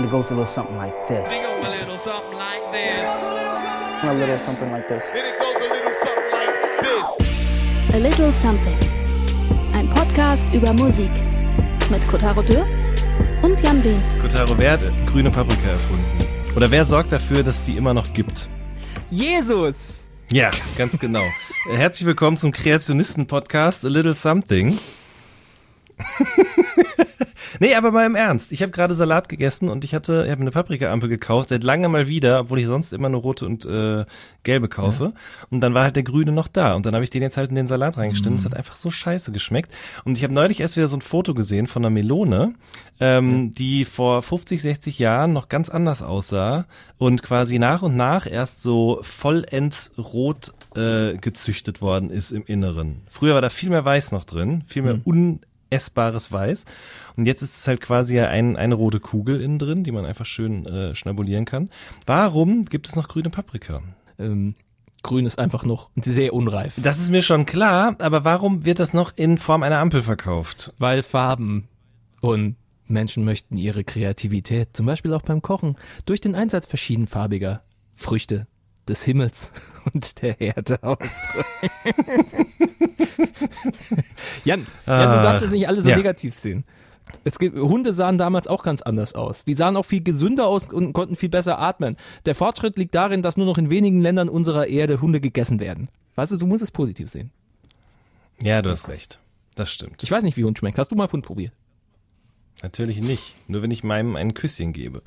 And it goes a little something like this. A little something like this. A little something like this. It goes a little something like this. A Little Something. Ein Podcast über Musik. Mit Kotaro Dürr und Jan Wehn. Kotaro, wer hat grüne Paprika erfunden? Oder wer sorgt dafür, dass es die immer noch gibt? Jesus! Ja, ganz genau. Herzlich willkommen zum Kreationisten-Podcast A Little Something. nee, aber mal im Ernst. Ich habe gerade Salat gegessen und ich hatte, ich habe eine Paprikaampel gekauft, seit langem mal wieder, obwohl ich sonst immer nur rote und äh, gelbe kaufe. Und dann war halt der grüne noch da. Und dann habe ich den jetzt halt in den Salat reingestimmt. Es hat einfach so scheiße geschmeckt. Und ich habe neulich erst wieder so ein Foto gesehen von einer Melone, ähm, die vor 50, 60 Jahren noch ganz anders aussah und quasi nach und nach erst so vollends rot äh, gezüchtet worden ist im Inneren. Früher war da viel mehr Weiß noch drin, viel mehr unessbares Weiß. Und jetzt ist es halt quasi ja ein, eine rote Kugel innen drin, die man einfach schön äh, schnabulieren kann. Warum gibt es noch grüne Paprika? Ähm, grün ist einfach noch sehr unreif. Das ist mir schon klar, aber warum wird das noch in Form einer Ampel verkauft? Weil Farben und Menschen möchten ihre Kreativität, zum Beispiel auch beim Kochen, durch den Einsatz verschiedenfarbiger Früchte des Himmels und der Erde ausdrücken. Jan, Jan, du darfst es nicht alle so ja. negativ sehen. Es gibt, Hunde sahen damals auch ganz anders aus. Die sahen auch viel gesünder aus und konnten viel besser atmen. Der Fortschritt liegt darin, dass nur noch in wenigen Ländern unserer Erde Hunde gegessen werden. Weißt du, du musst es positiv sehen. Ja, du hast recht. Das stimmt. Ich weiß nicht, wie Hund schmeckt. Hast du mal Hund probiert? Natürlich nicht. Nur wenn ich meinem ein Küsschen gebe.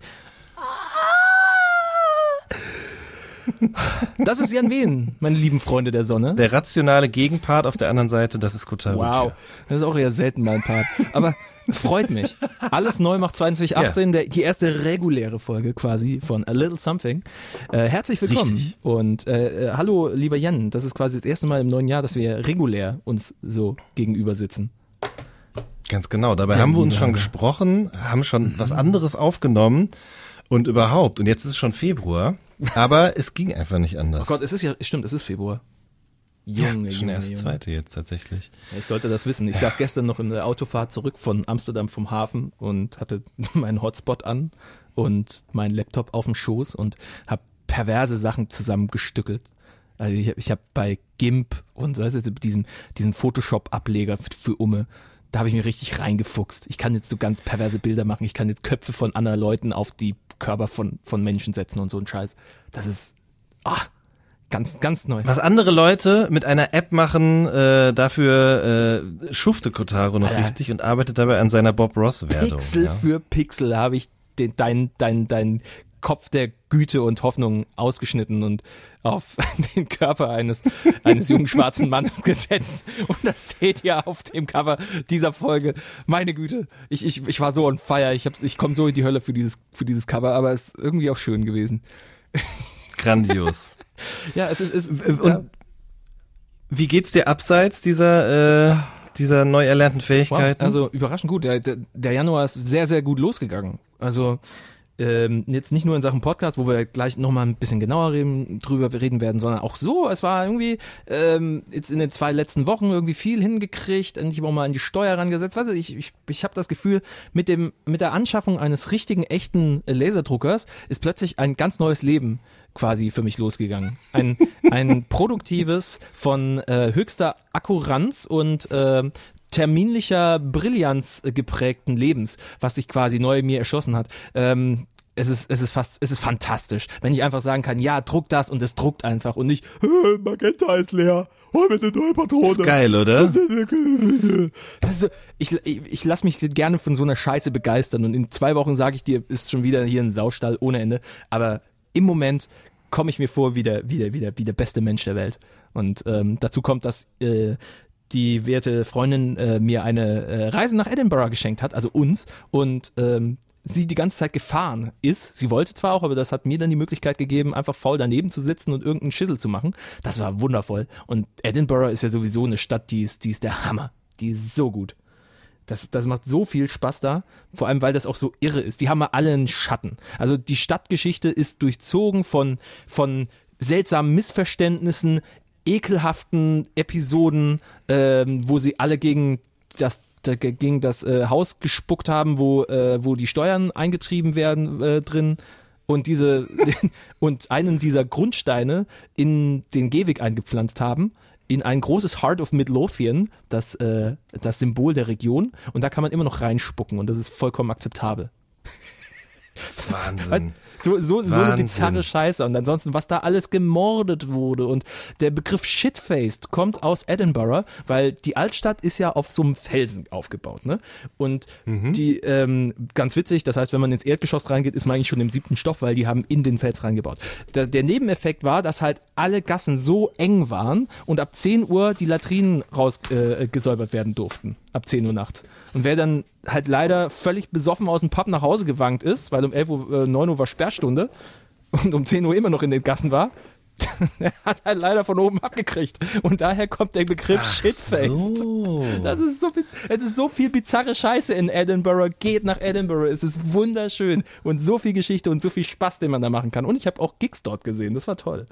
Das ist Jan Wehn, meine lieben Freunde der Sonne. Der rationale Gegenpart auf der anderen Seite, das ist Kotaro. Wow, das ist auch eher selten mal ein Part. Aber freut mich. Alles neu macht 2018, der, die erste reguläre Folge quasi von A Little Something. Äh, herzlich willkommen. Richtig. Und äh, äh, hallo, lieber Jan. Das ist quasi das erste Mal im neuen Jahr, dass wir regulär uns so gegenüber sitzen. Ganz genau. Dabei Der haben wir uns schon gesprochen, haben schon was anderes aufgenommen und überhaupt. Und jetzt ist es schon Februar, aber es ging einfach nicht anders. Oh Gott, es ist ja, stimmt, es ist Februar. ja, Junge, schon Junge, erst Junge. zweite jetzt tatsächlich. Ich sollte das wissen. Ich saß gestern noch in der Autofahrt zurück von Amsterdam vom Hafen und hatte meinen Hotspot an und meinen Laptop auf dem Schoß und habe perverse Sachen zusammengestückelt. Also ich habe ich hab bei GIMP und so, du, diesem, diesem Photoshop-Ableger für, für Umme, da habe ich mir richtig reingefuchst. Ich kann jetzt so ganz perverse Bilder machen. Ich kann jetzt Köpfe von anderen Leuten auf die Körper von, von Menschen setzen und so ein Scheiß. Das ist ah, ganz, ganz neu. Was andere Leute mit einer App machen, äh, dafür äh, schufte Kotaro noch Alter. richtig und arbeitet dabei an seiner Bob Ross-Werdung. Pixel Ja. für Pixel habe ich den, dein, dein, dein Kopf der Güte und Hoffnung ausgeschnitten und auf den Körper eines, eines jungen schwarzen Mannes gesetzt. Und das seht ihr auf dem Cover dieser Folge. Meine Güte, ich, ich, ich war so on fire. Ich, hab's- ich komme so in die Hölle für dieses, für dieses Cover, aber es ist irgendwie auch schön gewesen. Grandios. Ja, es ist, es, Und ja, wie geht's dir abseits dieser, äh, dieser neu erlernten wow, Fähigkeiten? also überraschend gut. Der, der Januar ist sehr, sehr gut losgegangen. Also ähm, jetzt nicht nur in Sachen Podcast, wo wir gleich nochmal ein bisschen genauer reden, drüber reden werden, sondern auch so. Es war irgendwie ähm, jetzt in den zwei letzten Wochen irgendwie viel hingekriegt, endlich auch mal an die Steuer rangesetzt. Weißt du, ich, ich, ich habe das Gefühl, mit dem mit der Anschaffung eines richtigen, echten Laserdruckers ist plötzlich ein ganz neues Leben quasi für mich losgegangen. Ein, ein produktives von äh, höchster Akkuranz und äh, terminlicher Brillanz äh, geprägten Lebens, was sich quasi neu mir erschossen hat. Ähm, es ist, es ist fast, es ist fantastisch, wenn ich einfach sagen kann, ja, druck das und es druckt einfach und nicht, "Äh, Magenta ist leer, hol mir eine neue Patrone. ist geil, oder? Also, ich, ich, ich lasse mich gerne von so einer Scheiße begeistern und in zwei Wochen sage ich dir, ist schon wieder hier ein Saustall ohne Ende. Aber im Moment komme ich mir vor wie der, wie der, wie der, wie der beste Mensch der Welt. Und ähm, dazu kommt, dass äh, die werte Freundin äh, mir eine äh, Reise nach Edinburgh geschenkt hat, also uns, und ähm, sie die ganze Zeit gefahren ist. Sie wollte zwar auch, aber das hat mir dann die Möglichkeit gegeben, einfach faul daneben zu sitzen und irgendeinen Schissel zu machen. Das war wundervoll. Und Edinburgh ist ja sowieso eine Stadt, die ist, die ist der Hammer. Die ist so gut. Das, das macht so viel Spaß da, vor allem weil das auch so irre ist. Die haben ja alle einen Schatten. Also die Stadtgeschichte ist durchzogen von, von seltsamen Missverständnissen, ekelhaften Episoden, ähm, wo sie alle gegen das dagegen das äh, Haus gespuckt haben, wo, äh, wo die Steuern eingetrieben werden äh, drin und diese und einen dieser Grundsteine in den Gehweg eingepflanzt haben in ein großes Heart of Midlothian, das äh, das Symbol der Region und da kann man immer noch reinspucken und das ist vollkommen akzeptabel. Wahnsinn. So, so, so eine bizarre Scheiße. Und ansonsten, was da alles gemordet wurde. Und der Begriff Shitfaced kommt aus Edinburgh, weil die Altstadt ist ja auf so einem Felsen aufgebaut. Ne? Und Mhm. die, ähm, ganz witzig, das heißt, wenn man ins Erdgeschoss reingeht, ist man eigentlich schon im siebten Stock, weil die haben in den Fels reingebaut. Der, der Nebeneffekt war, dass halt alle Gassen so eng waren und ab 10 Uhr die Latrinen rausgesäubert äh, werden durften. Ab 10 Uhr nachts. Und wer dann halt leider völlig besoffen aus dem Pub nach Hause gewankt ist, weil um 11 Uhr, äh, 9 Uhr war Sperrstunde und um 10 Uhr immer noch in den Gassen war, der hat halt leider von oben abgekriegt. Und daher kommt der Begriff Shitfaced. So. Das ist so, biz- es ist so viel bizarre Scheiße in Edinburgh. Geht nach Edinburgh. Es ist wunderschön und so viel Geschichte und so viel Spaß, den man da machen kann. Und ich habe auch Gigs dort gesehen. Das war toll.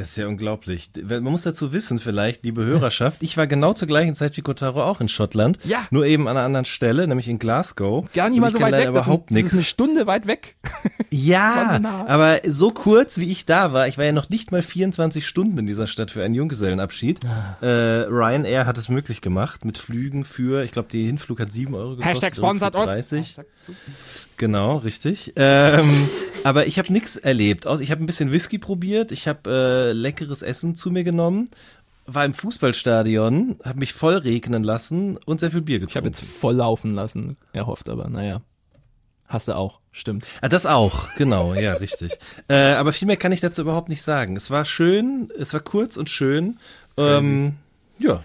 Das ist ja unglaublich. Man muss dazu wissen, vielleicht, liebe Hörerschaft, ich war genau zur gleichen Zeit wie Kotaro auch in Schottland. Ja. Nur eben an einer anderen Stelle, nämlich in Glasgow. Gar nicht mal so weit weg. leider Das, überhaupt ist, das ist eine. Stunde weit weg. Ja, nah. aber so kurz wie ich da war, ich war ja noch nicht mal 24 Stunden in dieser Stadt für einen Junggesellenabschied. Ah. Äh, Ryanair hat es möglich gemacht mit Flügen für, ich glaube, der Hinflug hat 7 Euro gekostet. Hashtag sponsert uns. 30. Genau, richtig. Ähm, aber ich habe nichts erlebt. Ich habe ein bisschen Whisky probiert, ich habe äh, leckeres Essen zu mir genommen, war im Fußballstadion, habe mich voll regnen lassen und sehr viel Bier getrunken. Ich habe jetzt voll laufen lassen, erhofft, aber naja. Hast du auch, stimmt. Ah, das auch, genau, ja, richtig. Äh, aber viel mehr kann ich dazu überhaupt nicht sagen. Es war schön, es war kurz und schön. Ähm, ja.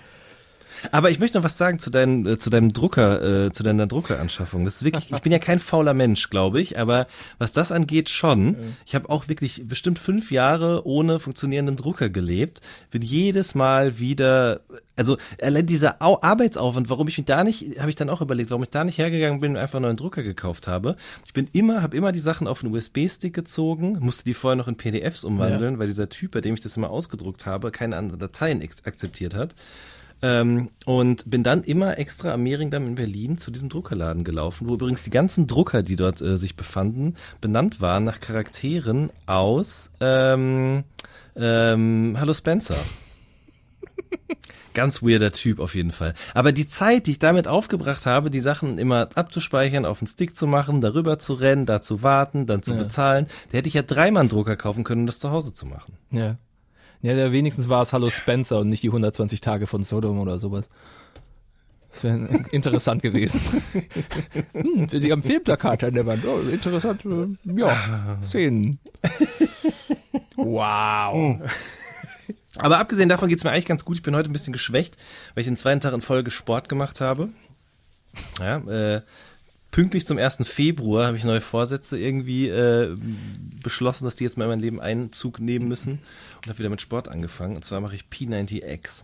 Aber ich möchte noch was sagen zu, deinem äh, zu deinem Drucker, äh, zu deiner Druckeranschaffung. Das ist wirklich, ich bin ja kein fauler Mensch, glaube ich, aber was das angeht schon. Ich habe auch wirklich bestimmt fünf Jahre ohne funktionierenden Drucker gelebt. Bin jedes Mal wieder, also allein dieser Au Arbeitsaufwand, warum ich mich da nicht, habe ich dann auch überlegt, warum ich da nicht hergegangen bin und einfach einen neuen Drucker gekauft habe. Ich bin immer, habe immer die Sachen auf einen USB-Stick gezogen, musste die vorher noch in PDFs umwandeln, weil dieser Typ, bei dem ich das immer ausgedruckt habe, keine anderen Dateien akzeptiert hat. Ähm, und bin dann immer extra am Mehringdamm in Berlin zu diesem Druckerladen gelaufen, wo übrigens die ganzen Drucker, die dort äh, sich befanden, benannt waren nach Charakteren aus ähm, ähm, Hallo Spencer. Ganz weirder Typ auf jeden Fall. Aber die Zeit, die ich damit aufgebracht habe, die Sachen immer abzuspeichern, auf den Stick zu machen, darüber zu rennen, da zu warten, dann zu Ja. bezahlen, da hätte ich ja dreimal einen Drucker kaufen können, um das zu Hause zu machen. Ja. Ja, der wenigstens war es Hallo Spencer und nicht die 120 Tage von Sodom oder sowas. Das wäre interessant gewesen. hm, Sie haben Filmplakate an der Wand. Oh, interessant. äh, Ja, Szenen. Wow. Aber abgesehen davon geht's mir eigentlich ganz gut. Ich bin heute ein bisschen geschwächt, weil ich den zweiten Tag in Folge Sport gemacht habe. Ja, äh, pünktlich zum 1. Februar habe ich neue Vorsätze irgendwie äh, beschlossen, dass die jetzt mal in mein Leben Einzug nehmen müssen und habe wieder mit Sport angefangen. Und zwar mache ich P90X.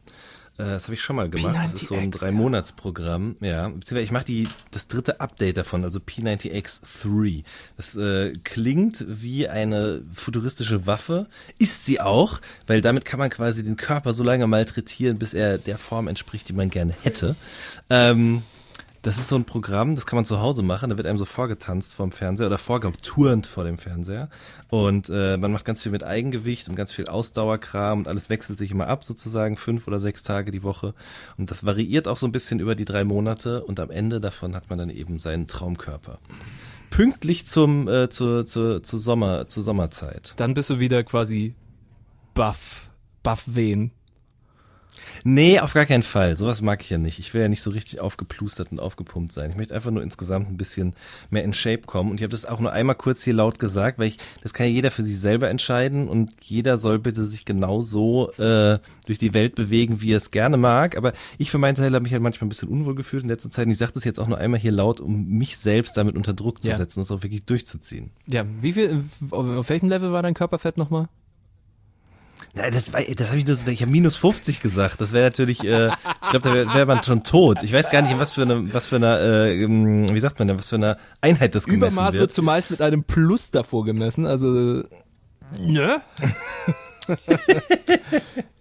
Äh, Das habe ich schon mal gemacht. Das ist so ein P90X, Drei-Monats-Programm. Ja, beziehungsweise ich mache die das dritte Update davon, also P90X3. Das äh, klingt wie eine futuristische Waffe, ist sie auch, weil damit kann man quasi den Körper so lange malträtieren, bis er der Form entspricht, die man gerne hätte. Ähm, das ist so ein Programm, das kann man zu Hause machen. Da wird einem so vorgetanzt vom Fernseher oder vorgeturnt vor dem Fernseher. Und äh, man macht ganz viel mit Eigengewicht und ganz viel Ausdauerkram und alles wechselt sich immer ab, sozusagen fünf oder sechs Tage die Woche. Und das variiert auch so ein bisschen über die drei Monate und am Ende davon hat man dann eben seinen Traumkörper. Pünktlich zum äh, zur, zur, zur Sommer zur Sommerzeit. Dann bist du wieder quasi buff. Buff wen. Nee, auf gar keinen Fall. Sowas mag ich ja nicht. Ich will ja nicht so richtig aufgeplustert und aufgepumpt sein. Ich möchte einfach nur insgesamt ein bisschen mehr in Shape kommen. Und ich habe das auch nur einmal kurz hier laut gesagt, weil ich, das kann ja jeder für sich selber entscheiden und jeder soll bitte sich genau so äh, durch die Welt bewegen, wie er es gerne mag. Aber ich für meinen Teil habe mich halt manchmal ein bisschen unwohl gefühlt in letzter Zeit. Und ich sage das jetzt auch nur einmal hier laut, um mich selbst damit unter Druck zu Ja. setzen, das auch wirklich durchzuziehen. Ja, wie viel, auf, auf welchem Level war dein Körperfett nochmal? Nein, das, war- das habe ich nur so, ich habe minus 50 gesagt. Das wäre natürlich, äh, ich glaube, da wäre wär man schon tot. Ich weiß gar nicht, in was für eine, was für eine, äh, ähm, wie sagt man denn, was für eine Einheit das gemessen Übermaß wird wird. zumeist mit einem Plus davor gemessen, also. Ne?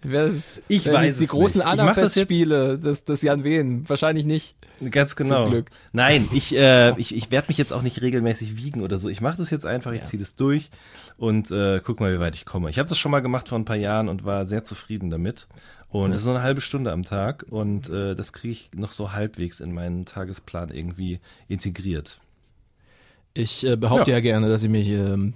Wer- Ich wer- weiß die es großen nicht. Ich mach das jetzt- Anna-Festspiele des, des Jan Wehn. Wahrscheinlich nicht. Ganz genau. Glück. Nein, ich, äh, ich, ich werde mich jetzt auch nicht regelmäßig wiegen oder so. Ich mache das jetzt einfach, ich ziehe das durch und äh, guck mal, wie weit ich komme. Ich habe das schon mal gemacht vor ein paar Jahren und war sehr zufrieden damit. Und das ist so eine halbe Stunde am Tag und äh, das kriege ich noch so halbwegs in meinen Tagesplan irgendwie integriert. Ich äh, behaupte ja. Ja. gerne, dass ich mich ähm,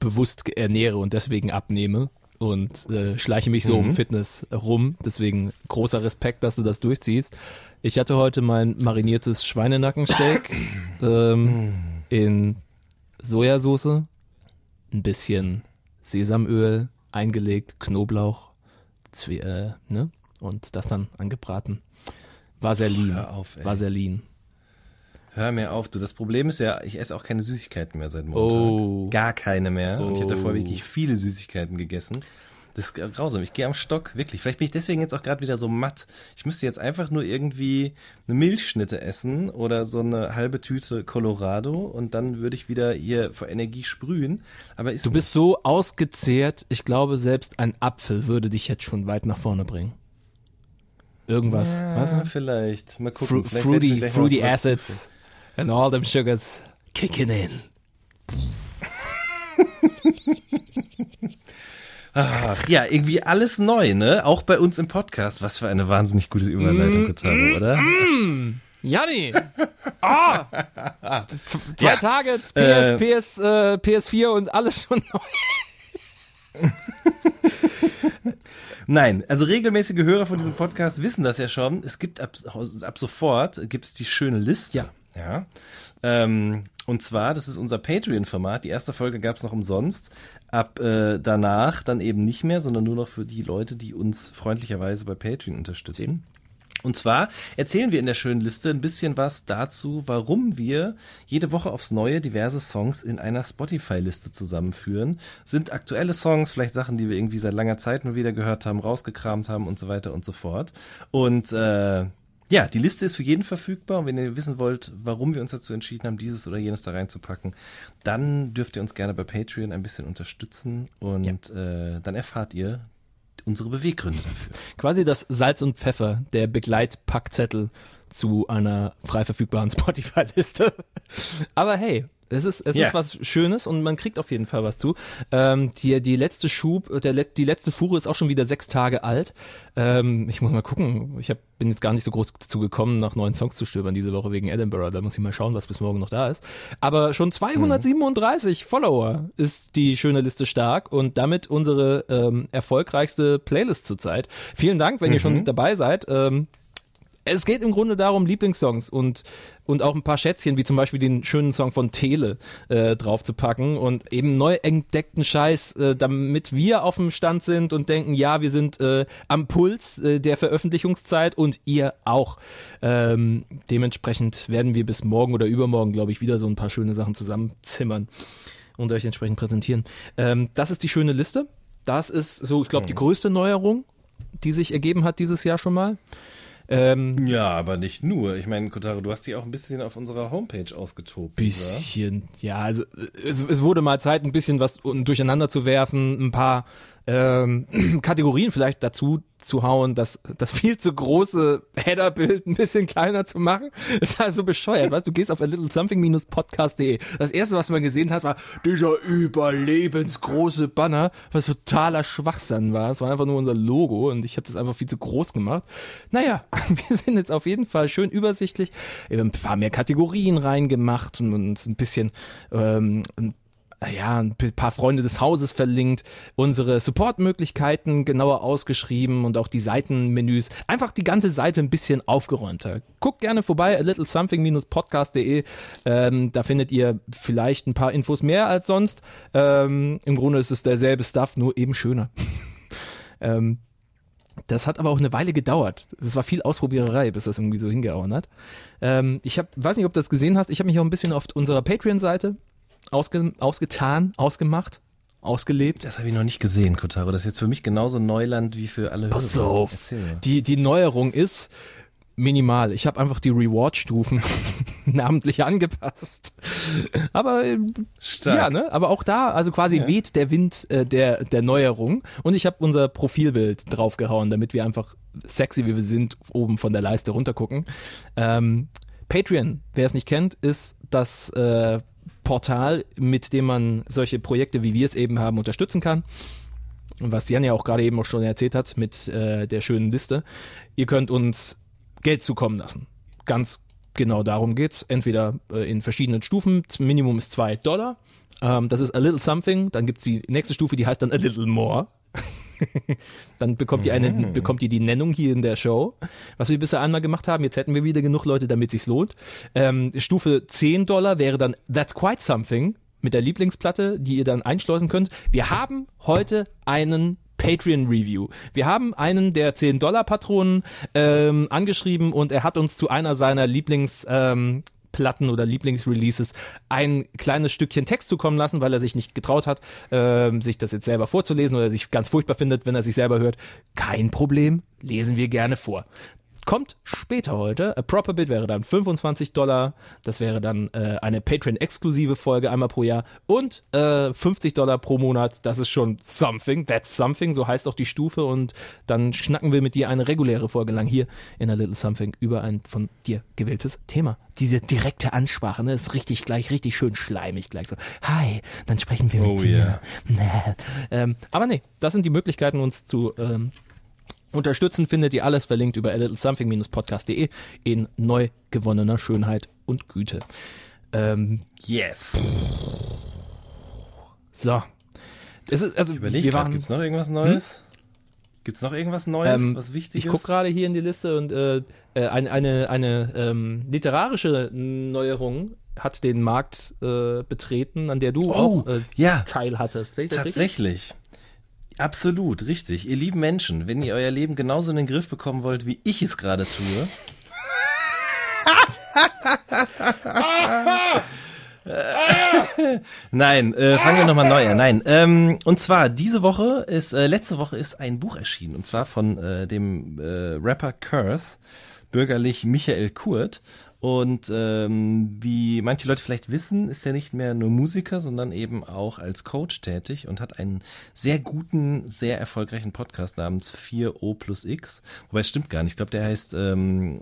bewusst ernähre und deswegen abnehme und äh, schleiche mich so um Fitness rum. Deswegen großer Respekt, dass du das durchziehst. Ich hatte heute mein mariniertes Schweinenackensteak ähm, in Sojasauce, ein bisschen Sesamöl eingelegt, Knoblauch, Zwie äh, ne? und das dann angebraten. War sehr lean. Hör auf, ey. War sehr lean. Hör mir auf, du. Das Problem ist ja, ich esse auch keine Süßigkeiten mehr seit Montag. Oh. Gar keine mehr. Und ich habe davor Oh. wirklich viele Süßigkeiten gegessen. Das ist grausam. Ich gehe am Stock, wirklich. Vielleicht bin ich deswegen jetzt auch gerade wieder so matt. Ich müsste jetzt einfach nur irgendwie eine Milchschnitte essen oder so eine halbe Tüte Colorado und dann würde ich wieder hier vor Energie sprühen. Aber ist Du bist so ausgezehrt, ich glaube, selbst ein Apfel würde dich jetzt schon weit nach vorne bringen. Irgendwas, ja, du? vielleicht. Mal Fru gucken. Vielleicht ich mir fruity fruity was acids and all them sugars kicking in. Ach ja, irgendwie alles neu, ne? Auch bei uns im Podcast. Was für eine wahnsinnig gute Überleitung, Mm, Kotaro, oder? Janni! Ah! Z- Zwei Ja. Tage, PS, Äh. PS, äh, PS4 und alles schon neu. Nein, also regelmäßige Hörer von diesem Podcast wissen das ja schon. Es gibt ab, ab sofort gibt es die schöne Liste. Ja. Ja. Ähm, und zwar, das ist unser Patreon-Format. Die erste Folge gab es noch umsonst. Ab äh, danach dann eben nicht mehr, sondern nur noch für die Leute, die uns freundlicherweise bei Patreon unterstützen. Und zwar erzählen wir in der schönen Liste ein bisschen was dazu, warum wir jede Woche aufs Neue diverse Songs in einer Spotify-Liste zusammenführen. Sind aktuelle Songs, vielleicht Sachen, die wir irgendwie seit langer Zeit mal wieder gehört haben, rausgekramt haben und so weiter und so fort. Und äh, ja, die Liste ist für jeden verfügbar und wenn ihr wissen wollt, warum wir uns dazu entschieden haben, dieses oder jenes da reinzupacken, dann dürft ihr uns gerne bei Patreon ein bisschen unterstützen und äh, dann erfahrt ihr unsere Beweggründe dafür. Quasi das Salz und Pfeffer, der Begleitpackzettel zu einer frei verfügbaren Spotify-Liste. Aber hey, es ist, es Ja. ist was Schönes und man kriegt auf jeden Fall was zu. Ähm, die, die letzte Schub, der, let- die letzte Fuhre ist auch schon wieder sechs Tage alt. Ähm, ich muss mal gucken. Ich hab, bin jetzt gar nicht so groß dazu gekommen, nach neuen Songs zu stöbern diese Woche wegen Edinburgh. Da muss ich mal schauen, was bis morgen noch da ist. Aber schon 237 Follower ist die schöne Liste stark und damit unsere ähm, erfolgreichste Playlist zurzeit. Vielen Dank, wenn ihr schon dabei seid. Es geht im Grunde darum, Lieblingssongs und, und auch ein paar Schätzchen, wie zum Beispiel den schönen Song von Tele äh, draufzupacken und eben neu entdeckten Scheiß, äh, damit wir auf dem Stand sind und denken, ja, wir sind äh, am Puls äh, der Veröffentlichungszeit und ihr auch. Ähm, dementsprechend werden wir bis morgen oder übermorgen, glaube ich, wieder so ein paar schöne Sachen zusammenzimmern und euch entsprechend präsentieren. Ähm, das ist die schöne Liste. Das ist so, ich glaube, die größte Neuerung, die sich ergeben hat dieses Jahr schon mal. Ähm, Ja, aber nicht nur. Ich meine, Kotaro, du hast die auch ein bisschen auf unserer Homepage ausgetobt. bisschen, ja, also es, es wurde mal Zeit, ein bisschen was durcheinander zu werfen, ein paar ähm, Kategorien vielleicht dazu zu hauen, das, das viel zu große Headerbild ein bisschen kleiner zu machen. Das ist also bescheuert, weißt du, gehst auf a little something-podcast.de. Das erste, was man gesehen hat, war dieser überlebensgroße Banner, was totaler Schwachsinn war. Es war einfach nur unser Logo und ich habe das einfach viel zu groß gemacht. Naja, wir sind jetzt auf jeden Fall schön übersichtlich. Wir haben ein paar mehr Kategorien reingemacht und uns ein bisschen ähm, ja, ein paar Freunde des Hauses verlinkt, unsere Supportmöglichkeiten genauer ausgeschrieben und auch die Seitenmenüs. Einfach die ganze Seite ein bisschen aufgeräumter. Guckt gerne vorbei, a little something-podcast.de. Ähm, da findet ihr vielleicht ein paar Infos mehr als sonst. Ähm, Im Grunde ist es derselbe Stuff, nur eben schöner. ähm, das hat aber auch eine Weile gedauert. Es war viel Ausprobiererei, bis das irgendwie so hingehauen hat. Ähm, ich hab, weiß nicht, ob du das gesehen hast. Ich habe mich auch ein bisschen auf unserer Patreon-Seite ausge, ausgetan, ausgemacht, ausgelebt. Das habe ich noch nicht gesehen, Kotaro. Das ist jetzt für mich genauso Neuland wie für alle Pass Hörer. auf. Die, die Neuerung ist, minimal. Ich habe einfach die Reward-Stufen namentlich angepasst. Aber Stark. ja, ne? Aber auch da, also quasi Ja. weht der Wind äh, der der Neuerung. Und ich habe unser Profilbild draufgehauen, damit wir einfach sexy wie wir sind oben von der Leiste runtergucken. Ähm, Patreon, wer es nicht kennt, ist das äh, Portal, mit dem man solche Projekte, wie wir es eben haben, unterstützen kann. Was Jan ja auch gerade eben auch schon erzählt hat mit äh, der schönen Liste. Ihr könnt uns Geld zukommen lassen. Ganz genau darum geht's. Entweder äh, in verschiedenen Stufen. Minimum ist 2 Dollar. Ähm, das ist a little something. Dann gibt's die nächste Stufe, die heißt dann a little more. dann bekommt ihr, eine, bekommt ihr die Nennung hier in der Show, was wir bisher einmal gemacht haben. Jetzt hätten wir wieder genug Leute, damit sich's lohnt. Ähm, Stufe 10 Dollar wäre dann That's Quite Something mit der Lieblingsplatte, die ihr dann einschleusen könnt. Wir haben heute einen Patreon-Review. Wir haben einen der 10-Dollar-Patronen ähm, angeschrieben und er hat uns zu einer seiner Lieblings- ähm, Platten oder Lieblingsreleases ein kleines Stückchen Text zukommen lassen, weil er sich nicht getraut hat, ähm, sich das jetzt selber vorzulesen oder sich ganz furchtbar findet, wenn er sich selber hört. Kein Problem, lesen wir gerne vor. Kommt später heute. A Proper Bit wäre dann 25 Dollar. Das wäre dann äh, eine Patreon-exklusive Folge einmal pro Jahr. Und äh, 50 Dollar pro Monat. Das ist schon something. That's something. So heißt auch die Stufe. Und dann schnacken wir mit dir eine reguläre Folge lang hier in A Little Something über ein von dir gewähltes Thema. Diese direkte Ansprache, ne, ist richtig gleich, richtig schön schleimig gleich so. Hi, dann sprechen wir mit Oh, dir. Nee. Ähm, aber nee, das sind die Möglichkeiten, uns zu ähm, Unterstützen findet ihr alles verlinkt über a little something-podcast.de in neu gewonnener Schönheit und Güte. Ähm, Yes. so. Es ist, also, Überleg wir grad, waren, gibt's noch irgendwas Neues? Gibt's noch irgendwas Neues, Ähm, was wichtig ich ist? gucke gerade hier in die Liste und äh, äh, eine, eine, eine ähm, literarische Neuerung hat den Markt äh, betreten, an der du Oh, auch äh, ja. Teil hattest. Seht ihr das richtig? Absolut, richtig. Ihr lieben Menschen, wenn ihr euer Leben genauso in den Griff bekommen wollt, wie ich es gerade tue. Nein, äh, fangen wir nochmal neu an. Nein, ähm, und zwar diese Woche ist, äh, letzte Woche ist ein Buch erschienen und zwar von äh, dem äh, Rapper Curse, bürgerlich Michael Kurt. Und ähm, wie manche Leute vielleicht wissen, ist er nicht mehr nur Musiker, sondern eben auch als Coach tätig und hat einen sehr guten, sehr erfolgreichen Podcast namens 4O plus X. Wobei es stimmt gar nicht. Ich glaube, der heißt ähm,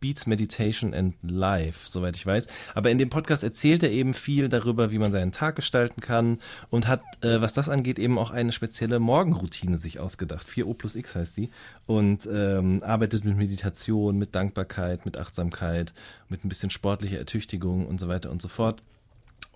Beats Meditation and Life, soweit ich weiß. Aber in dem Podcast erzählt er eben viel darüber, wie man seinen Tag gestalten kann und hat, äh, was das angeht, eben auch eine spezielle Morgenroutine sich ausgedacht. 4O plus X heißt die. Und ähm, arbeitet mit Meditation, mit Dankbarkeit, mit Achtsamkeit, mit ein bisschen sportlicher Ertüchtigung und so weiter und so fort.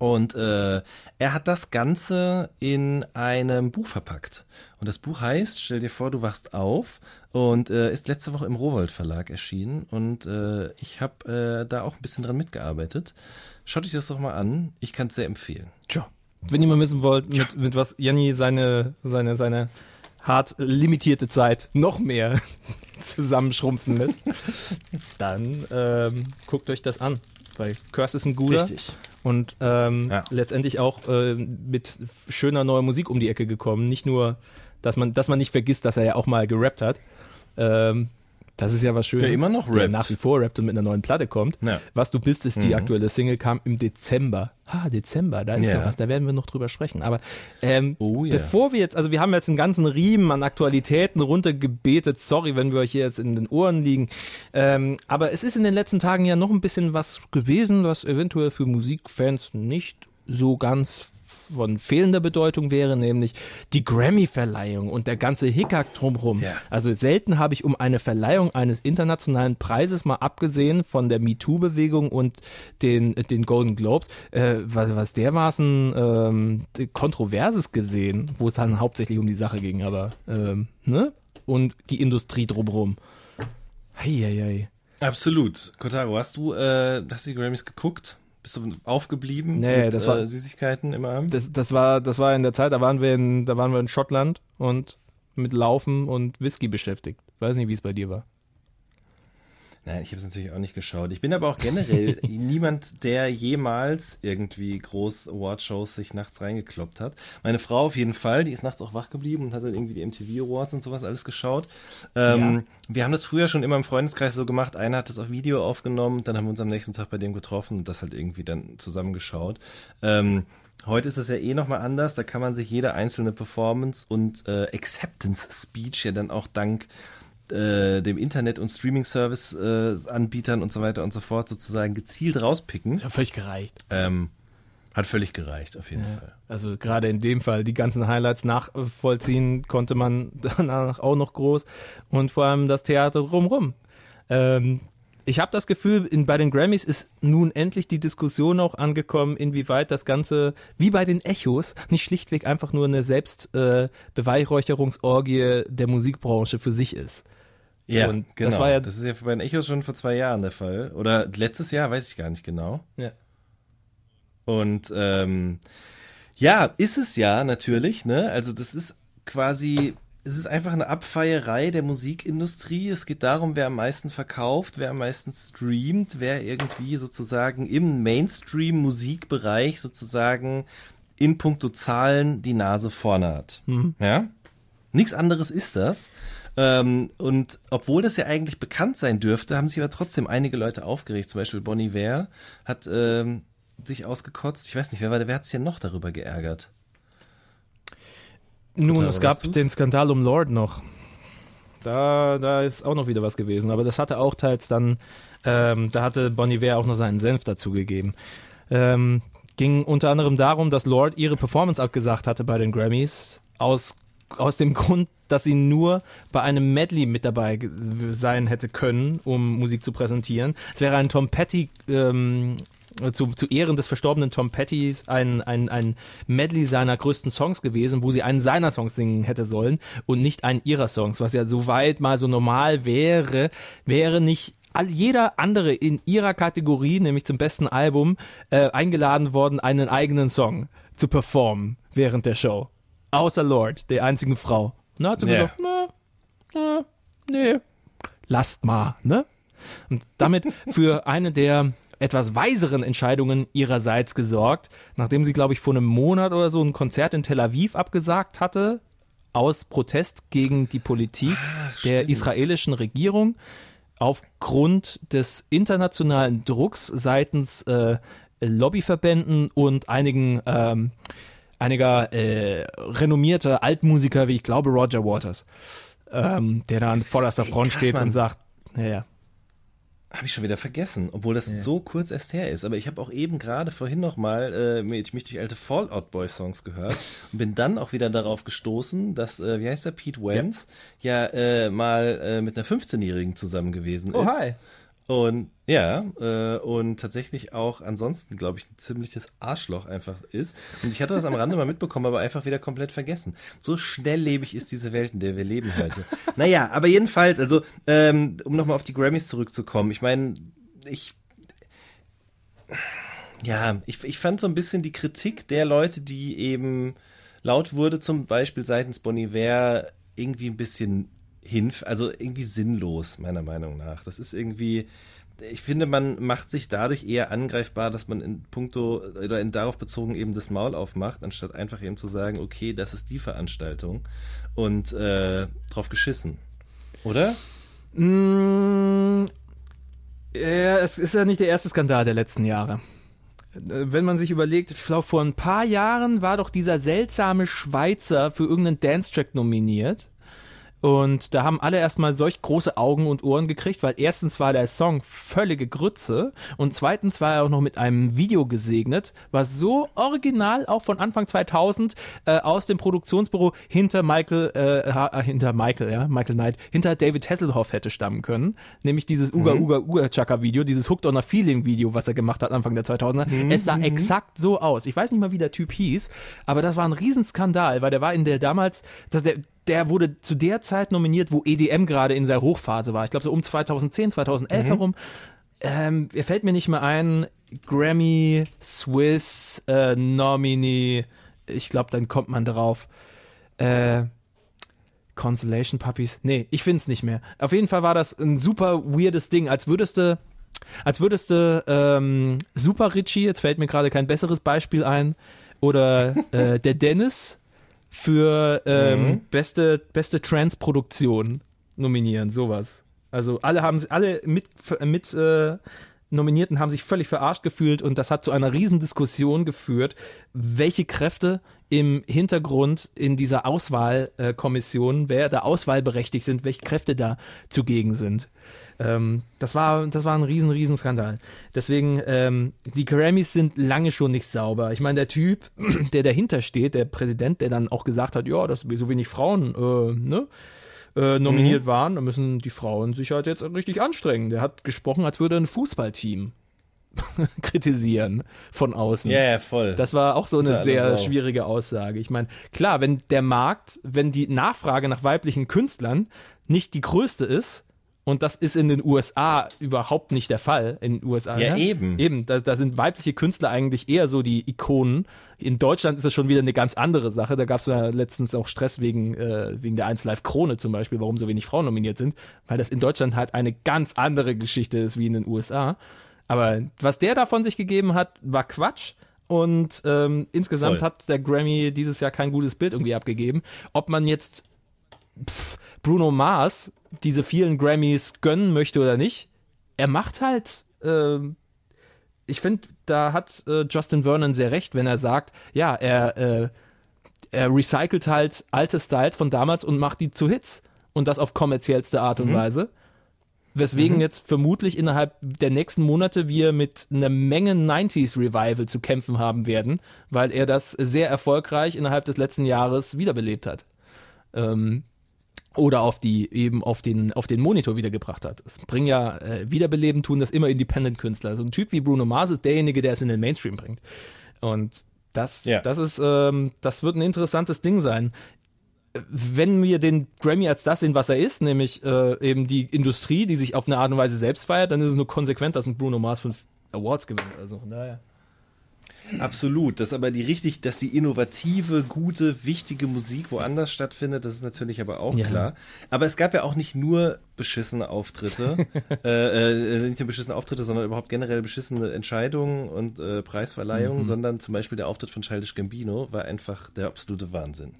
Und äh, er hat das Ganze in einem Buch verpackt. Und das Buch heißt, stell dir vor, du wachst auf und äh, ist letzte Woche im Rowold Verlag erschienen. Und äh, ich habe äh, da auch ein bisschen dran mitgearbeitet. Schaut euch das doch mal an. Ich kann es sehr empfehlen. Tja. Wenn ihr mal wissen wollt, mit, mit was Janni seine, seine, seine hart limitierte Zeit noch mehr zusammenschrumpfen lässt, dann ähm, guckt euch das an. Weil Curse ist ein guter und ähm, Ja. letztendlich auch äh, mit schöner neuer Musik um die Ecke gekommen. Nicht nur, dass man, dass man nicht vergisst, dass er ja auch mal gerappt hat. Ähm, das ist ja was Schönes. Der immer noch Der rappt. nach wie vor rappt und mit einer neuen Platte kommt. Ja. Was du bist, ist die Mhm. aktuelle Single, kam im Dezember. Ha, Dezember, da ist Ja. noch was, da werden wir noch drüber sprechen. Aber ähm, Oh ja. bevor wir jetzt, also wir haben jetzt einen ganzen Riemen an Aktualitäten runtergebetet. Sorry, wenn wir euch hier jetzt in den Ohren liegen. Ähm, aber es ist in den letzten Tagen ja noch ein bisschen was gewesen, was eventuell für Musikfans nicht so ganz von fehlender Bedeutung wäre, nämlich die Grammy-Verleihung und der ganze Hickhack drumherum. Ja. Also selten habe ich um eine Verleihung eines internationalen Preises, mal abgesehen von der MeToo-Bewegung und den, den Golden Globes, äh, was, was dermaßen ähm, Kontroverses gesehen, wo es dann hauptsächlich um die Sache ging, aber ähm, ne? Und die Industrie drumherum. Heieiei. Absolut. Kotaro, hast du, äh, hast du die Grammys geguckt? Bist du aufgeblieben Nee, mit das war- äh, Süßigkeiten im Arm? Das, das war, das war in der Zeit, da waren wir in, da waren wir in Schottland und mit Laufen und Whisky beschäftigt. Weiß nicht, wie es bei dir war. Nein, ich habe es natürlich auch nicht geschaut. Ich bin aber auch generell niemand, der jemals irgendwie groß Awardshows sich nachts reingekloppt hat. Meine Frau auf jeden Fall, die ist nachts auch wach geblieben und hat dann irgendwie die MTV Awards und sowas alles geschaut. Ähm, Wir haben das früher schon immer im Freundeskreis so gemacht. Einer hat das auf Video aufgenommen, dann haben wir uns am nächsten Tag bei dem getroffen und das halt irgendwie dann zusammengeschaut. Ähm, Heute ist das ja eh nochmal anders. Da kann man sich jede einzelne Performance und äh, Acceptance Speech ja dann auch dank äh, dem Internet- und Streaming-Service-Anbietern und so weiter und so fort sozusagen gezielt rauspicken. Ja, völlig gereicht. Ähm, hat völlig gereicht, auf jeden Fall. Also gerade in dem Fall, die ganzen Highlights nachvollziehen konnte man danach auch noch groß und vor allem das Theater drumrum. Ähm, ich habe das Gefühl, in, bei den Grammys ist nun endlich die Diskussion auch angekommen, inwieweit das Ganze, wie bei den Echos, nicht schlichtweg einfach nur eine Selbstbeweihräucherungsorgie der Musikbranche für sich ist. Ja, Und genau. das war ja- das ist ja bei den Echos schon vor zwei Jahren der Fall. Oder letztes Jahr, weiß ich gar nicht genau. Ja. Und ähm, ja, ist es ja natürlich, ne? Also das ist quasi, es ist einfach eine Abfeierei der Musikindustrie. Es geht darum, wer am meisten verkauft, wer am meisten streamt, wer irgendwie sozusagen im Mainstream-Musikbereich sozusagen in puncto Zahlen die Nase vorne hat. Ja? Nichts anderes ist das. Ähm, und obwohl das ja eigentlich bekannt sein dürfte, haben sich aber trotzdem einige Leute aufgeregt. Zum Beispiel Bonnie Ware hat ähm, sich ausgekotzt. Ich weiß nicht, wer, war der- wer hat sich denn noch darüber geärgert? Nun, es gab den Skandal um Lord noch. Da, da ist auch noch wieder was gewesen, aber das hatte auch teils dann, ähm, da hatte Bon Iver auch noch seinen Senf dazugegeben. Ähm, ging unter anderem darum, dass Lord ihre Performance abgesagt hatte bei den Grammys, aus, aus dem Grund, dass sie nur bei einem Medley mit dabei sein hätte können, um Musik zu präsentieren. Es wäre ein Tom Petty ähm, zu, zu Ehren des verstorbenen Tom Petty ein, ein, ein Medley seiner größten Songs gewesen, wo sie einen seiner Songs singen hätte sollen und nicht einen ihrer Songs, was ja soweit mal so normal wäre, wäre nicht all, jeder andere in ihrer Kategorie, nämlich zum besten Album, äh, eingeladen worden, einen eigenen Song zu performen während der Show. Außer Lord, der einzigen Frau. Na, hat sie Ja. gesagt, na, na, nee, lasst mal, ne? Und damit für eine der etwas weiseren Entscheidungen ihrerseits gesorgt, nachdem sie, glaube ich, vor einem Monat oder so ein Konzert in Tel Aviv abgesagt hatte, aus Protest gegen die Politik der stimmt. israelischen Regierung, aufgrund des internationalen Drucks seitens äh, Lobbyverbänden und einigen ähm, einiger äh, renommierter Altmusiker, wie ich glaube Roger Waters, ähm, der da an vorderster Front krass, steht Mann. und sagt, naja, Habe ich schon wieder vergessen, obwohl das so kurz erst her ist. Aber ich habe auch eben gerade vorhin noch mal äh, mich durch alte Fallout Boy Songs gehört und bin dann auch wieder darauf gestoßen, dass äh, wie heißt der Pete Wentz ja, äh, mal äh, mit einer 15-Jährigen zusammen gewesen Oh, ist. hi. Und ja, äh, und tatsächlich auch ansonsten, glaube ich, ein ziemliches Arschloch einfach ist. Und ich hatte das am Rande mal mitbekommen, aber einfach wieder komplett vergessen. So schnelllebig ist diese Welt, in der wir leben heute. Naja, aber jedenfalls, also, ähm, um nochmal auf die Grammys zurückzukommen, ich meine, ich. Ja, ich, ich fand so ein bisschen die Kritik der Leute, die eben laut wurde, zum Beispiel seitens Bon irgendwie ein bisschen hinf, also irgendwie sinnlos, meiner Meinung nach. Das ist irgendwie, ich finde, man macht sich dadurch eher angreifbar, dass man in puncto oder in darauf bezogen eben das Maul aufmacht, anstatt einfach eben zu sagen, okay, das ist die Veranstaltung und äh, drauf geschissen. Oder? Mm, ja, es ist ja nicht der erste Skandal der letzten Jahre. Äh, Wenn man sich überlegt, ich glaube, vor ein paar Jahren war doch dieser seltsame Schweizer für irgendeinen Dance-Track nominiert. Und da haben alle erstmal solch große Augen und Ohren gekriegt, weil erstens war der Song völlige Grütze und zweitens war er auch noch mit einem Video gesegnet, was so original auch von Anfang 2000 äh, aus dem Produktionsbüro hinter Michael, äh, äh, hinter Michael, ja, Michael Knight, hinter David Hasselhoff hätte stammen können. Nämlich dieses Uga Uga Uga Chaka Video, dieses Hooked on a Feeling Video, was er gemacht hat Anfang der 2000er. Es sah exakt so aus. Ich weiß nicht mal, wie der Typ hieß, aber das war ein Riesenskandal, weil der war in der damals, dass der, der wurde zu der Zeit nominiert, wo EDM gerade in seiner Hochphase war. Ich glaube so um 2010, 2011 herum. Ähm, er fällt mir nicht mehr ein. Grammy, Swiss, äh, Nominee. Ich glaube, dann kommt man drauf. Äh, Consolation Puppies. Nee, ich find's nicht mehr. Auf jeden Fall war das ein super weirdes Ding, als würdest du, als würdest du ähm, Super Richie, jetzt fällt mir gerade kein besseres Beispiel ein, oder äh, der Dennis für ähm, beste, beste Trans-Produktion nominieren, sowas. Also alle haben alle mit, mit äh, Nominierten haben sich völlig verarscht gefühlt und das hat zu einer Riesendiskussion geführt, welche Kräfte im Hintergrund in dieser Auswahlkommission, wer da auswahlberechtigt sind, welche Kräfte da zugegen sind. Ähm, das, war, das war ein riesen, riesen Skandal. Deswegen, ähm, die Grammys sind lange schon nicht sauber. Ich meine, der Typ, der dahinter steht, der Präsident, der dann auch gesagt hat, ja, dass so wenig Frauen äh, ne, äh, nominiert waren, da müssen die Frauen sich halt jetzt richtig anstrengen. Der hat gesprochen, als würde ein Fußballteam kritisieren von außen. Ja, ja, voll. Das war auch so eine Totale sehr schwierige Aussage. Ich meine, klar, wenn der Markt, wenn die Nachfrage nach weiblichen Künstlern nicht die größte ist, und das ist in den USA überhaupt nicht der Fall. In den USA. Ja, ne? eben. Eben, da, da sind weibliche Künstler eigentlich eher so die Ikonen. In Deutschland ist das schon wieder eine ganz andere Sache. Da gab es ja letztens auch Stress wegen, äh, wegen der 1 Live Krone zum Beispiel, warum so wenig Frauen nominiert sind, weil das in Deutschland halt eine ganz andere Geschichte ist wie in den USA. Aber was der da von sich gegeben hat, war Quatsch. Und ähm, insgesamt Voll. hat der Grammy dieses Jahr kein gutes Bild irgendwie abgegeben. Ob man jetzt pff, Bruno Mars diese vielen Grammys gönnen möchte oder nicht, er macht halt. ähm, ich finde, da hat äh, Justin Vernon sehr recht, wenn er sagt, ja, er, äh, er recycelt halt alte Styles von damals und macht die zu Hits. Und das auf kommerziellste Art und Weise. Weswegen jetzt vermutlich innerhalb der nächsten Monate wir mit einer Menge 90s Revival zu kämpfen haben werden, weil er das sehr erfolgreich innerhalb des letzten Jahres wiederbelebt hat. Ähm, oder auf die eben auf den auf den Monitor wiedergebracht hat. Es bringen ja äh, wiederbeleben tun das immer Independent Künstler. So ein Typ wie Bruno Mars ist derjenige, der es in den Mainstream bringt. Und das Ja. das ist ähm, das wird ein interessantes Ding sein. Wenn wir den Grammy als das sehen, was er ist, nämlich äh, eben die Industrie, die sich auf eine Art und Weise selbst feiert, dann ist es nur konsequent, dass ein Bruno Mars fünf Awards gewinnt. Also von daher. Absolut. Dass aber die richtig, dass die innovative, gute, wichtige Musik woanders stattfindet, das ist natürlich aber auch Ja. klar. Aber es gab ja auch nicht nur beschissene Auftritte, äh, äh, nicht nur beschissene Auftritte, sondern überhaupt generell beschissene Entscheidungen und äh, Preisverleihungen, Mhm. sondern zum Beispiel der Auftritt von Childish Gambino war einfach der absolute Wahnsinn.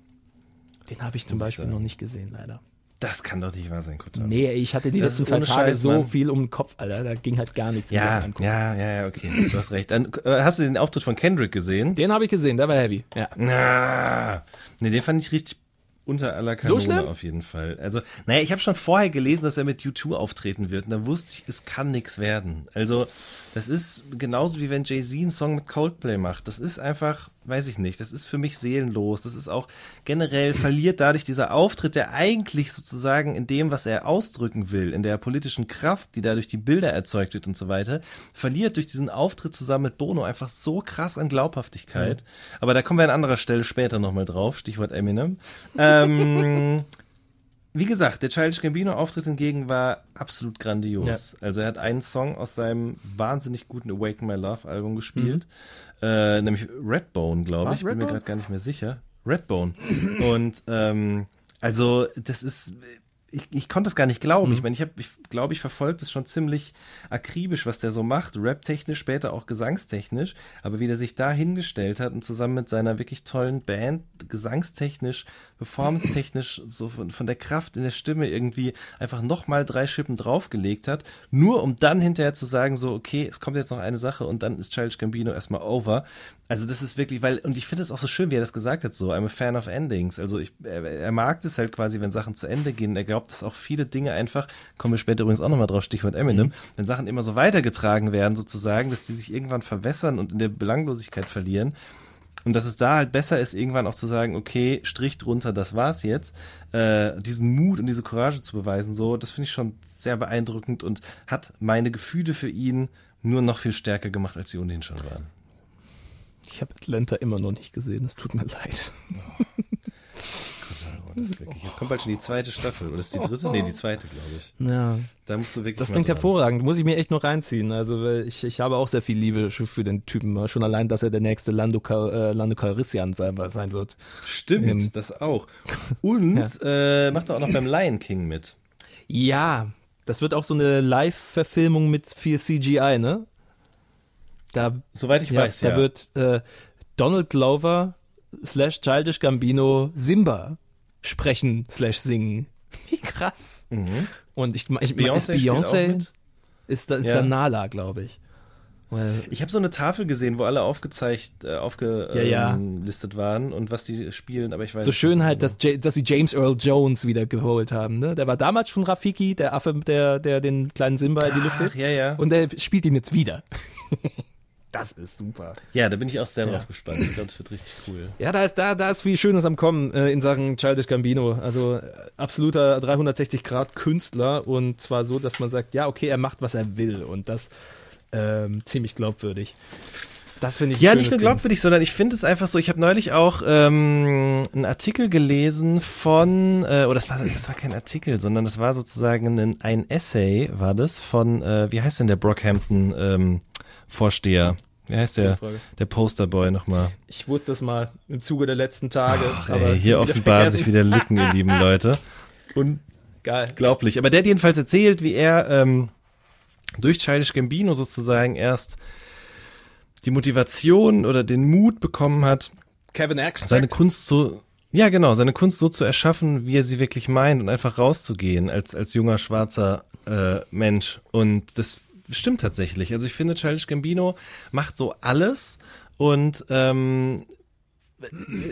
Den habe ich zum Beispiel noch nicht gesehen, leider. Das kann doch nicht wahr sein, Kutter. Nee, ich hatte die Das letzten zwei Tage Scheiß, so Mann. viel um den Kopf, Alter. Da ging halt gar nichts. Ja, ja, ja, ja, okay, du hast recht. Dann, äh, hast du den Auftritt von Kendrick gesehen? Den habe ich gesehen, der war heavy. Ja. Na, nee, den fand ich richtig unter aller So Kanone schlimm? auf jeden Fall. Also, naja, ich habe schon vorher gelesen, dass er mit U2 auftreten wird und da wusste ich, es kann nichts werden. Also, das ist genauso wie wenn Jay-Z einen Song mit Coldplay macht. Das ist einfach, weiß ich nicht, das ist für mich seelenlos. Das ist auch generell verliert dadurch dieser Auftritt, der eigentlich sozusagen in dem, was er ausdrücken will, in der politischen Kraft, die dadurch die Bilder erzeugt wird und so weiter, verliert durch diesen Auftritt zusammen mit Bono einfach so krass an Glaubhaftigkeit. Aber da kommen wir an anderer Stelle später nochmal drauf, Stichwort Eminem. Ähm, wie gesagt, der Childish Gambino Auftritt hingegen war absolut grandios. Also er hat einen Song aus seinem wahnsinnig guten Awaken My Love Album gespielt, äh, nämlich Redbone, glaube Was, ich. Bin mir gerade gar nicht mehr sicher. Redbone. Und ähm, also das ist ich, ich konnte es gar nicht glauben. Ich meine, ich habe, ich glaube, ich verfolge es schon ziemlich akribisch, was der so macht, rap-technisch, später auch gesangstechnisch. Aber wie der sich da hingestellt hat und zusammen mit seiner wirklich tollen Band, gesangstechnisch, performance-technisch, so von, von der Kraft in der Stimme irgendwie einfach nochmal drei Schippen draufgelegt hat, nur um dann hinterher zu sagen, so, okay, es kommt jetzt noch eine Sache und dann ist Childish Gambino erstmal over. Also das ist wirklich, weil, und ich finde es auch so schön, wie er das gesagt hat, so, I'm a fan of endings. Also ich, er, er mag das halt quasi, wenn Sachen zu Ende gehen. Er glaubt, dass auch viele Dinge einfach, kommen wir später übrigens auch nochmal drauf, Stichwort Eminem, wenn Sachen immer so weitergetragen werden sozusagen, dass die sich irgendwann verwässern und in der Belanglosigkeit verlieren. Und dass es da halt besser ist, irgendwann auch zu sagen, okay, Strich drunter, das war's jetzt. Äh, diesen Mut und diese Courage zu beweisen, so, das finde ich schon sehr beeindruckend und hat meine Gefühle für ihn nur noch viel stärker gemacht, als sie ohnehin schon waren. Ich habe Atlanta immer noch nicht gesehen, es tut mir leid. Das ist wirklich. Jetzt kommt bald schon die zweite Staffel. Oder ist die dritte? Nee, die zweite, glaube ich. Ja, Da musst du wirklich. das klingt dran. hervorragend. Muss ich mir echt noch reinziehen. Also weil ich, ich habe auch sehr viel Liebe für den Typen. Schon allein, dass er der nächste Lando, äh, Lando Calrissian sein, sein wird. Stimmt, Ähm, das auch. Und äh, macht er auch noch beim Lion King mit. Ja, das wird auch so eine Live-Verfilmung mit viel CGI, ne? Da, Soweit ich ja, weiß, da ja. wird äh, Donald Glover slash Childish Gambino Simba sprechen slash singen. Wie krass. Mhm. Und ich, ich Beyoncé ist spielt auch Beyoncé mit. ist da ist Ja. da Nala, glaube ich. Weil, Ich habe so eine Tafel gesehen, wo alle aufgezeigt, äh, Ja, aufgelistet ja. listet waren und was die spielen, aber ich weiß so nicht schön halt, genau. dass, dass sie James Earl Jones wieder geholt haben. Ne? Der war damals schon Rafiki, der Affe, der, der den kleinen Simba in die Luft Ach, hebt. ja, ja. Und der spielt ihn jetzt wieder. das ist super. ja, da bin ich auch sehr Ja. drauf gespannt. Ich glaube, das wird richtig cool. Ja, da ist, da, da ist viel Schönes am Kommen äh, in Sachen Childish Gambino. Also äh, absoluter 360-Grad-Künstler und zwar so, dass man sagt, ja, okay, er macht, was er will und das ähm, ziemlich glaubwürdig. Das finde ich Ja, nicht nur Ding. glaubwürdig, sondern ich finde es einfach so, ich habe neulich auch ähm, einen Artikel gelesen von, äh, oder das war, das war kein Artikel, sondern das war sozusagen ein, ein Essay, war das, von, äh, wie heißt denn der Brockhampton ähm, Vorsteher? Wie heißt der, der Posterboy nochmal? Ich wusste es mal im Zuge der letzten Tage. Ach, aber ey, hier offenbaren sich wieder Lücken, ihr lieben Leute. Geil. Unglaublich. Aber der hat jedenfalls erzählt, wie er ähm, durch Childish Gambino sozusagen erst die Motivation oder den Mut bekommen hat, Kevin X. seine Kunst so, ja genau, seine Kunst so zu erschaffen, wie er sie wirklich meint und einfach rauszugehen als, als junger schwarzer äh, Mensch. Und das stimmt tatsächlich. Also ich finde, Childish Gambino macht so alles und ähm,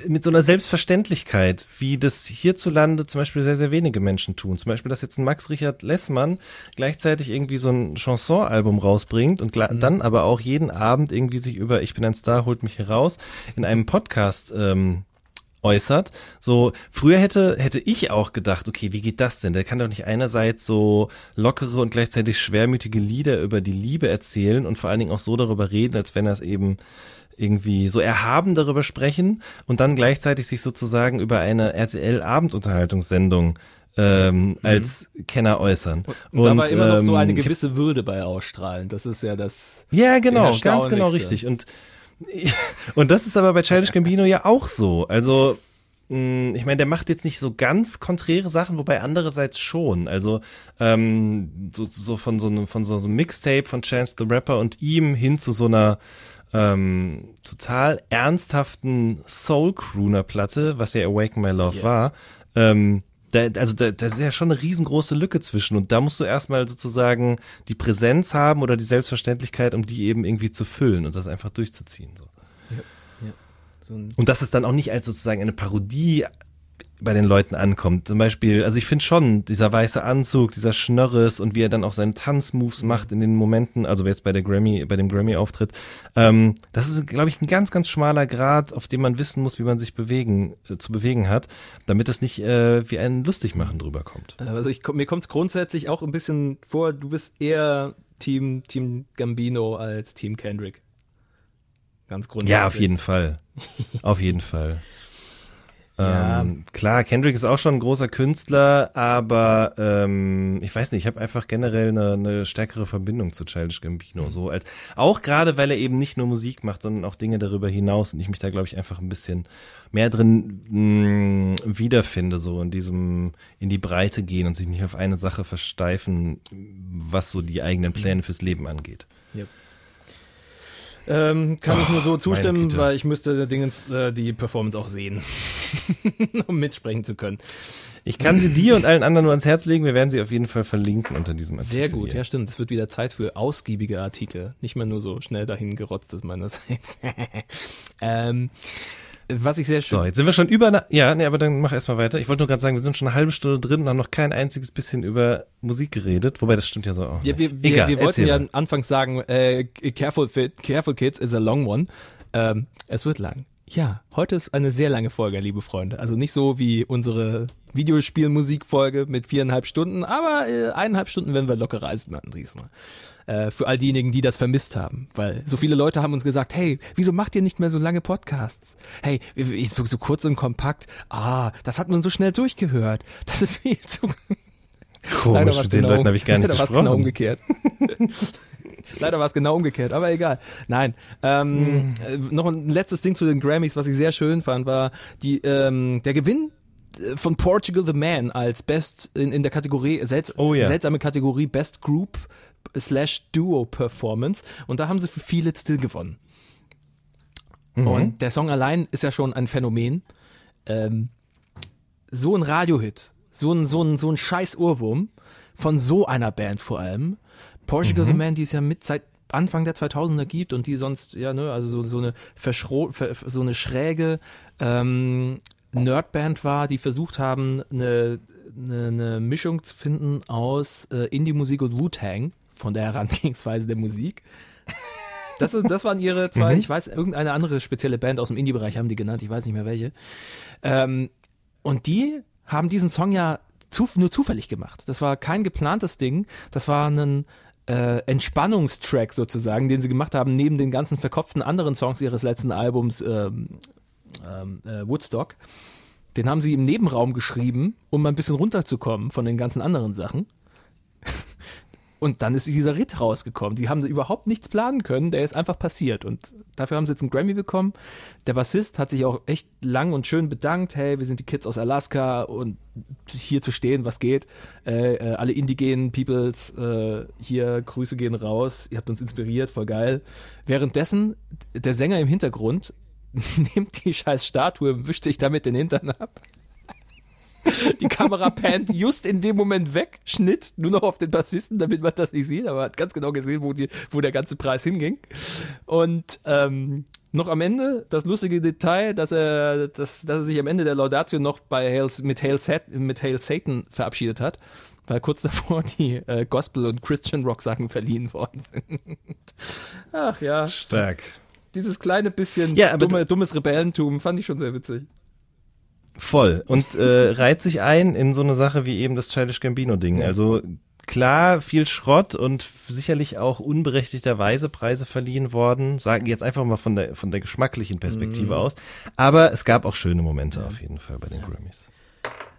mit so einer Selbstverständlichkeit, wie das hierzulande zum Beispiel sehr, sehr wenige Menschen tun. Zum Beispiel, dass jetzt ein Max Richard Lessmann gleichzeitig irgendwie so ein Chanson-Album rausbringt und gla- dann aber auch jeden Abend irgendwie sich über Ich bin ein Star, holt mich heraus in einem Podcast ähm, äußert. So, früher hätte, hätte ich auch gedacht, okay, wie geht das denn? Der kann doch nicht einerseits so lockere und gleichzeitig schwermütige Lieder über die Liebe erzählen und vor allen Dingen auch so darüber reden, als wenn er es eben irgendwie so erhaben darüber sprechen und dann gleichzeitig sich sozusagen über eine RTL-Abendunterhaltungssendung ähm, als Kenner äußern. Und, dabei immer noch so ähm, eine hab- gewisse Würde bei ausstrahlen. Das ist ja das. ja, genau, ganz genau richtig. Und, und das ist aber bei Childish Gambino ja auch so. Also, mh, ich meine, der macht jetzt nicht so ganz konträre Sachen, wobei andererseits schon. Also, ähm, so, so von so einem, von so einem Mixtape von Chance the Rapper und ihm hin zu so einer ähm, total ernsthaften Soul-Crooner-Platte, was ja Awaken My Love war. Ähm, da, also da, da ist ja schon eine riesengroße Lücke zwischen und da musst du erstmal sozusagen die Präsenz haben oder die Selbstverständlichkeit, um die eben irgendwie zu füllen und das einfach durchzuziehen. So. So ein Und dass es dann auch nicht als sozusagen eine Parodie bei den Leuten ankommt. Zum Beispiel, also ich finde schon, dieser weiße Anzug, dieser Schnörres und wie er dann auch seine Tanzmoves macht in den Momenten, also jetzt bei der Grammy, bei dem Grammy-Auftritt, ähm, das ist, glaube ich, ein ganz, ganz schmaler Grad, auf dem man wissen muss, wie man sich bewegen, äh, zu bewegen hat, damit das nicht äh, wie ein Lustigmachen drüber kommt. Also ich, mir kommt es grundsätzlich auch ein bisschen vor, du bist eher Team, Team Gambino als Team Kendrick. Ganz grundsätzlich. Ja, auf jeden Fall. Auf jeden Fall. Ja. Ähm, klar, Kendrick ist auch schon ein großer Künstler, aber ähm, ich weiß nicht, ich habe einfach generell eine, eine stärkere Verbindung zu Childish Gambino. Mhm. So als auch gerade, weil er eben nicht nur Musik macht, sondern auch Dinge darüber hinaus und ich mich da glaube ich einfach ein bisschen mehr drin mh, wiederfinde, so in diesem in die Breite gehen und sich nicht auf eine Sache versteifen, was so die eigenen Mhm. Pläne fürs Leben angeht. Ähm, kann ich nur so zustimmen, weil ich müsste Dingens äh, die Performance auch sehen, um mitsprechen zu können. Ich kann sie dir und allen anderen nur ans Herz legen. Wir werden sie auf jeden Fall verlinken unter diesem Artikel. Sehr gut, hier. ja stimmt. Es wird wieder Zeit für ausgiebige Artikel. Nicht mehr nur so schnell dahin gerotztes meinerseits. ähm, was ich sehr schön... So, jetzt sind wir schon über, ja, nee, aber dann mach erstmal weiter. Ich wollte nur gerade sagen, wir sind schon eine halbe Stunde drin und haben noch kein einziges bisschen über Musik geredet, wobei das stimmt ja so auch. Ja, wir, wir, Egal, wir wollten ja mal. anfangs sagen, äh, careful, fit, careful Kids is a long one. Ähm, es wird lang. Ja, heute ist eine sehr lange Folge, liebe Freunde. Also nicht so wie unsere Videospielmusikfolge mit viereinhalb Stunden, aber äh, eineinhalb Stunden werden wir locker reisen dann diesmal. Äh, für all diejenigen, die das vermisst haben. Weil so viele Leute haben uns gesagt, hey, wieso macht ihr nicht mehr so lange Podcasts? Hey, so, so kurz und kompakt. Ah, das hat man so schnell durchgehört. Das ist viel zu... Komisch, mit den Leuten habe ich gar nicht Leider gesprochen. genau umgekehrt. Leider war es genau umgekehrt, aber egal. Nein, ähm, äh, noch ein letztes Ding zu den Grammys, was ich sehr schön fand, war die, ähm, der Gewinn äh, von Portugal the Man als Best in, in der Kategorie, selts Oh ja. seltsame Kategorie Best Group slash Duo Performance und da haben sie für It Still gewonnen. Mhm. Und der Song allein ist ja schon ein Phänomen. Ähm, so ein Radiohit, so ein, so ein, so ein scheiß Urwurm von so einer Band vor allem. Portugal Mhm. the Man, die es ja mit seit Anfang der 2000er gibt und die sonst, ja, ne, also so, so eine verschro ver, so eine schräge ähm, Nerdband war, die versucht haben, eine, eine, eine Mischung zu finden aus äh, Indie-Musik und Wu-Tang von der Herangehensweise der Musik. Das, das waren ihre zwei, ich weiß, irgendeine andere spezielle Band aus dem Indie-Bereich haben die genannt, ich weiß nicht mehr welche. Ähm, und die haben diesen Song ja zu, nur zufällig gemacht. Das war kein geplantes Ding, das war ein äh, Entspannungstrack sozusagen, den sie gemacht haben, neben den ganzen verkopften anderen Songs ihres letzten Albums ähm, ähm, äh, Woodstock. Den haben sie im Nebenraum geschrieben, um mal ein bisschen runterzukommen von den ganzen anderen Sachen. Und dann ist dieser Ritt rausgekommen. Die haben überhaupt nichts planen können, der ist einfach passiert. Und dafür haben sie jetzt einen Grammy bekommen. Der Bassist hat sich auch echt lang und schön bedankt. Hey, wir sind die Kids aus Alaska und hier zu stehen, was geht. Äh, alle indigenen Peoples, äh, hier Grüße gehen raus. Ihr habt uns inspiriert, voll geil. Währenddessen der Sänger im Hintergrund nimmt die scheiß Statue, wischt sich damit den Hintern ab. Die Kamera pannt just in dem Moment weg, Schnitt, nur noch auf den Bassisten, damit man das nicht sieht, aber hat ganz genau gesehen, wo, die, wo der ganze Preis hinging. Und ähm, noch am Ende das lustige Detail, dass er, dass, dass er sich am Ende der Laudatio noch bei Hail, mit, Hail mit Hail Satan verabschiedet hat, weil kurz davor die äh, Gospel- und Christian Rock Sachen verliehen worden sind. Ach ja, Stark. dieses kleine bisschen Ja, dumme, dummes Rebellentum fand ich schon sehr witzig. Voll. Und äh, reiht sich ein in so eine Sache wie eben das Childish Gambino-Ding. Also klar, viel Schrott und sicherlich auch unberechtigterweise Preise verliehen worden. Sagen jetzt einfach mal von der, von der geschmacklichen Perspektive aus. Aber es gab auch schöne Momente auf jeden Fall bei den Grammys.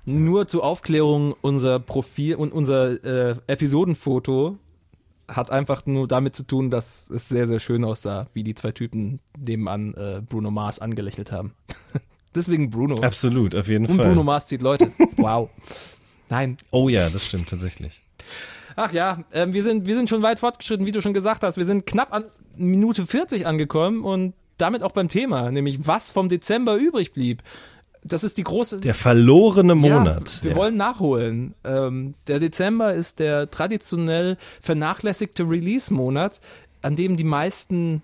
Nur zur Aufklärung, unser Profil und unser äh, Episodenfoto hat einfach nur damit zu tun, dass es sehr, sehr schön aussah, wie die zwei Typen nebenan äh, Bruno Mars angelächelt haben. Deswegen Bruno. Absolut, auf jeden und Fall. Bruno Mars zieht Leute. Wow. Nein. Oh ja, das stimmt tatsächlich. Ach ja, ähm, wir, sind, wir sind schon weit fortgeschritten, wie du schon gesagt hast. Wir sind knapp an Minute 40 angekommen und damit auch beim Thema, nämlich was vom Dezember übrig blieb. Das ist die große. Der verlorene Monat. Ja, wir Ja. wollen nachholen. Ähm, der Dezember ist der traditionell vernachlässigte Release-Monat, an dem die meisten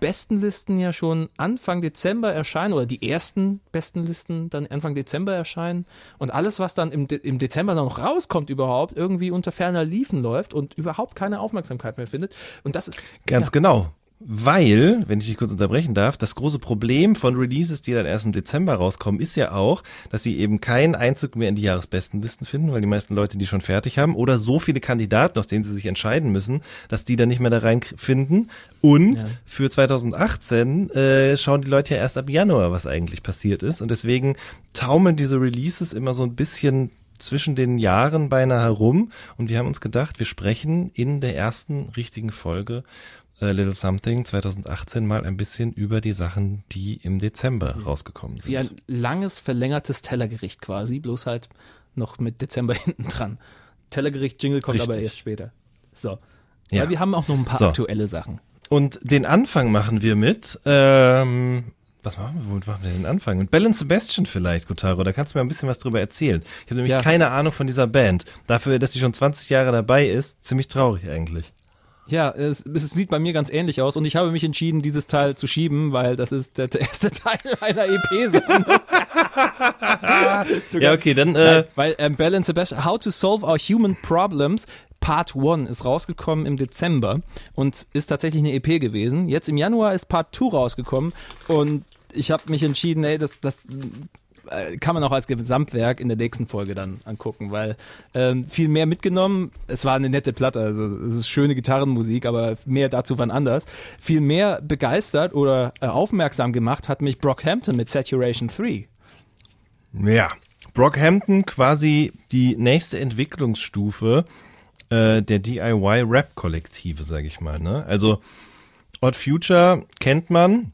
besten Listen ja schon Anfang Dezember erscheinen oder die ersten besten Listen dann Anfang Dezember erscheinen und alles, was dann im, De im Dezember noch rauskommt überhaupt, irgendwie unter ferner Liefen läuft und überhaupt keine Aufmerksamkeit mehr findet. Und das ist Ganz genau. Weil, wenn ich dich kurz unterbrechen darf, das große Problem von Releases, die dann erst im Dezember rauskommen, ist ja auch, dass sie eben keinen Einzug mehr in die Jahresbestenlisten finden, weil die meisten Leute die schon fertig haben oder so viele Kandidaten, aus denen sie sich entscheiden müssen, dass die dann nicht mehr da reinfinden. Und Ja. für 2018 äh, schauen die Leute ja erst ab Januar, was eigentlich passiert ist. Und deswegen taumeln diese Releases immer so ein bisschen zwischen den Jahren beinahe herum. Und wir haben uns gedacht, wir sprechen in der ersten richtigen Folge äh, Little Something 2018 mal ein bisschen über die Sachen, die im Dezember rausgekommen sind. wie ein langes, verlängertes Tellergericht quasi, bloß halt noch mit Dezember hinten dran. Tellergericht, Jingle kommt aber Richtig. erst später. So. Ja. Weil wir haben auch noch ein paar So. aktuelle Sachen. Und den Anfang machen wir mit, ähm, was machen wir, womit machen wir den Anfang? Mit Bell and Sebastian vielleicht, Gutaro, da kannst du mir ein bisschen was drüber erzählen. Ich habe nämlich Ja. keine Ahnung von dieser Band. Dafür, dass sie schon 20 Jahre dabei ist, ziemlich traurig eigentlich. Ja, es, es sieht bei mir ganz ähnlich aus und ich habe mich entschieden, dieses Teil zu schieben, weil das ist der, der erste Teil einer EP-Sammlung. Ja, okay, dann, Weil, äh, weil ähm, Bell and Sebastian, How to Solve Our Human Problems, Part 1 ist rausgekommen im Dezember und ist tatsächlich eine EP gewesen. Jetzt im Januar ist Part 2 rausgekommen und ich habe mich entschieden, ey, das, das kann man auch als Gesamtwerk in der nächsten Folge dann angucken, weil ähm, viel mehr mitgenommen. Es war eine nette Platte, also es ist schöne Gitarrenmusik, aber mehr dazu wann anders. Viel mehr begeistert oder äh, aufmerksam gemacht hat mich Brockhampton mit Saturation 3. Ja, Brockhampton quasi die nächste Entwicklungsstufe äh, der DIY-Rap-Kollektive, sage ich mal. Ne? Also Odd Future kennt man.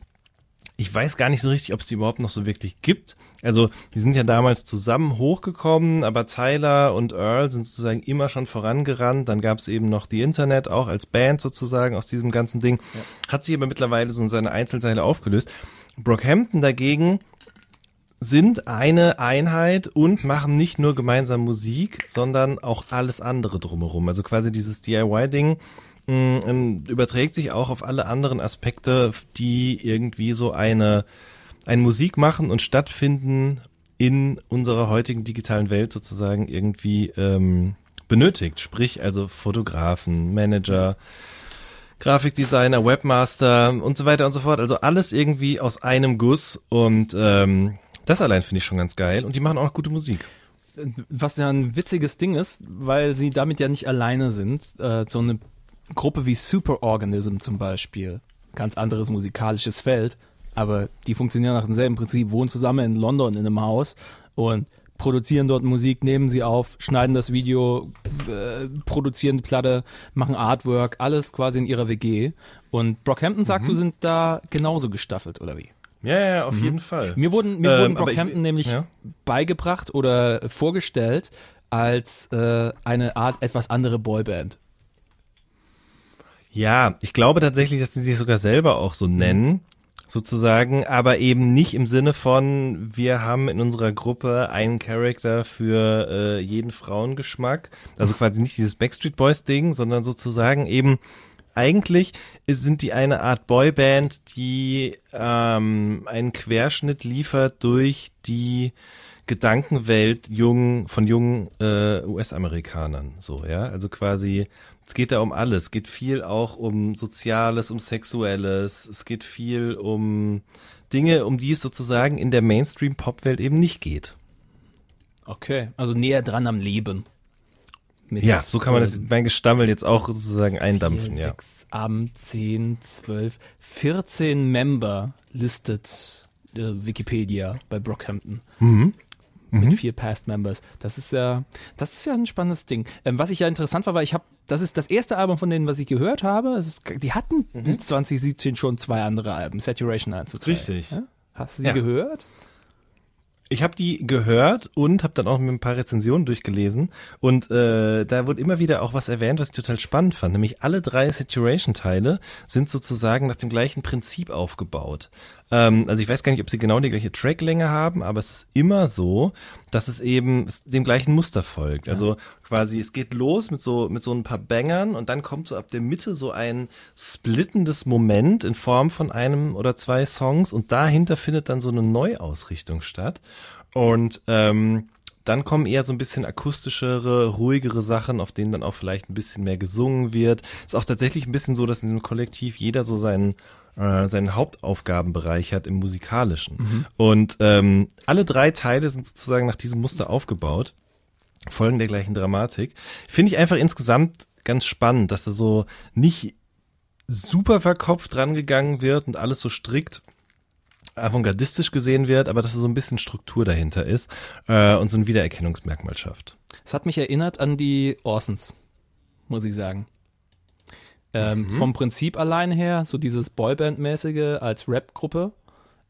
Ich weiß gar nicht so richtig, ob es die überhaupt noch so wirklich gibt. Also die sind ja damals zusammen hochgekommen, aber Tyler und Earl sind sozusagen immer schon vorangerannt. Dann gab es eben noch die Internet auch als Band sozusagen aus diesem ganzen Ding. Hat sich aber mittlerweile so in seine Einzelteile aufgelöst. Brockhampton dagegen sind eine Einheit und machen nicht nur gemeinsam Musik, sondern auch alles andere drumherum. Also quasi dieses DIY-Ding mh, ähm, überträgt sich auch auf alle anderen Aspekte, die irgendwie so eine, ein Musik machen und stattfinden in unserer heutigen digitalen Welt sozusagen irgendwie ähm, benötigt. Sprich also Fotografen, Manager, Grafikdesigner, Webmaster und so weiter und so fort. Also alles irgendwie aus einem Guss und ähm, das allein finde ich schon ganz geil und die machen auch noch gute Musik. Was ja ein witziges Ding ist, weil sie damit ja nicht alleine sind. Äh, so eine Gruppe wie Superorganism zum Beispiel, ganz anderes musikalisches Feld, aber die funktionieren nach demselben Prinzip, wohnen zusammen in London in einem Haus und produzieren dort Musik, nehmen sie auf, schneiden das Video, äh, produzieren die Platte, machen Artwork, alles quasi in ihrer WG. Und Brockhampton, sagst du, sind da genauso gestaffelt, oder wie? Ja, ja, auf jeden Fall. Mir wurden, mir Ähm, wurden aber ich- Brockhampton nämlich ja. beigebracht oder vorgestellt als äh, eine Art etwas andere Boyband. Ja, ich glaube tatsächlich, dass die sich sogar selber auch so nennen, sozusagen, aber eben nicht im Sinne von, wir haben in unserer Gruppe einen Charakter für äh, jeden Frauengeschmack. Also quasi nicht dieses Backstreet Boys Ding, sondern sozusagen eben eigentlich sind die eine Art Boyband, die ähm, einen Querschnitt liefert durch die Gedankenwelt jungen, von jungen äh, US-Amerikanern. So, ja. Also quasi, es geht da um alles. Es geht viel auch um Soziales, um Sexuelles. Es geht viel um Dinge, um die es sozusagen in der Mainstream-Pop-Welt eben nicht geht. Okay, also näher dran am Leben. Mit, Ja, so kann man das, äh, mein Gestammel jetzt auch sozusagen eindampfen, vier, ja. sechs, am 10, 12, 14 Member listet äh, Wikipedia bei Brockhampton. Mhm. Mit vier Past Members. Das ist ja, das ist ja ein spannendes Ding. Ähm, was ich ja interessant war, weil ich habe, das ist das erste Album von denen, was ich gehört habe. Es ist, die hatten Mhm. 2017 schon zwei andere Alben, Saturation 1 zu 2. Richtig. Ja? Hast du die Ja. gehört? Ich habe die gehört und habe dann auch mir ein paar Rezensionen durchgelesen und äh, da wurde immer wieder auch was erwähnt, was ich total spannend fand. Nämlich alle drei Situation-Teile sind sozusagen nach dem gleichen Prinzip aufgebaut. Ähm, also ich weiß gar nicht, ob sie genau die gleiche Tracklänge haben, aber es ist immer so, dass es eben dem gleichen Muster folgt. Also quasi es geht los mit so mit so ein paar Bangern und dann kommt so ab der Mitte so ein splittendes Moment in Form von einem oder zwei Songs und dahinter findet dann so eine Neuausrichtung statt. Und ähm, dann kommen eher so ein bisschen akustischere, ruhigere Sachen, auf denen dann auch vielleicht ein bisschen mehr gesungen wird. Ist auch tatsächlich ein bisschen so, dass in dem Kollektiv jeder so seinen äh, seinen Hauptaufgabenbereich hat im musikalischen. Und ähm, alle drei Teile sind sozusagen nach diesem Muster aufgebaut, folgen der gleichen Dramatik. Finde ich einfach insgesamt ganz spannend, dass da so nicht super verkopft rangegangen wird und alles so strikt avantgardistisch gesehen wird, aber dass da so ein bisschen Struktur dahinter ist äh, und so ein Wiedererkennungsmerkmal schafft. Es hat mich erinnert an die Orsons, muss ich sagen. Ähm, Mhm. Vom Prinzip allein her, so dieses Boyband-mäßige als Rap-Gruppe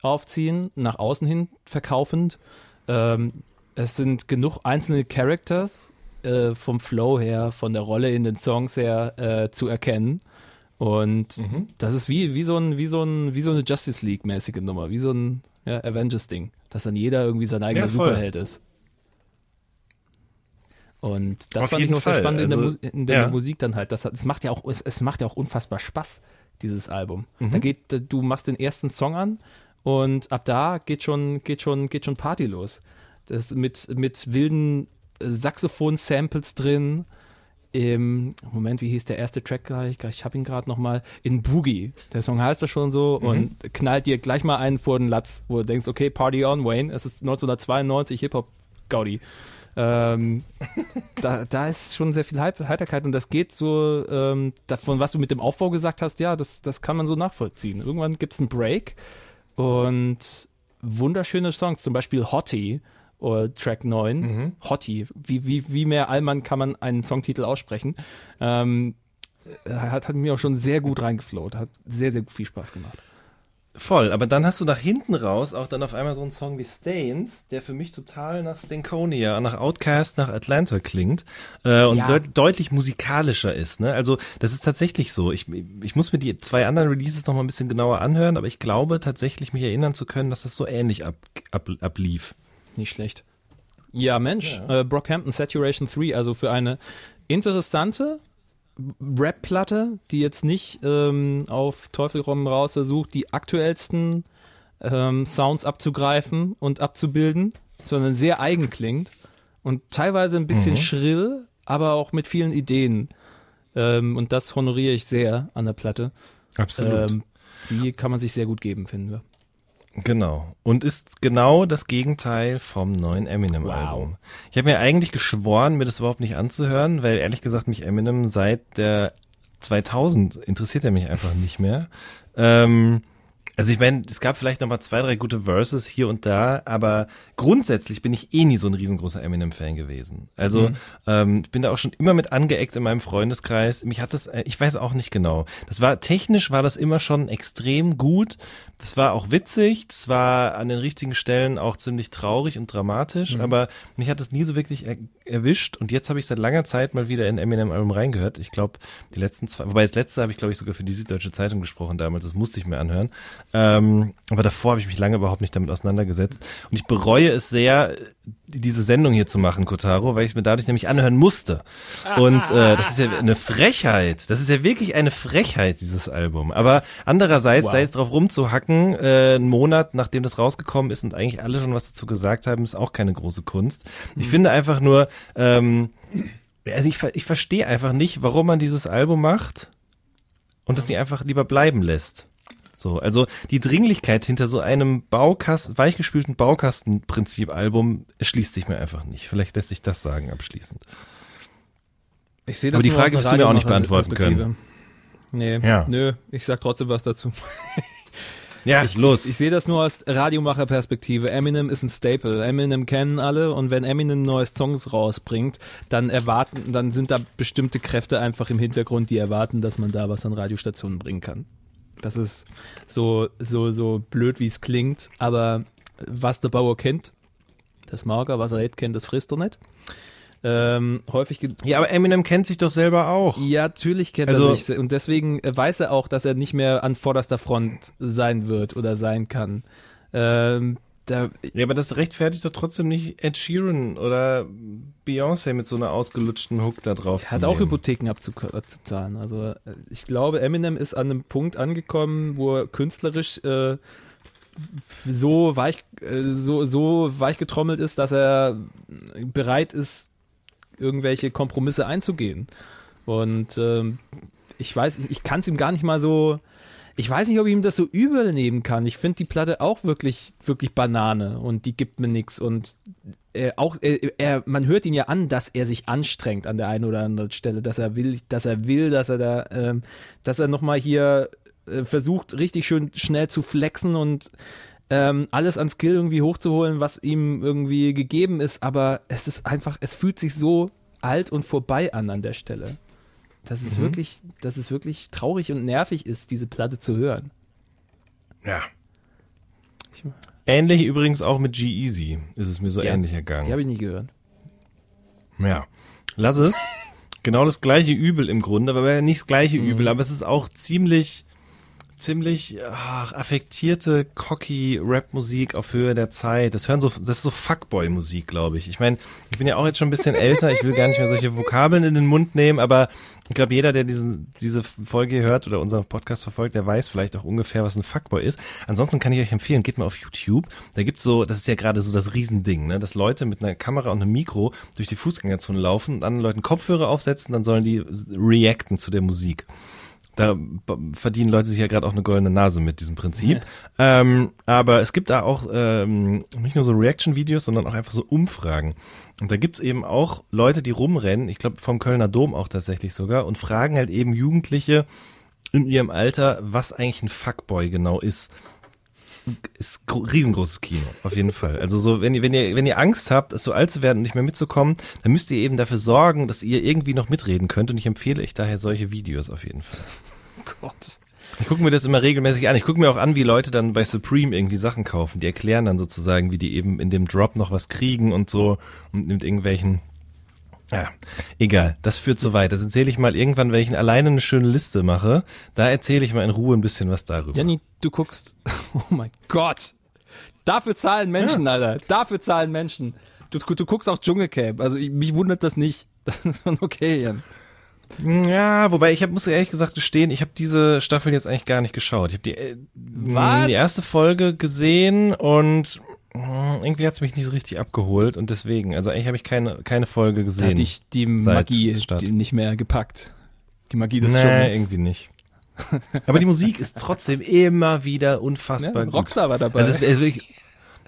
aufziehen, nach außen hin verkaufend. Ähm, es sind genug einzelne Characters äh, vom Flow her, von der Rolle in den Songs her äh, zu erkennen. Und Mhm. das ist wie, wie, so ein, wie, so ein, wie so eine Justice League-mäßige Nummer, wie so ein ja, Avengers-Ding, dass dann jeder irgendwie sein eigener Ja. Superheld ist. Und das Auf fand ich noch sehr Fall. spannend in, der, Also, Mus in der ja. Musik dann halt. Das, hat- es macht ja auch, es, es macht ja auch unfassbar Spaß, dieses Album. Mhm. Da geht, du machst den ersten Song an und ab da geht schon, geht schon, geht schon Party los. Das mit, mit wilden äh, Saxophon-Samples drin, im Moment, wie hieß der erste Track gleich? Ich habe ihn gerade noch mal in Boogie. Der Song heißt das schon so und knallt dir gleich mal einen vor den Latz, wo du denkst, okay, Party on, Wayne. Es ist 1992 Hip Hop Gaudi. Ähm, da, da ist schon sehr viel Heiter- Heiterkeit und das geht so, ähm, davon, was du mit dem Aufbau gesagt hast, ja, das, das kann man so nachvollziehen. Irgendwann gibt es einen Break und wunderschöne Songs, zum Beispiel Hottie oder Track 9. Hottie, wie, wie, wie mehr Allmann kann man einen Songtitel aussprechen. Ähm, hat, hat mir auch schon sehr gut reingeflowt, hat sehr, sehr viel Spaß gemacht. Voll, aber dann hast du nach hinten raus auch dann auf einmal so einen Song wie Stains, der für mich total nach Stankonia, nach Outcast, nach Atlanta klingt äh, und Ja. deut deutlich musikalischer ist. Ne? Also das ist tatsächlich so. Ich, ich muss mir die zwei anderen Releases noch mal ein bisschen genauer anhören, aber ich glaube tatsächlich mich erinnern zu können, dass das so ähnlich ab, ab, ablief. Nicht schlecht. Ja, Mensch, Äh, Brockhampton Saturation 3, also für eine interessante Rap-Platte, die jetzt nicht ähm, auf Teufel komm raus versucht, die aktuellsten ähm, Sounds abzugreifen und abzubilden, sondern sehr eigen klingt und teilweise ein bisschen schrill, aber auch mit vielen Ideen. Ähm, und das honoriere ich sehr an der Platte. Absolut. Ähm, die kann man sich sehr gut geben, finden wir. Genau. Und ist genau das Gegenteil vom neuen Eminem-Album. Ich habe mir eigentlich geschworen, mir das überhaupt nicht anzuhören, weil ehrlich gesagt mich Eminem seit der 2000 interessiert er mich einfach nicht mehr. Ähm, also ich meine, es gab vielleicht noch mal zwei, drei gute Verses hier und da, aber grundsätzlich bin ich eh nie so ein riesengroßer Eminem-Fan gewesen. Also ähm, ich bin da auch schon immer mit angeeckt in meinem Freundeskreis. Mich hat das, äh, ich weiß auch nicht genau. Das war technisch war das immer schon extrem gut. Das war auch witzig. Das war an den richtigen Stellen auch ziemlich traurig und dramatisch. Aber mich hat das nie so wirklich er erwischt. Und jetzt habe ich seit langer Zeit mal wieder in Eminem-Album reingehört. Ich glaube, die letzten zwei, wobei das letzte habe ich glaube ich sogar für die Süddeutsche Zeitung gesprochen damals. Das musste ich mir anhören. Ähm, aber davor habe ich mich lange überhaupt nicht damit auseinandergesetzt. Und ich bereue es sehr, diese Sendung hier zu machen, Kotaro, weil ich mir dadurch nämlich anhören musste. Und äh, das ist ja eine Frechheit. Das ist ja wirklich eine Frechheit, dieses Album. Aber andererseits, da jetzt drauf rumzuhacken, äh, einen Monat nachdem das rausgekommen ist und eigentlich alle schon was dazu gesagt haben, ist auch keine große Kunst. Ich finde einfach nur, ähm, also ich, ich verstehe einfach nicht, warum man dieses Album macht und das nicht einfach lieber bleiben lässt. So, also die Dringlichkeit hinter so einem Baukasten, weichgespülten Baukastenprinzip-Album schließt sich mir einfach nicht. Vielleicht lässt sich das sagen abschließend. Ich sehe Aber die Frage wirst du mir auch nicht beantworten Nee, Ja. nö, ich sag trotzdem was dazu. Ja, Ich, ich, ich sehe das nur aus Radiomacher-Perspektive. Eminem ist ein Staple. Eminem kennen alle und wenn Eminem neue Songs rausbringt, dann erwarten, dann sind da bestimmte Kräfte einfach im Hintergrund, die erwarten, dass man da was an Radiostationen bringen kann. Das ist so, so, so blöd, wie es klingt, aber was der Bauer kennt, das mag er, was er nicht kennt, das frisst er nicht. Ähm, häufig ja, aber Eminem kennt sich doch selber auch. ja, natürlich kennt Also- er sich und deswegen weiß er auch, dass er nicht mehr an vorderster Front sein wird oder sein kann. Ähm, da, Ja, aber das rechtfertigt doch trotzdem nicht Ed Sheeran oder Beyoncé mit so einer ausgelutschten Hook da drauf er hat auch. Hypotheken abzuzahlen. Also äh, ich glaube, Eminem ist an einem Punkt angekommen, wo er künstlerisch äh, so weich, äh, so, so weich getrommelt ist, dass er bereit ist, irgendwelche Kompromisse einzugehen. Und ähm, ich weiß, ich kann es ihm gar nicht mal so. Ich weiß nicht, ob ich ihm das so übel nehmen kann. Ich finde die Platte auch wirklich, wirklich Banane und die gibt mir nichts. Und äh, auch, äh, er, man hört ihn ja an, dass er sich anstrengt an der einen oder anderen Stelle, dass er will, dass er will, dass er da, ähm, dass er nochmal hier äh, versucht, richtig schön schnell zu flexen und ähm, alles an Skill irgendwie hochzuholen, was ihm irgendwie gegeben ist, aber es ist einfach, es fühlt sich so alt und vorbei an an der Stelle. Dass es wirklich, dass es wirklich traurig und nervig ist, diese Platte zu hören. Ja. Ich- Ähnlich übrigens auch mit G-Easy ist es mir so Ja, ähnlich Die ergangen. habe ich nie gehört. Ja. Lass es. Genau das gleiche Übel im Grunde, aber nicht das gleiche Übel, aber es ist auch ziemlich, ziemlich ach, affektierte, cocky Rap-Musik auf Höhe der Zeit. Das hören so, das ist so Fuckboy-Musik, glaube ich. Ich meine, ich bin ja auch jetzt schon ein bisschen älter. Ich will gar nicht mehr solche Vokabeln in den Mund nehmen, aber ich glaube, jeder, der diesen, diese Folge hört oder unseren Podcast verfolgt, der weiß vielleicht auch ungefähr, was ein Fuckboy ist. Ansonsten kann ich euch empfehlen, geht mal auf YouTube. Da gibt's so, das ist ja gerade so das Riesending, ne, dass Leute mit einer Kamera und einem Mikro durch die Fußgängerzone laufen und anderen Leuten Kopfhörer aufsetzen, dann sollen die reacten zu der Musik. Da verdienen Leute sich ja gerade auch eine goldene Nase mit diesem Prinzip. Ähm, aber es gibt da auch ähm, nicht nur so Reaction-Videos, sondern auch einfach so Umfragen. Und da gibt's eben auch Leute, die rumrennen, ich glaube vom Kölner Dom auch tatsächlich sogar, und fragen halt eben Jugendliche in ihrem Alter, was eigentlich ein Fuckboy genau ist. Ist gro- riesengroßes Kino, auf jeden Fall. Also so, wenn ihr, wenn ihr, wenn ihr Angst habt, so alt zu werden und nicht mehr mitzukommen, dann müsst ihr eben dafür sorgen, dass ihr irgendwie noch mitreden könnt. Und ich empfehle euch daher solche Videos auf jeden Fall. Gott. Ich gucke mir das immer regelmäßig an. Ich gucke mir auch an, wie Leute dann bei Supreme irgendwie Sachen kaufen. Die erklären dann sozusagen, wie die eben in dem Drop noch was kriegen und so und mit irgendwelchen. Ja, egal. Das führt so weit. Das erzähle ich mal irgendwann, wenn ich alleine eine schöne Liste mache. Da erzähle ich mal in Ruhe ein bisschen was darüber. Janni, du guckst. Oh mein Gott. Dafür zahlen Menschen, Alter. Dafür zahlen Menschen. Du, du guckst auch Dschungelcamp. Also ich, mich wundert das nicht. Das ist schon okay, Jan. Ja, wobei ich hab, muss ehrlich gesagt gestehen, ich habe diese Staffel jetzt eigentlich gar nicht geschaut. Ich habe die, äh, die erste Folge gesehen und mh, irgendwie hat's mich nicht so richtig abgeholt und deswegen, also eigentlich habe ich keine, keine Folge Da gesehen. hat dich die seit Magie die nicht mehr gepackt. Die Magie des nee, Dschungels. irgendwie nicht. Aber die Musik ist trotzdem immer wieder Ja, unfassbar gut. Rockstar war dabei. Also es, es wirklich,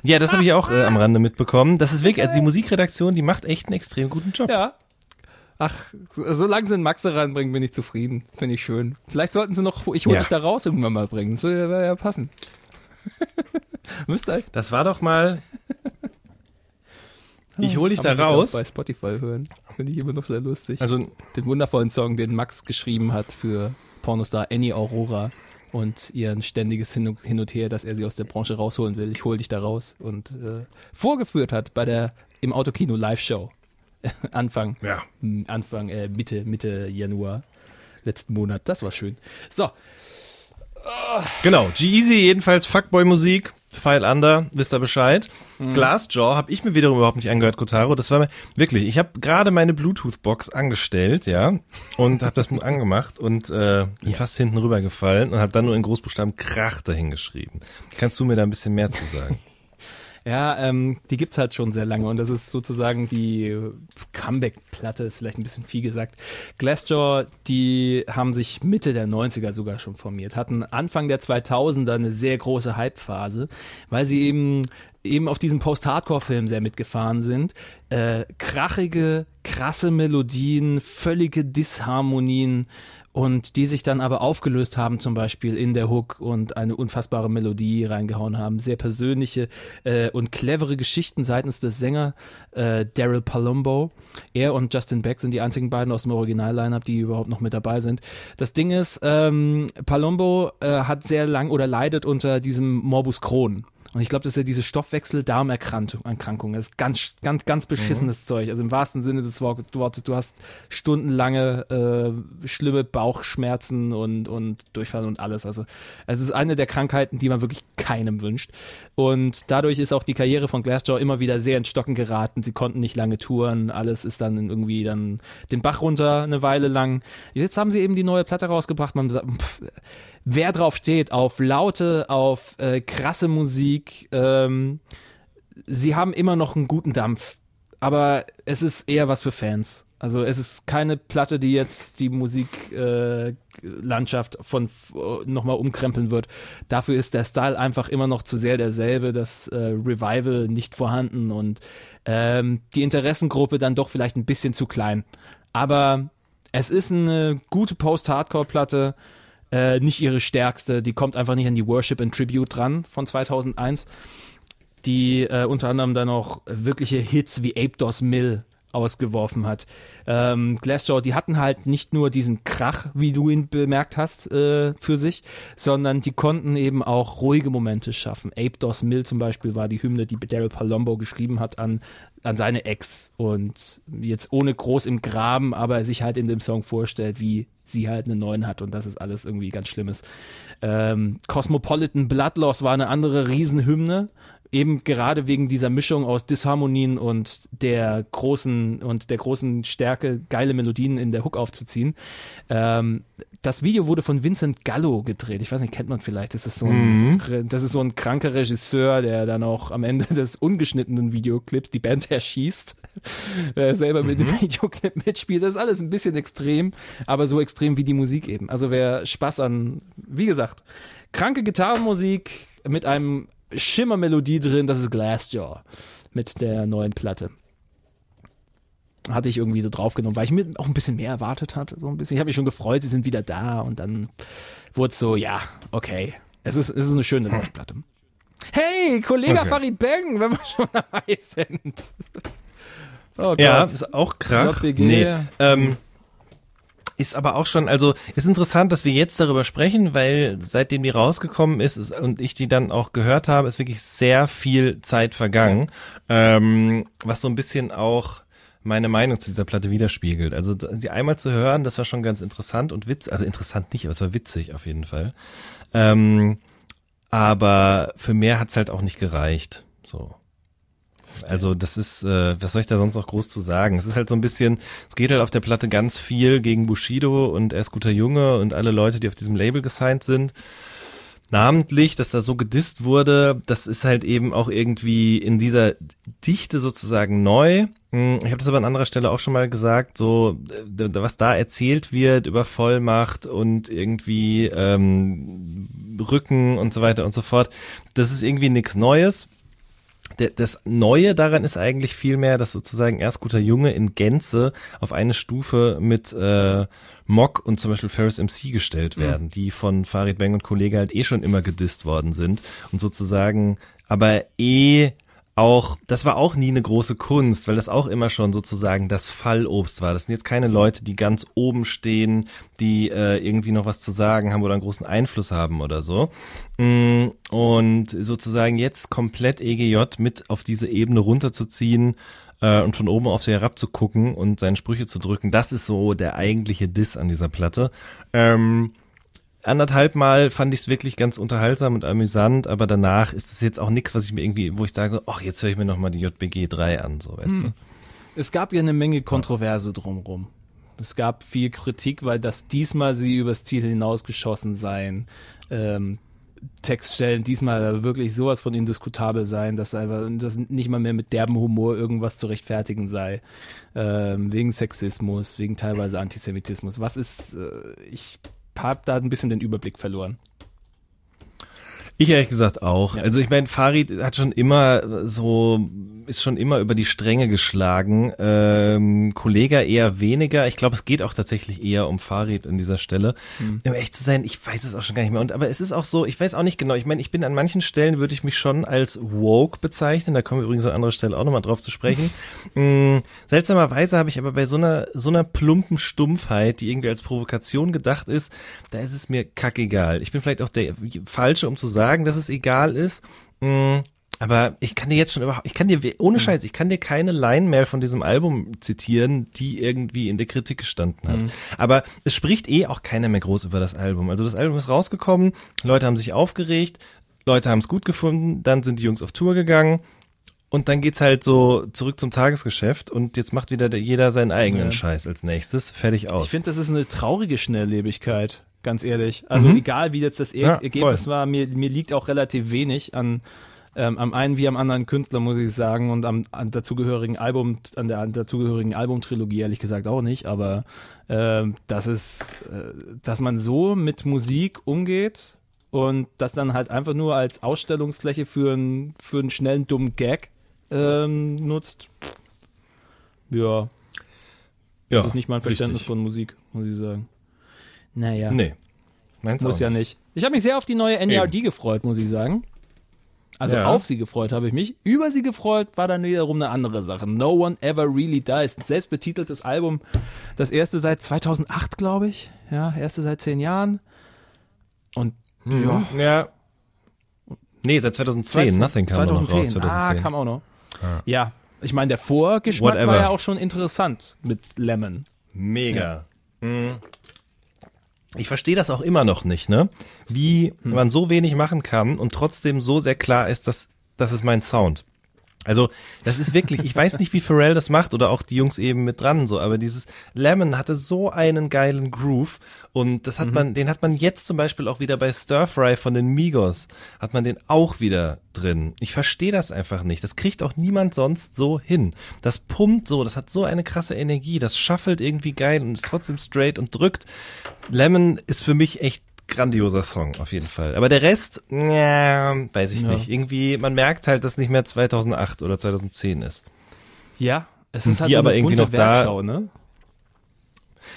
ja, das habe ich auch äh, am Rande mitbekommen. Das ist wirklich, also die Musikredaktion, die macht echt einen extrem guten Job. ja. Ach, so- solange sie einen Maxe reinbringen, bin ich zufrieden. Finde ich schön. Vielleicht sollten sie noch Ich hol Ja. dich da raus irgendwann mal bringen. Das würde würde ja passen. Müsste eigentlich. Das war doch mal. Ich hol dich da raus. Bei Spotify hören. Finde ich immer noch sehr lustig. Also den wundervollen Song, den Max geschrieben hat für Pornostar Annie Aurora und ihr ständiges Hin und, Her, dass er sie aus der Branche rausholen will. Ich hol dich da raus und äh, vorgeführt hat bei der im Autokino Live-Show. Anfang, Ja. Anfang, äh, Mitte, Mitte Januar letzten Monat. Das war schön. So, Genau, G-Easy jedenfalls Fuckboy-Musik, File Under, wisst ihr Bescheid. Glassjaw habe ich mir wiederum überhaupt nicht angehört, Kotaro. Das war mir, wirklich, ich habe gerade meine Bluetooth-Box angestellt, ja, und habe das angemacht und äh, bin fast hinten rübergefallen und habe dann nur in Großbuchstaben Krach dahingeschrieben. Kannst du mir da ein bisschen mehr zu sagen? Ja, ähm, die gibt's halt schon sehr lange und das ist sozusagen die Comeback-Platte, ist vielleicht ein bisschen viel gesagt. Glassjaw, die haben sich Mitte der 90er sogar schon formiert, hatten Anfang der 2000er eine sehr große Hype-Phase, weil sie eben eben auf diesem Post-Hardcore-Film sehr mitgefahren sind. Äh, krachige, krasse Melodien, völlige Disharmonien und die sich dann aber aufgelöst haben, zum Beispiel in der Hook und eine unfassbare Melodie reingehauen haben. Sehr persönliche äh, und clevere Geschichten seitens des Sänger äh, Daryl Palumbo. Er und Justin Beck sind die einzigen beiden aus dem Original-Line-Up, die überhaupt noch mit dabei sind. Das Ding ist, ähm, Palumbo äh, hat sehr lang oder leidet unter diesem Morbus Crohn. Und ich glaube, das ist ja diese Stoffwechsel-Darmerkrankung. Erkrankung. Das ist ganz, ganz, ganz beschissenes Zeug. Also im wahrsten Sinne des Wortes. Du hast stundenlange äh, schlimme Bauchschmerzen und, und Durchfall und alles. Also es ist eine der Krankheiten, die man wirklich keinem wünscht. Und dadurch ist auch die Karriere von Glassjaw immer wieder sehr ins Stocken geraten. Sie konnten nicht lange touren. Alles ist dann irgendwie dann den Bach runter eine Weile lang. Jetzt haben sie eben die neue Platte rausgebracht. Man sagt, pff, wer drauf steht, auf laute, auf äh, krasse Musik, ähm, sie haben immer noch einen guten Dampf, aber es ist eher was für Fans. Also es ist keine Platte, die jetzt die Musiklandschaft äh, von nochmal umkrempeln wird. Dafür ist der Style einfach immer noch zu sehr derselbe, das äh, Revival nicht vorhanden und ähm, die Interessengruppe dann doch vielleicht ein bisschen zu klein. Aber es ist eine gute Post-Hardcore-Platte, äh, nicht ihre stärkste. Die kommt einfach nicht an die Worship and Tribute dran von 2001 die äh, unter anderem dann auch wirkliche Hits wie Ape Dos Mill ausgeworfen hat. Ähm, Glassjaw, die hatten halt nicht nur diesen Krach, wie du ihn bemerkt hast, äh, für sich, sondern die konnten eben auch ruhige Momente schaffen. Ape Dos Mill zum Beispiel war die Hymne, die Daryl Palombo geschrieben hat an, an seine Ex und jetzt ohne groß im Graben, aber sich halt in dem Song vorstellt, wie sie halt einen neuen hat und das ist alles irgendwie ganz Schlimmes. Ähm, Cosmopolitan Bloodloss war eine andere Riesenhymne, eben gerade wegen dieser Mischung aus Disharmonien und der großen und der großen Stärke, geile Melodien in der Hook aufzuziehen. Ähm, das Video wurde von Vincent Gallo gedreht. Ich weiß nicht, kennt man vielleicht. Das ist so ein, das ist so ein kranker Regisseur, der dann auch am Ende des ungeschnittenen Videoclips die Band erschießt. Der selber mit dem Videoclip mitspielt. Das ist alles ein bisschen extrem, aber so extrem wie die Musik eben. Also wer Spaß an, wie gesagt, kranke Gitarrenmusik mit einem Schimmermelodie drin, das ist Glassjaw mit der neuen Platte. Hatte ich irgendwie so draufgenommen, weil ich mir auch ein bisschen mehr erwartet hatte. So ein bisschen. Ich habe mich schon gefreut, sie sind wieder da und dann wurde es so, ja, okay. Es ist, es ist eine schöne Launchplatte. Hey, Kollege Okay. Farid Bang, wenn wir schon dabei sind. Oh Ja, ist auch. JPG. Nee, ähm, ist aber auch schon, also ist interessant, dass wir jetzt darüber sprechen, weil seitdem die rausgekommen ist, ist und ich die dann auch gehört habe, ist wirklich sehr viel Zeit vergangen, ähm, was so ein bisschen auch meine Meinung zu dieser Platte widerspiegelt. Also die einmal zu hören, das war schon ganz interessant und witz, also interessant nicht, aber es war witzig auf jeden Fall. Ähm, aber für mehr hat's halt auch nicht gereicht. So. Also das ist, äh, was soll ich da sonst noch groß zu sagen? Es ist halt so ein bisschen, es geht halt auf der Platte ganz viel gegen Bushido und er ist guter Junge und alle Leute, die auf diesem Label gesigned sind. Namentlich, dass da so gedisst wurde, das ist halt eben auch irgendwie in dieser Dichte sozusagen neu. Hm, Ich habe das aber an anderer Stelle auch schon mal gesagt, so äh, was da erzählt wird über Vollmacht und irgendwie ähm, Rücken und so weiter und so fort, das ist irgendwie nichts Neues der, das Neue daran ist eigentlich vielmehr, dass sozusagen erst guter Junge in Gänze auf eine Stufe mit äh, Mock und zum Beispiel Ferris MC gestellt werden, die von Farid Bang und Kollege halt eh schon immer gedisst worden sind und sozusagen aber eh auch, das war auch nie eine große Kunst, weil das auch immer schon sozusagen das Fallobst war. Das sind jetzt keine Leute, die ganz oben stehen, die äh, irgendwie noch was zu sagen haben oder einen großen Einfluss haben oder so. Mm, Und sozusagen jetzt komplett EGJ mit auf diese Ebene runterzuziehen äh, und von oben auf sie herab zu gucken und seine Sprüche zu drücken, das ist so der eigentliche Diss an dieser Platte. Ähm, anderthalb Mal fand ich es wirklich ganz unterhaltsam und amüsant, aber danach ist es jetzt auch nichts, was ich mir irgendwie, wo ich sage, ach, jetzt höre ich mir noch mal die JBG 3 an, so, weißt du. Es gab ja eine Menge Kontroverse drumherum. Es gab viel Kritik, weil das diesmal sie übers Ziel hinausgeschossen seien. Ähm, Textstellen diesmal wirklich sowas von indiskutabel sein, dass einfach dass nicht mal mehr mit derben Humor irgendwas zu rechtfertigen sei. Ähm, wegen Sexismus, wegen teilweise Antisemitismus. Was ist, äh, ich habe da ein bisschen den Überblick verloren. Ich ehrlich gesagt auch. Also ich meine, Farid hat schon immer so, ist schon immer über die Stränge geschlagen. Ähm, Kollega eher weniger. Ich glaube, es geht auch tatsächlich eher um Farid an dieser Stelle. Um echt zu sein, ich weiß es auch schon gar nicht mehr. Und aber es ist auch so, ich weiß auch nicht genau. Ich meine, ich bin an manchen Stellen würde ich mich schon als woke bezeichnen. Da kommen wir übrigens an anderer Stelle auch nochmal drauf zu sprechen. Mm, seltsamerweise habe ich aber bei so einer so einer plumpen Stumpfheit, die irgendwie als Provokation gedacht ist, da ist es mir kackegal. Ich bin vielleicht auch der falsche, um zu sagen, dass es egal ist. Mm, aber ich kann dir jetzt schon überhaupt, ich kann dir, ohne Scheiß, ich kann dir keine Line mehr von diesem Album zitieren, die irgendwie in der Kritik gestanden hat. Aber es spricht eh auch keiner mehr groß über das Album. Also das Album ist rausgekommen, Leute haben sich aufgeregt, Leute haben es gut gefunden, dann sind die Jungs auf Tour gegangen und dann geht's halt so zurück zum Tagesgeschäft und jetzt macht wieder der, jeder seinen eigenen Ja. Scheiß als nächstes. Fertig aus. Ich finde, das ist eine traurige Schnelllebigkeit, ganz ehrlich. Also Mhm. egal, wie jetzt das er Ja, Ergebnis voll. war, mir, mir liegt auch relativ wenig an ähm, am einen wie am anderen Künstler, muss ich sagen, und am, an dazugehörigen Album, an der dazugehörigen Albumtrilogie ehrlich gesagt auch nicht, aber ähm, das ist, äh, dass man so mit Musik umgeht und das dann halt einfach nur als Ausstellungsfläche für, einen für einen schnellen, dummen Gag ähm, nutzt. Ja, das ist nicht mein Verständnis richtig. von Musik, muss ich sagen. Naja, Nee. Meinst muss ja nicht. Ich habe mich sehr auf die neue NERD gefreut, muss ich sagen. Also Ja. auf sie gefreut habe ich mich. Über sie gefreut war dann wiederum eine andere Sache. No One Ever Really Dies. Ein selbstbetiteltes Album. Das erste seit 2008, glaube ich. Ja, erste seit zehn Jahren. Und ja, Ja. Nee, seit 2010. Nothing kam noch raus. 2010. Ah, kam auch noch. Ja, ich meine, der Vorgeschmack Whatever. war ja auch schon interessant mit Lemon. Mega. Mhm. Ich verstehe das auch immer noch nicht, ne? Wie man so wenig machen kann und trotzdem so sehr klar ist, dass das ist mein Sound. Also, das ist wirklich, ich weiß nicht, wie Pharrell das macht oder auch die Jungs eben mit dran, so, aber dieses Lemon hatte so einen geilen Groove und das hat man, den hat man jetzt zum Beispiel auch wieder bei Stir Fry von den Migos, hat man den auch wieder drin. Ich verstehe das einfach nicht. Das kriegt auch niemand sonst so hin. Das pumpt so, das hat so eine krasse Energie, das shuffelt irgendwie geil und ist trotzdem straight und drückt. Lemon ist für mich echt grandioser Song auf jeden Fall. Aber der Rest, ja, weiß ich Ja. nicht. Irgendwie, man merkt halt, dass nicht mehr 2008 oder 2010 ist. Ja, es Und ist halt so aber irgendwie noch da- Werkschau, ne?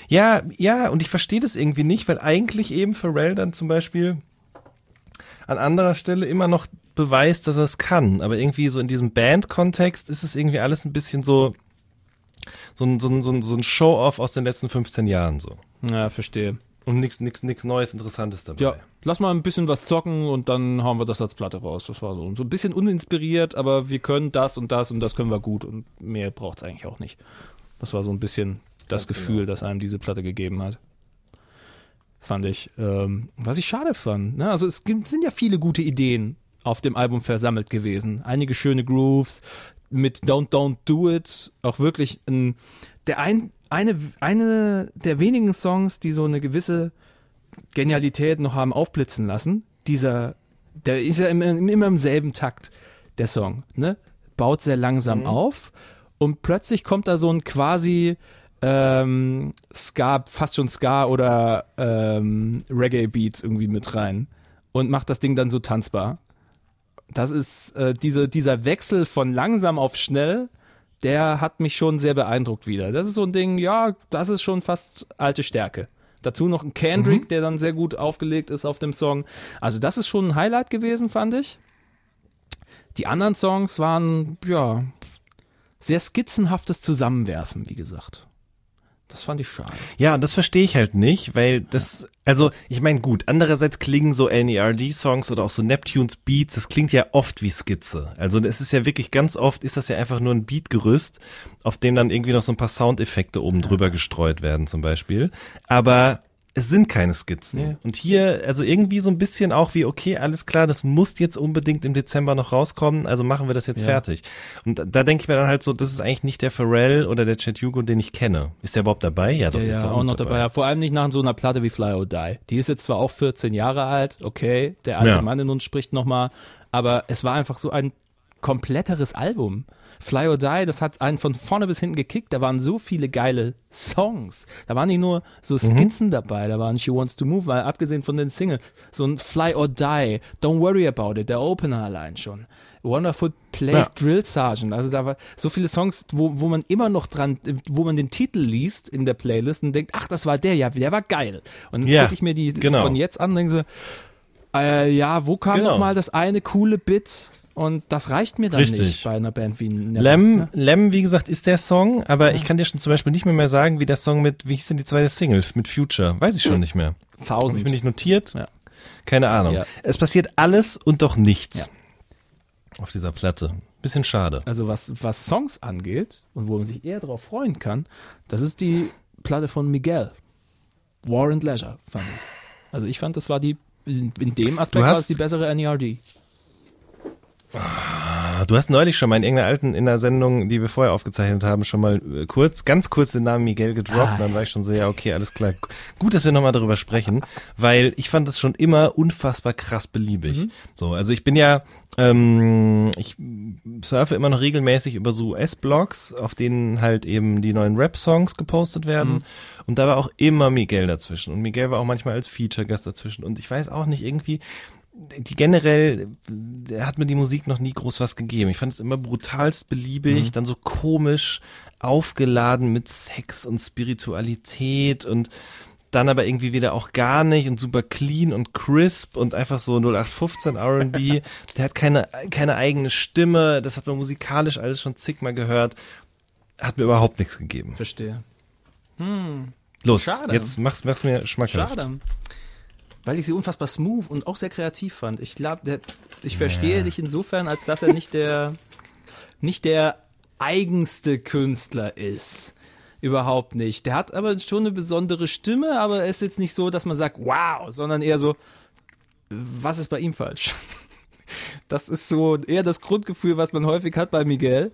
Ja, ja, und ich verstehe das irgendwie nicht, weil eigentlich eben Pharrell dann zum Beispiel an anderer Stelle immer noch beweist, dass er es kann. Aber irgendwie so in diesem Band-Kontext ist es irgendwie alles ein bisschen so, so ein, so ein, so ein, so ein Show-Off aus den letzten 15 Jahren so. Ja, verstehe. Und nichts nix, nix Neues, Interessantes dabei. Ja, lass mal ein bisschen was zocken und dann hauen wir das als Platte raus. Das war so. So ein bisschen uninspiriert, aber wir können das und das und das können wir gut und mehr braucht's eigentlich auch nicht. Das war so ein bisschen das Gefühl, das einem diese Platte gegeben hat. Fand ich. Ähm, was ich schade fand. Ne? Also es gibt, sind ja viele gute Ideen auf dem Album versammelt gewesen. Einige schöne Grooves mit Don't Don't Do It. Auch wirklich ein, der ein, eine, eine der wenigen Songs, die so eine gewisse Genialität noch haben aufblitzen lassen. Dieser, der ist ja immer, immer im selben Takt, der Song, ne? Baut sehr langsam auf und plötzlich kommt da so ein quasi ähm, Ska, fast schon Ska oder ähm, Reggae-Beat irgendwie mit rein und macht das Ding dann so tanzbar. Das ist äh, diese, dieser Wechsel von langsam auf schnell, der hat mich schon sehr beeindruckt wieder. Das ist so ein Ding, ja, das ist schon fast alte Stärke. Dazu noch ein Kendrick, der dann sehr gut aufgelegt ist auf dem Song. Also das ist schon ein Highlight gewesen, fand ich. Die anderen Songs waren, ja, sehr skizzenhaftes Zusammenwerfen, wie gesagt. Das fand ich schade. Ja, und das verstehe ich halt nicht, weil das, also ich meine gut, andererseits klingen so NERD-Songs oder auch so Neptunes Beats, das klingt ja oft wie Skizze. Also es ist ja wirklich ganz oft, ist das ja einfach nur ein Beatgerüst, auf dem dann irgendwie noch so ein paar Soundeffekte oben drüber gestreut werden zum Beispiel. Aber es sind keine Skizzen. Nee. Und hier, also irgendwie so ein bisschen auch wie, okay, alles klar, das muss jetzt unbedingt im Dezember noch rauskommen, also machen wir das jetzt Ja. fertig. Und da, da denke ich mir dann halt so, das ist eigentlich nicht der Pharrell oder der Chet Hugo, den ich kenne. Ist der überhaupt dabei? Ja, doch, Ja, der ist ja, auch noch dabei. Ja, vor allem nicht nach so einer Platte wie Fly or Die. Die ist jetzt zwar auch 14 Jahre alt, okay, der alte Ja. Mann in uns spricht nochmal, aber es war einfach so ein kompletteres Album. Fly or Die, das hat einen von vorne bis hinten gekickt. Da waren so viele geile Songs. Da waren nicht nur so Skizzen dabei, da waren She Wants to Move, weil abgesehen von den Singles, so ein Fly or Die, Don't Worry About It, der Opener allein schon. Wonderful Place, Ja. Drill Sergeant. Also da war so viele Songs, wo, wo man immer noch dran, wo man den Titel liest in der Playlist und denkt, ach, das war der, ja, der war geil. Und dann Ja, gucke ich mir die genau. von jetzt an und denke so, äh, ja, wo kam Genau. noch mal das eine coole Bit? Und das reicht mir dann Richtig. nicht bei einer Band wie Never. Lem, ne? Lem, wie gesagt, ist der Song, aber ich kann dir schon zum Beispiel nicht mehr, mehr sagen, wie der Song mit, wie hieß denn die zweite Single, mit Future? Weiß ich schon nicht mehr. Hab ich Tausend. mir nicht notiert? Ja. Keine Ahnung. Ja. Es passiert alles und doch nichts Ja. auf dieser Platte. Bisschen schade. Also was, was Songs angeht und wo man sich eher darauf freuen kann, das ist die Platte von Miguel. War and Leisure, fand ich. Also ich fand, das war die, in, in dem Aspekt Du war es die bessere NERD. Ah, Du hast neulich schon mal in irgendeiner alten, in der Sendung, die wir vorher aufgezeichnet haben, schon mal äh, kurz, ganz kurz den Namen Miguel gedroppt. Ah, dann war ich schon so, ja, okay, alles klar. Gut, dass wir nochmal darüber sprechen, weil ich fand das schon immer unfassbar krass beliebig. So, also ich bin ja, ähm, ich surfe immer noch regelmäßig über so US-Blogs, auf denen halt eben die neuen Rap-Songs gepostet werden. Und da war auch immer Miguel dazwischen. Und Miguel war auch manchmal als Feature-Gast dazwischen. Und ich weiß auch nicht, irgendwie, die generell, der hat mir die Musik noch nie groß was gegeben. Ich fand es immer brutalst beliebig, dann so komisch aufgeladen mit Sex und Spiritualität und dann aber irgendwie wieder auch gar nicht und super clean und crisp und einfach so 0815 R&B. Der hat keine, keine eigene Stimme, das hat man musikalisch alles schon zigmal gehört. Hat mir überhaupt nichts gegeben. Verstehe. Los, Schade. jetzt mach's, mach's mir schmackhaft. Schade. Weil ich sie unfassbar smooth und auch sehr kreativ fand. Ich glaube, ich verstehe dich insofern, als dass er nicht der, nicht der eigenste Künstler ist. Überhaupt nicht. Der hat aber schon eine besondere Stimme, aber es ist jetzt nicht so, dass man sagt, wow, sondern eher so, was ist bei ihm falsch? Das ist so eher das Grundgefühl, was man häufig hat bei Miguel,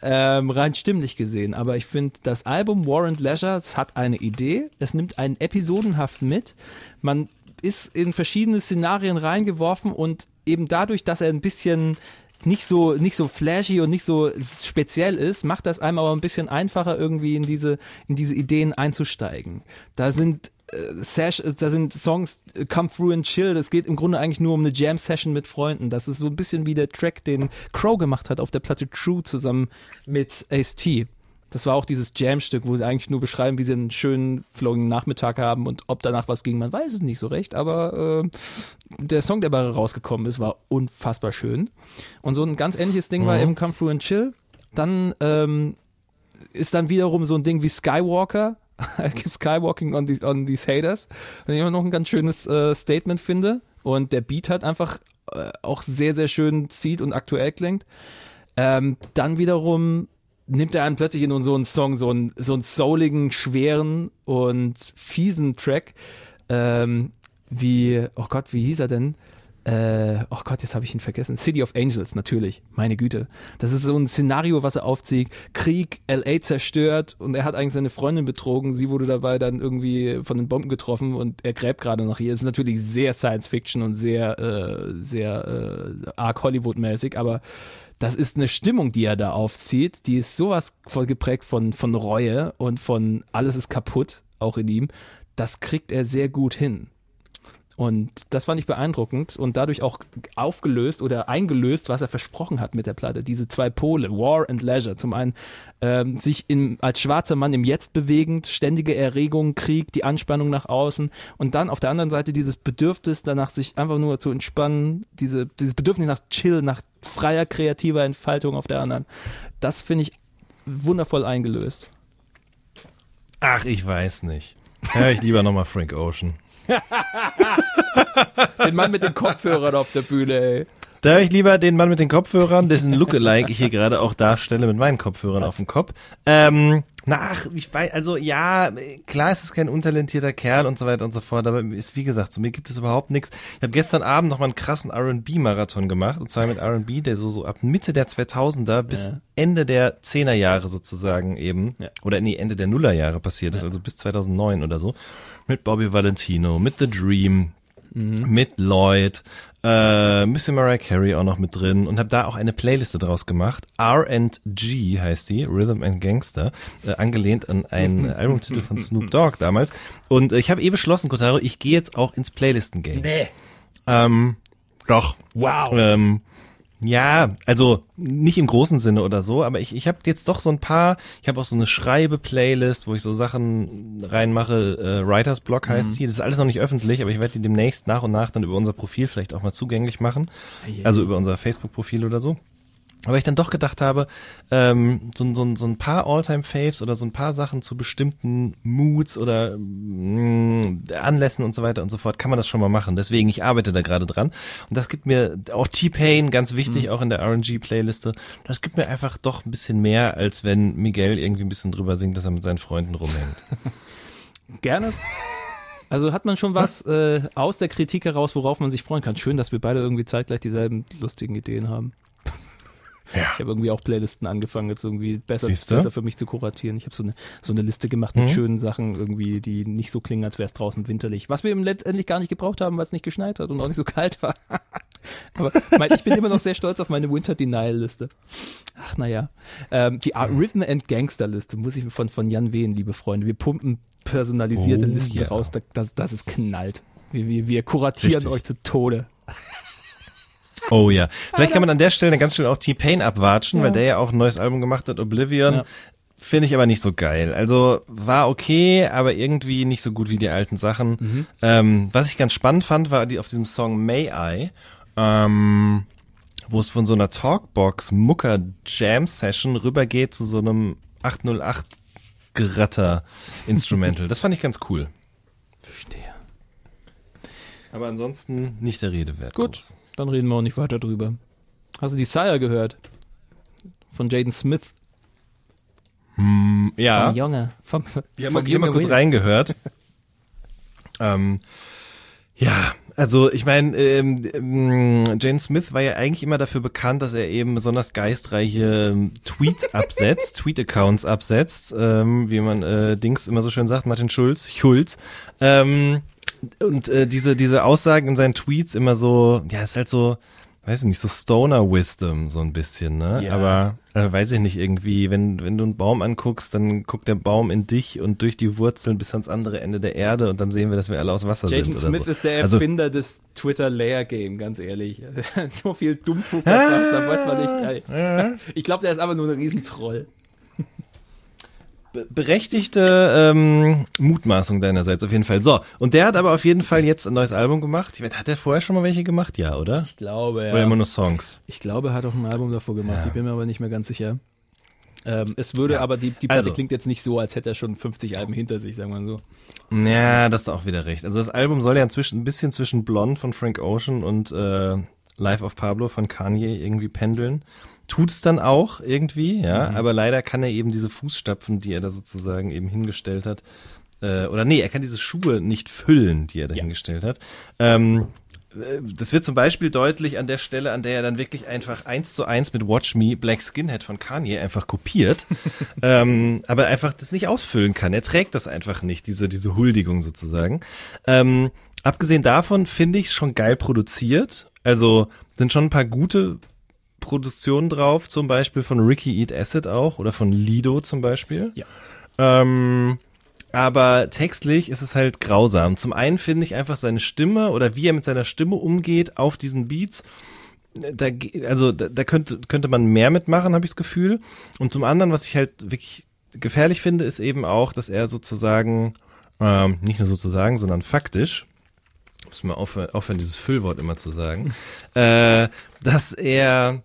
ähm, rein stimmlich gesehen. Aber ich finde, das Album War and Leisure, es hat eine Idee, es nimmt einen episodenhaft mit. Man ist in verschiedene Szenarien reingeworfen und eben dadurch, dass er ein bisschen nicht so, nicht so flashy und nicht so speziell ist, macht das einem aber ein bisschen einfacher, irgendwie in diese, in diese Ideen einzusteigen. Da sind äh, Sash, äh, da sind Songs äh, Come Through and Chill. Das geht im Grunde eigentlich nur um eine Jam-Session mit Freunden. Das ist so ein bisschen wie der Track, den Crow gemacht hat auf der Platte True zusammen mit Ace T. Das war auch dieses Jam-Stück, wo sie eigentlich nur beschreiben, wie sie einen schönen flowing Nachmittag haben und ob danach was ging, man weiß es nicht so recht. Aber äh, der Song, der dabei rausgekommen ist, war unfassbar schön. Und so ein ganz ähnliches Ding war eben Come Through and Chill. Dann ähm, ist dann wiederum so ein Ding wie Skywalker. Keep skywalking on these, on these haters. Und ich immer noch ein ganz schönes äh, Statement finde. Und der Beat halt einfach äh, auch sehr, sehr schön zieht und aktuell klingt. Ähm, dann wiederum nimmt er einem plötzlich in so einen Song, so einen, so einen souligen, schweren und fiesen Track. Ähm, wie, oh Gott, wie hieß er denn? Äh, oh Gott, jetzt habe ich ihn vergessen. City of Angels, natürlich. Meine Güte. Das ist so ein Szenario, was er aufzieht. Krieg, LA zerstört und er hat eigentlich seine Freundin betrogen. Sie wurde dabei dann irgendwie von den Bomben getroffen und er gräbt gerade nach ihr. Ist natürlich sehr Science Fiction und sehr, äh, sehr äh, arg Hollywood-mäßig, aber das ist eine Stimmung, die er da aufzieht. Die ist sowas voll geprägt von, von Reue und von alles ist kaputt, auch in ihm. Das kriegt er sehr gut hin. Und das fand ich beeindruckend und dadurch auch aufgelöst oder eingelöst, was er versprochen hat mit der Platte. Diese zwei Pole, War and Leisure. Zum einen ähm, sich in, als schwarzer Mann im Jetzt bewegend, ständige Erregung, Krieg, die Anspannung nach außen und dann auf der anderen Seite dieses Bedürfnis danach, sich einfach nur zu entspannen, diese, dieses Bedürfnis nach Chill, nach freier kreativer Entfaltung auf der anderen. Das finde ich wundervoll eingelöst. Ach, ich weiß nicht. Hör ich lieber nochmal Frank Ocean. Den Mann mit den Kopfhörern auf der Bühne, ey. Da höre ich lieber den Mann mit den Kopfhörern, dessen Lookalike ich hier gerade auch darstelle mit meinen Kopfhörern auf dem Kopf. Ähm, na, ach, ich weiß, also ja, klar ist es kein untalentierter Kerl und so weiter und so fort, aber ist wie gesagt, zu mir gibt es überhaupt nichts. Ich habe gestern Abend noch mal einen krassen R&B-Marathon gemacht und zwar mit R&B, der so, so ab Mitte der 2000er bis Ja. Ende der 10er Jahre sozusagen eben, Ja. oder nee, Ende der Nullerjahre passiert ist, also bis 2009 oder so, mit Bobby Valentino, mit The Dream, mit Lloyd, äh, bisschen Mariah Carey auch noch mit drin und habe da auch eine Playliste draus gemacht. R&G heißt die, Rhythm and Gangster, äh, angelehnt an einen Albumtitel von Snoop Dogg damals. Und äh, ich habe eh beschlossen, Kotaro, ich gehe jetzt auch ins Playlisten-Game. Nee. Ähm, doch. Wow. Ähm, ja, also nicht im großen Sinne oder so, aber ich, ich habe jetzt doch so ein paar, ich habe auch so eine Schreibe-Playlist, wo ich so Sachen reinmache, äh, Writers Block heißt die, das ist alles noch nicht öffentlich, aber ich werde die demnächst nach und nach dann über unser Profil vielleicht auch mal zugänglich machen, also über unser Facebook-Profil oder so. Aber ich dann doch gedacht habe, ähm, so, so, so ein paar All-Time-Faves oder so ein paar Sachen zu bestimmten Moods oder mh, Anlässen und so weiter und so fort, kann man das schon mal machen. Deswegen, ich arbeite da gerade dran. Und das gibt mir auch T-Pain, ganz wichtig, auch in der RNG-Playliste, das gibt mir einfach doch ein bisschen mehr, als wenn Miguel irgendwie ein bisschen drüber singt, dass er mit seinen Freunden rumhängt. Gerne. Also hat man schon was äh, aus der Kritik heraus, worauf man sich freuen kann. Schön, dass wir beide irgendwie zeitgleich dieselben lustigen Ideen haben. Ja. Ich habe irgendwie auch Playlisten angefangen, jetzt irgendwie besser, besser für mich zu kuratieren. Ich habe so eine, so eine Liste gemacht mit Mhm. schönen Sachen, irgendwie, die nicht so klingen, als wäre es draußen winterlich. Was wir eben letztendlich gar nicht gebraucht haben, weil es nicht geschneit hat und auch nicht so kalt war. Aber mein, ich bin immer noch sehr stolz auf meine Winter Denial-Liste. Ach, naja. Ähm, die Art Rhythm and Gangster-Liste muss ich von, von Jan Wehn, liebe Freunde. Wir pumpen personalisierte Oh, Listen ja. raus, da- das, das ist knallt. Wir, wir, wir kuratieren Richtig. euch zu Tode. Oh ja. Vielleicht kann man an der Stelle ganz schnell auch T-Pain abwatschen, weil der ja auch ein neues Album gemacht hat, Oblivion. Ja. finde ich aber nicht so geil. Also war okay, aber irgendwie nicht so gut wie die alten Sachen. Ähm, was ich ganz spannend fand, war die auf diesem Song May I, ähm, wo es von so einer Talkbox Mucker Jam Session rübergeht zu so einem 808 Gratter Instrumental. Das fand ich ganz cool. Verstehe. Aber ansonsten nicht der Rede wert. Gut, groß. Dann reden wir auch nicht weiter drüber. Hast du die Sire gehört? Von Jaden Smith. Ja. Vom Junge. Vom, Wir haben vom mal, hier mal kurz reingehört. ähm, ja, also ich meine, ähm, ähm, Jane Smith war ja eigentlich immer dafür bekannt, dass er eben besonders geistreiche ähm, Tweets absetzt, Tweet-Accounts absetzt, ähm, wie man äh, Dings immer so schön sagt, Martin Schulz, Schulz. Ähm, und äh, diese diese Aussagen in seinen Tweets immer so, ja, ist halt so, weiß ich nicht, so Stoner Wisdom so ein bisschen, ne? Ja. Aber äh, weiß ich nicht irgendwie, wenn wenn du einen Baum anguckst, dann guckt der Baum in dich und durch die Wurzeln bis ans andere Ende der Erde und dann sehen wir, dass wir alle aus Wasser Jaden sind oder Smith so. ist der Also- Erfinder des Twitter Layer Game, ganz ehrlich. so viel Dummfug verbracht, da weiß man nicht. Ich glaube, der ist aber nur ein Riesentroll. Be- berechtigte ähm, Mutmaßung deinerseits auf jeden Fall. So, und der hat aber auf jeden Fall jetzt ein neues Album gemacht. Ich weiß, hat er vorher schon mal welche gemacht? Ja, oder? Ich glaube, Oder immer nur Songs? Ich glaube, er hat auch ein Album davor gemacht. Ich bin mir aber nicht mehr ganz sicher. Ähm, es würde Ja. aber, die, die Platte Also. klingt jetzt nicht so, als hätte er schon 50 Alben hinter sich, sagen wir mal so. Ja, das ist auch wieder recht. Also das Album soll ja inzwischen ein bisschen zwischen Blonde von Frank Ocean und äh, Life of Pablo von Kanye irgendwie pendeln. Tut's dann auch irgendwie, ja, aber leider kann er eben diese Fußstapfen, die er da sozusagen eben hingestellt hat, äh, oder nee, er kann diese Schuhe nicht füllen, die er da hingestellt hat. Ähm, äh, das wird zum Beispiel deutlich an der Stelle, an der er dann wirklich einfach eins zu eins mit Watch Me Black Skinhead von Kanye einfach kopiert, ähm, aber einfach das nicht ausfüllen kann. Er trägt das einfach nicht, diese, diese Huldigung sozusagen. Ähm, abgesehen davon finde ich es schon geil produziert. Also sind schon ein paar gute Produktionen drauf, zum Beispiel von Ricky Eat Acid auch oder von Lido zum Beispiel. Ja. Ähm, aber textlich ist es halt grausam. Zum einen finde ich einfach seine Stimme oder wie er mit seiner Stimme umgeht auf diesen Beats. Da, also da, da könnte, könnte man mehr mitmachen, habe ich das Gefühl. Und zum anderen, was ich halt wirklich gefährlich finde, ist eben auch, dass er sozusagen, ähm, nicht nur sozusagen, sondern faktisch, muss mal aufhören, aufhören, dieses Füllwort immer zu sagen, äh, dass er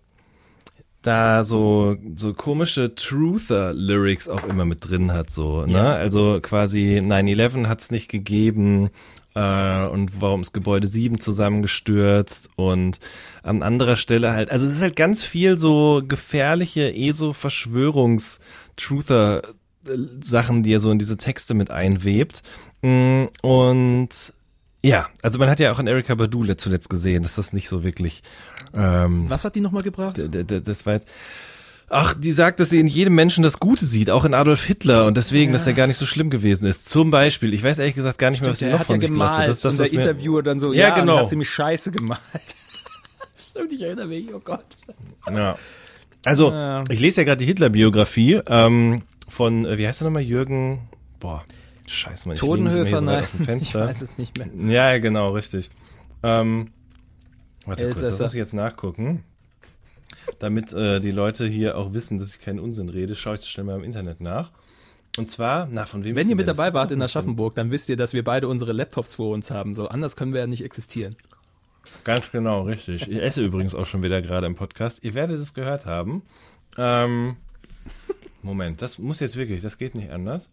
da so so komische Truther-Lyrics auch immer mit drin hat, so, ne? Also quasi 9-11 hat's nicht gegeben äh, und warum ist Gebäude 7 zusammengestürzt und an anderer Stelle halt, also es ist halt ganz viel so gefährliche ESO-Verschwörungs-Truther Sachen, die er so in diese Texte mit einwebt. Mm, Und ja, also man hat ja auch in Erika Badu zuletzt gesehen, dass das nicht so wirklich ähm, Was hat die nochmal gebracht? Das war jetzt. Ach, die sagt, dass sie in jedem Menschen das Gute sieht, auch in Adolf Hitler und deswegen, dass er gar nicht so schlimm gewesen ist. Zum Beispiel, ich weiß ehrlich gesagt gar nicht mehr, was sie der noch von ja sich gelassen hat. Das ist das, und der was mir- Interviewer dann so, Ja, ja, genau. hat ziemlich scheiße gemalt. Stimmt, ich erinnere mich, oh Gott. Ja. Also, Ja. ich lese ja gerade die Hitler-Biografie ähm, von, äh, wie heißt er nochmal, Jürgen, boah, scheiße, Mann, ich hier Totenhöfer, so nein, ich weiß es nicht mehr. Ja, ja, genau, richtig. Ähm, warte kurz, das muss ich jetzt nachgucken. Damit äh, die Leute hier auch wissen, dass ich keinen Unsinn rede, schaue ich das schnell mal im Internet nach. Und zwar, na, von wem Wenn ihr mit dabei wart in Aschaffenburg, dann wisst ihr, dass wir beide unsere Laptops vor uns haben. So anders können wir ja nicht existieren. Ganz genau, richtig. Ich esse übrigens auch schon wieder gerade im Podcast. Ihr werdet es gehört haben. Ähm, Moment, das muss jetzt wirklich, das geht nicht anders.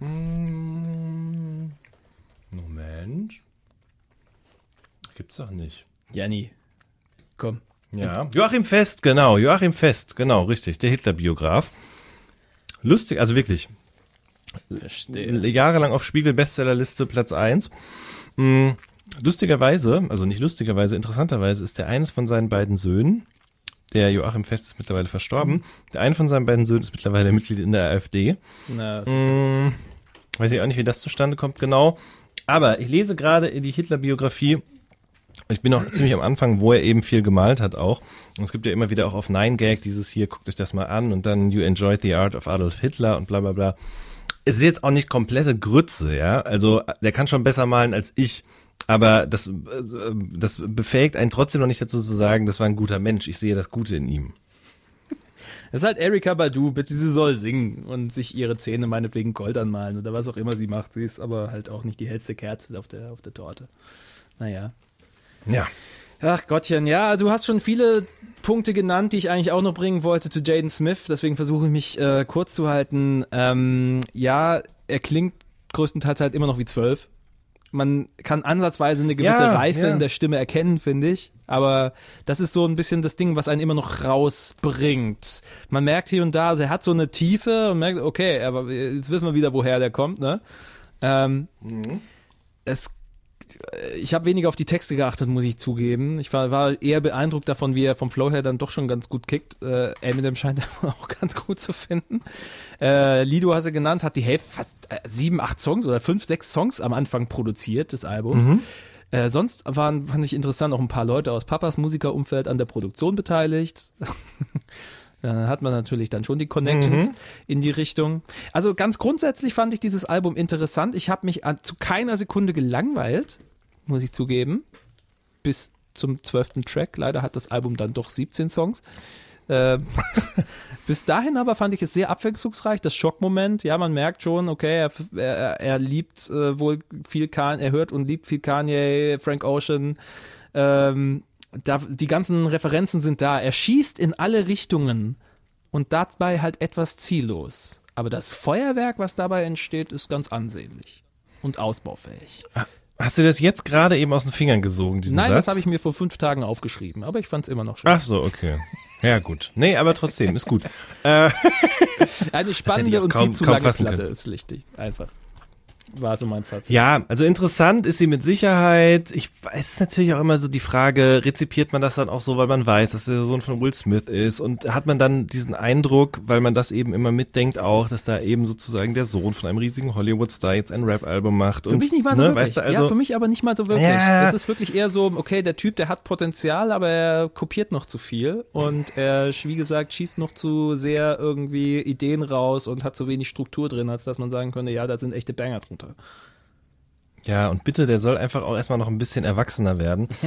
Hm, Moment. Gibt's doch nicht. Janni, komm. Ja, Joachim Fest, genau, Joachim Fest, genau, richtig, der Hitler-Biograf. Lustig, also wirklich, Verstehe. jahrelang auf Spiegel Bestsellerliste Platz 1. Mm, Lustigerweise, also nicht lustigerweise, interessanterweise ist der eines von seinen beiden Söhnen, der Joachim Fest ist mittlerweile verstorben, der eine von seinen beiden Söhnen ist mittlerweile Mitglied in der AfD. Na, Mm, weiß ich auch nicht, wie das zustande kommt genau. Aber ich lese gerade in die Hitler-Biografie. Ich bin noch ziemlich am Anfang, wo er eben viel gemalt hat auch. Und es gibt ja immer wieder auch auf 9gag dieses hier, guckt euch das mal an und dann You Enjoyed the Art of Adolf Hitler und bla bla bla. Es ist jetzt auch nicht komplette Grütze, ja. Also der kann schon besser malen als ich. Aber das, äh, das befähigt einen trotzdem noch nicht dazu zu sagen, das war ein guter Mensch. Ich sehe das Gute in ihm. Das ist halt Erika Badu, bitte sie soll singen und sich ihre Zähne meinetwegen Gold anmalen oder was auch immer sie macht. Sie ist aber halt auch nicht die hellste Kerze auf der, auf der Torte. Naja. Ja. Ach Gottchen, ja, du hast schon viele Punkte genannt, die ich eigentlich auch noch bringen wollte zu Jaden Smith, deswegen versuche ich mich äh, kurz zu halten. Ähm, ja, er klingt größtenteils halt immer noch wie zwölf. Man kann ansatzweise eine gewisse Ja, Reife ja. in der Stimme erkennen, finde ich. Aber das ist so ein bisschen das Ding, was einen immer noch rausbringt. Man merkt hier und da, also er hat so eine Tiefe und merkt, okay, aber jetzt wissen wir wieder, woher der kommt, ne? Ähm, es ich habe weniger auf die Texte geachtet, muss ich zugeben. Ich war, war eher beeindruckt davon, wie er vom Flow her dann doch schon ganz gut kickt. Äh, Eminem scheint er auch ganz gut zu finden. Äh, Lido hast du genannt, hat die Hälfte, fast äh, sieben, acht Songs oder fünf, sechs Songs am Anfang produziert des Albums. Äh, sonst waren, fand ich interessant, auch ein paar Leute aus Papas Musikerumfeld an der Produktion beteiligt. Da hat man natürlich dann schon die Connections in die Richtung. Also ganz grundsätzlich fand ich dieses Album interessant. Ich habe mich an, zu keiner Sekunde gelangweilt, muss ich zugeben. Bis zum zwölften Track. Leider hat das Album dann doch 17 Songs. Äh, bis dahin aber fand ich es sehr abwechslungsreich. Das Schockmoment, ja, man merkt schon, okay, er, er, er liebt äh, wohl viel Kanye, er hört und liebt viel Kanye, Frank Ocean. Ähm, da, die ganzen Referenzen sind da. Er schießt in alle Richtungen und dabei halt etwas ziellos. Aber das Feuerwerk, was dabei entsteht, ist ganz ansehnlich und ausbaufähig. Hast du das jetzt gerade eben aus den Fingern gesogen, diesen Nein, Satz? das habe ich mir vor fünf Tagen aufgeschrieben, aber ich fand es immer noch schön. Ach so, okay. Ja, gut. Nee, aber trotzdem, ist gut. Äh, Eine spannende und kaum- viel zu lange Platte können. ist schlicht. Einfach. War so mein Fazit. Ja, also interessant ist sie mit Sicherheit. Ich es ist natürlich auch immer so die Frage, rezipiert man das dann auch so, weil man weiß, dass der Sohn von Will Smith ist und hat man dann diesen Eindruck, weil man das eben immer mitdenkt auch, dass da eben sozusagen der Sohn von einem riesigen Hollywood-Star jetzt ein Rap-Album macht. Für und, mich nicht mal so ne, wirklich. Weißt du, also, ja, für mich aber nicht mal so wirklich. Ja. Es ist wirklich eher so, okay, der Typ, der hat Potenzial, aber er kopiert noch zu viel und er, wie gesagt, schießt noch zu sehr irgendwie Ideen raus und hat zu wenig Struktur drin, als dass man sagen könnte, ja, da sind echte Banger drunter. Ja, und bitte, der soll einfach auch erstmal noch ein bisschen erwachsener werden.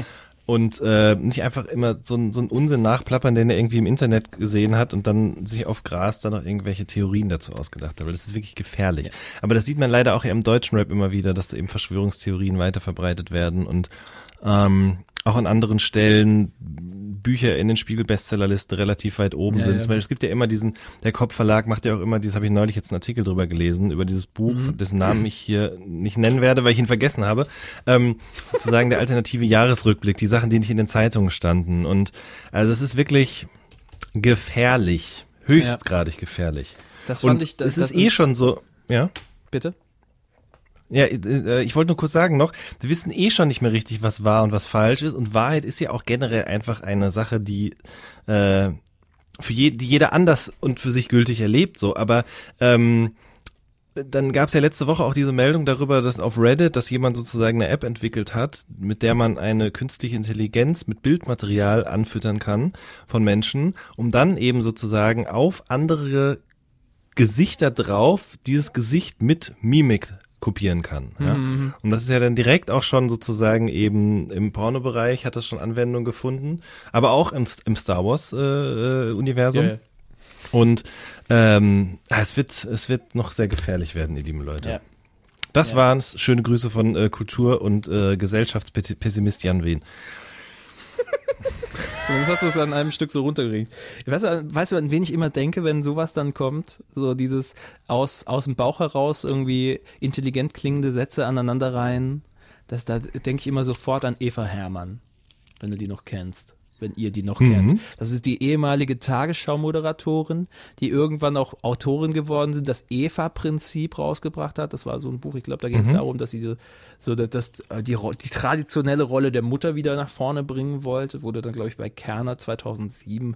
Und äh, nicht einfach immer so, ein- so einen Unsinn nachplappern, den er irgendwie im Internet gesehen hat und dann sich auf Gras dann noch irgendwelche Theorien dazu ausgedacht hat. Weil das ist wirklich gefährlich. Aber das sieht man leider auch im deutschen Rap immer wieder, dass da eben Verschwörungstheorien weiter verbreitet werden und ähm, auch an anderen Stellen Bücher in den Spiegel-Bestsellerliste relativ weit oben Ja, sind. ja. Zum Beispiel, es gibt ja immer diesen, der Kopfverlag macht ja auch immer, dieses habe ich neulich jetzt einen Artikel drüber gelesen, über dieses Buch, Mhm. dessen Namen ich hier nicht nennen werde, weil ich ihn vergessen habe. Ähm, sozusagen der alternative Jahresrückblick, die Sachen, die nicht in den Zeitungen standen. Und also es ist wirklich gefährlich, höchstgradig gefährlich. Das Und fand ich, das, es ist eh schon so, ja. Bitte? Ja, äh, ich wollte nur kurz sagen noch, wir wissen eh schon nicht mehr richtig, was wahr und was falsch ist. Und Wahrheit ist ja auch generell einfach eine Sache, die äh, für je, die jeder anders und für sich gültig erlebt. So, aber ähm, dann gab es ja letzte Woche auch diese Meldung darüber, dass auf Reddit, dass jemand sozusagen eine App entwickelt hat, mit der man eine künstliche Intelligenz mit Bildmaterial anfüttern kann von Menschen, um dann eben sozusagen auf andere Gesichter drauf dieses Gesicht mit Mimik kopieren kann. Ja? Und das ist ja dann direkt auch schon sozusagen eben im Pornobereich hat das schon Anwendung gefunden, aber auch im, im Star Wars äh, äh, Universum. Ja. Und ähm, ah, es wird es wird noch sehr gefährlich werden, ihr lieben Leute. Ja. Das Ja. waren's. Schöne Grüße von äh, Kultur- und äh, Gesellschaftspessimist Jan Wehn. Zumindest hast du es an einem Stück so runtergekriegt. Weißt du, weißt du, an wen ich immer denke, wenn sowas dann kommt? So dieses aus, aus dem Bauch heraus irgendwie intelligent klingende Sätze aneinander rein. Das, da denke ich immer sofort an Eva Hermann, wenn du die noch kennst. Wenn ihr die noch Mhm. kennt. Das ist die ehemalige Tagesschau-Moderatorin, die irgendwann auch Autorin geworden sind, das Eva-Prinzip rausgebracht hat. Das war so ein Buch, ich glaube, da ging es darum, dass sie so- so dass, äh, die, die traditionelle Rolle der Mutter wieder nach vorne bringen wollte. Wurde dann, glaube ich, bei Kerner 2007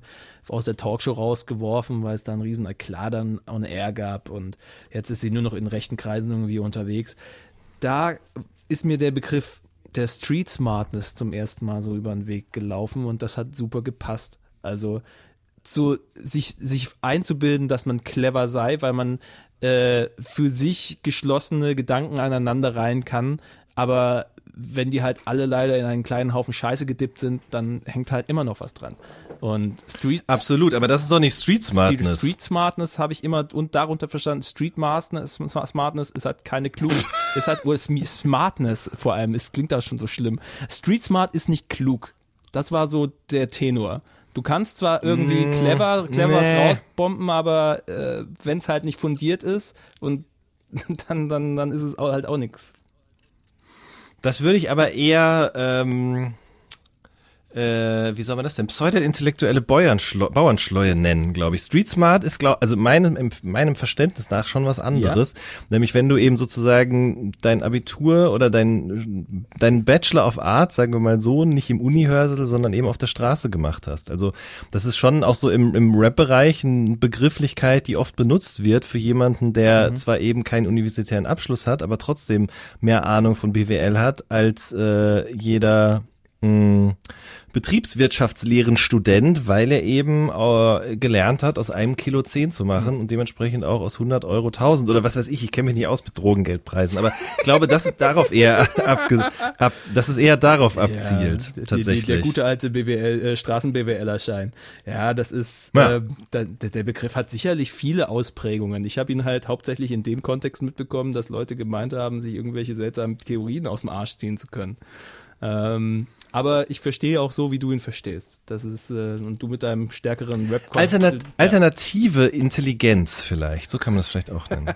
aus der Talkshow rausgeworfen, weil es da einen riesen Eklat dann on air gab und jetzt ist sie nur noch in rechten Kreisen irgendwie unterwegs. Da ist mir der Begriff der Street Smartness zum ersten Mal so über den Weg gelaufen und das hat super gepasst. Also so sich, sich einzubilden, dass man clever sei, weil man äh, für sich geschlossene Gedanken aneinander rein kann, aber wenn die halt alle leider in einen kleinen Haufen Scheiße gedippt sind, dann hängt halt immer noch was dran. Und Street, Absolut, aber das ist doch nicht Street Smartness. Street Smartness habe ich immer und darunter verstanden. Street Smartness, Smartness ist halt keine klug, ist halt Smartness vor allem. Es klingt da schon so schlimm. Street Smart ist nicht klug. Das war so der Tenor. Du kannst zwar irgendwie clever, clever nee. was rausbomben, aber äh, wenn es halt nicht fundiert ist und dann, dann, dann ist es halt auch nichts. Das würde ich aber eher, ähm, äh, wie soll man das denn? Pseudo-intellektuelle Bauernschleu Bauernschleue nennen, glaube ich. Street Smart ist, glaub, also meinem, in meinem Verständnis nach schon was anderes. Nämlich wenn du eben sozusagen dein Abitur oder dein, dein Bachelor of Arts, sagen wir mal so, nicht im Uni-Hörsaal, sondern eben auf der Straße gemacht hast. Also das ist schon auch so im, im Rap-Bereich eine Begrifflichkeit, die oft benutzt wird für jemanden, der zwar eben keinen universitären Abschluss hat, aber trotzdem mehr Ahnung von BWL hat als äh, jeder mh, Betriebswirtschaftslehren-Student, weil er eben äh, gelernt hat, aus einem Kilo zehn zu machen und dementsprechend auch aus 100 Euro 1000 oder was weiß ich, ich kenne mich nicht aus mit Drogengeldpreisen, aber ich glaube, dass es darauf eher abge ab, dass es eher darauf abzielt, die, tatsächlich. Die, der gute alte BWL, äh, Straßen-BWLer-Schein. Ja, das ist, Ja. äh, da, der, der Begriff hat sicherlich viele Ausprägungen. Ich habe ihn halt hauptsächlich in dem Kontext mitbekommen, dass Leute gemeint haben, sich irgendwelche seltsamen Theorien aus dem Arsch ziehen zu können. Ähm, aber ich verstehe auch so, wie du ihn verstehst. Das ist, äh, und du mit deinem stärkeren rap Alternat alternative Intelligenz vielleicht, so kann man das vielleicht auch nennen.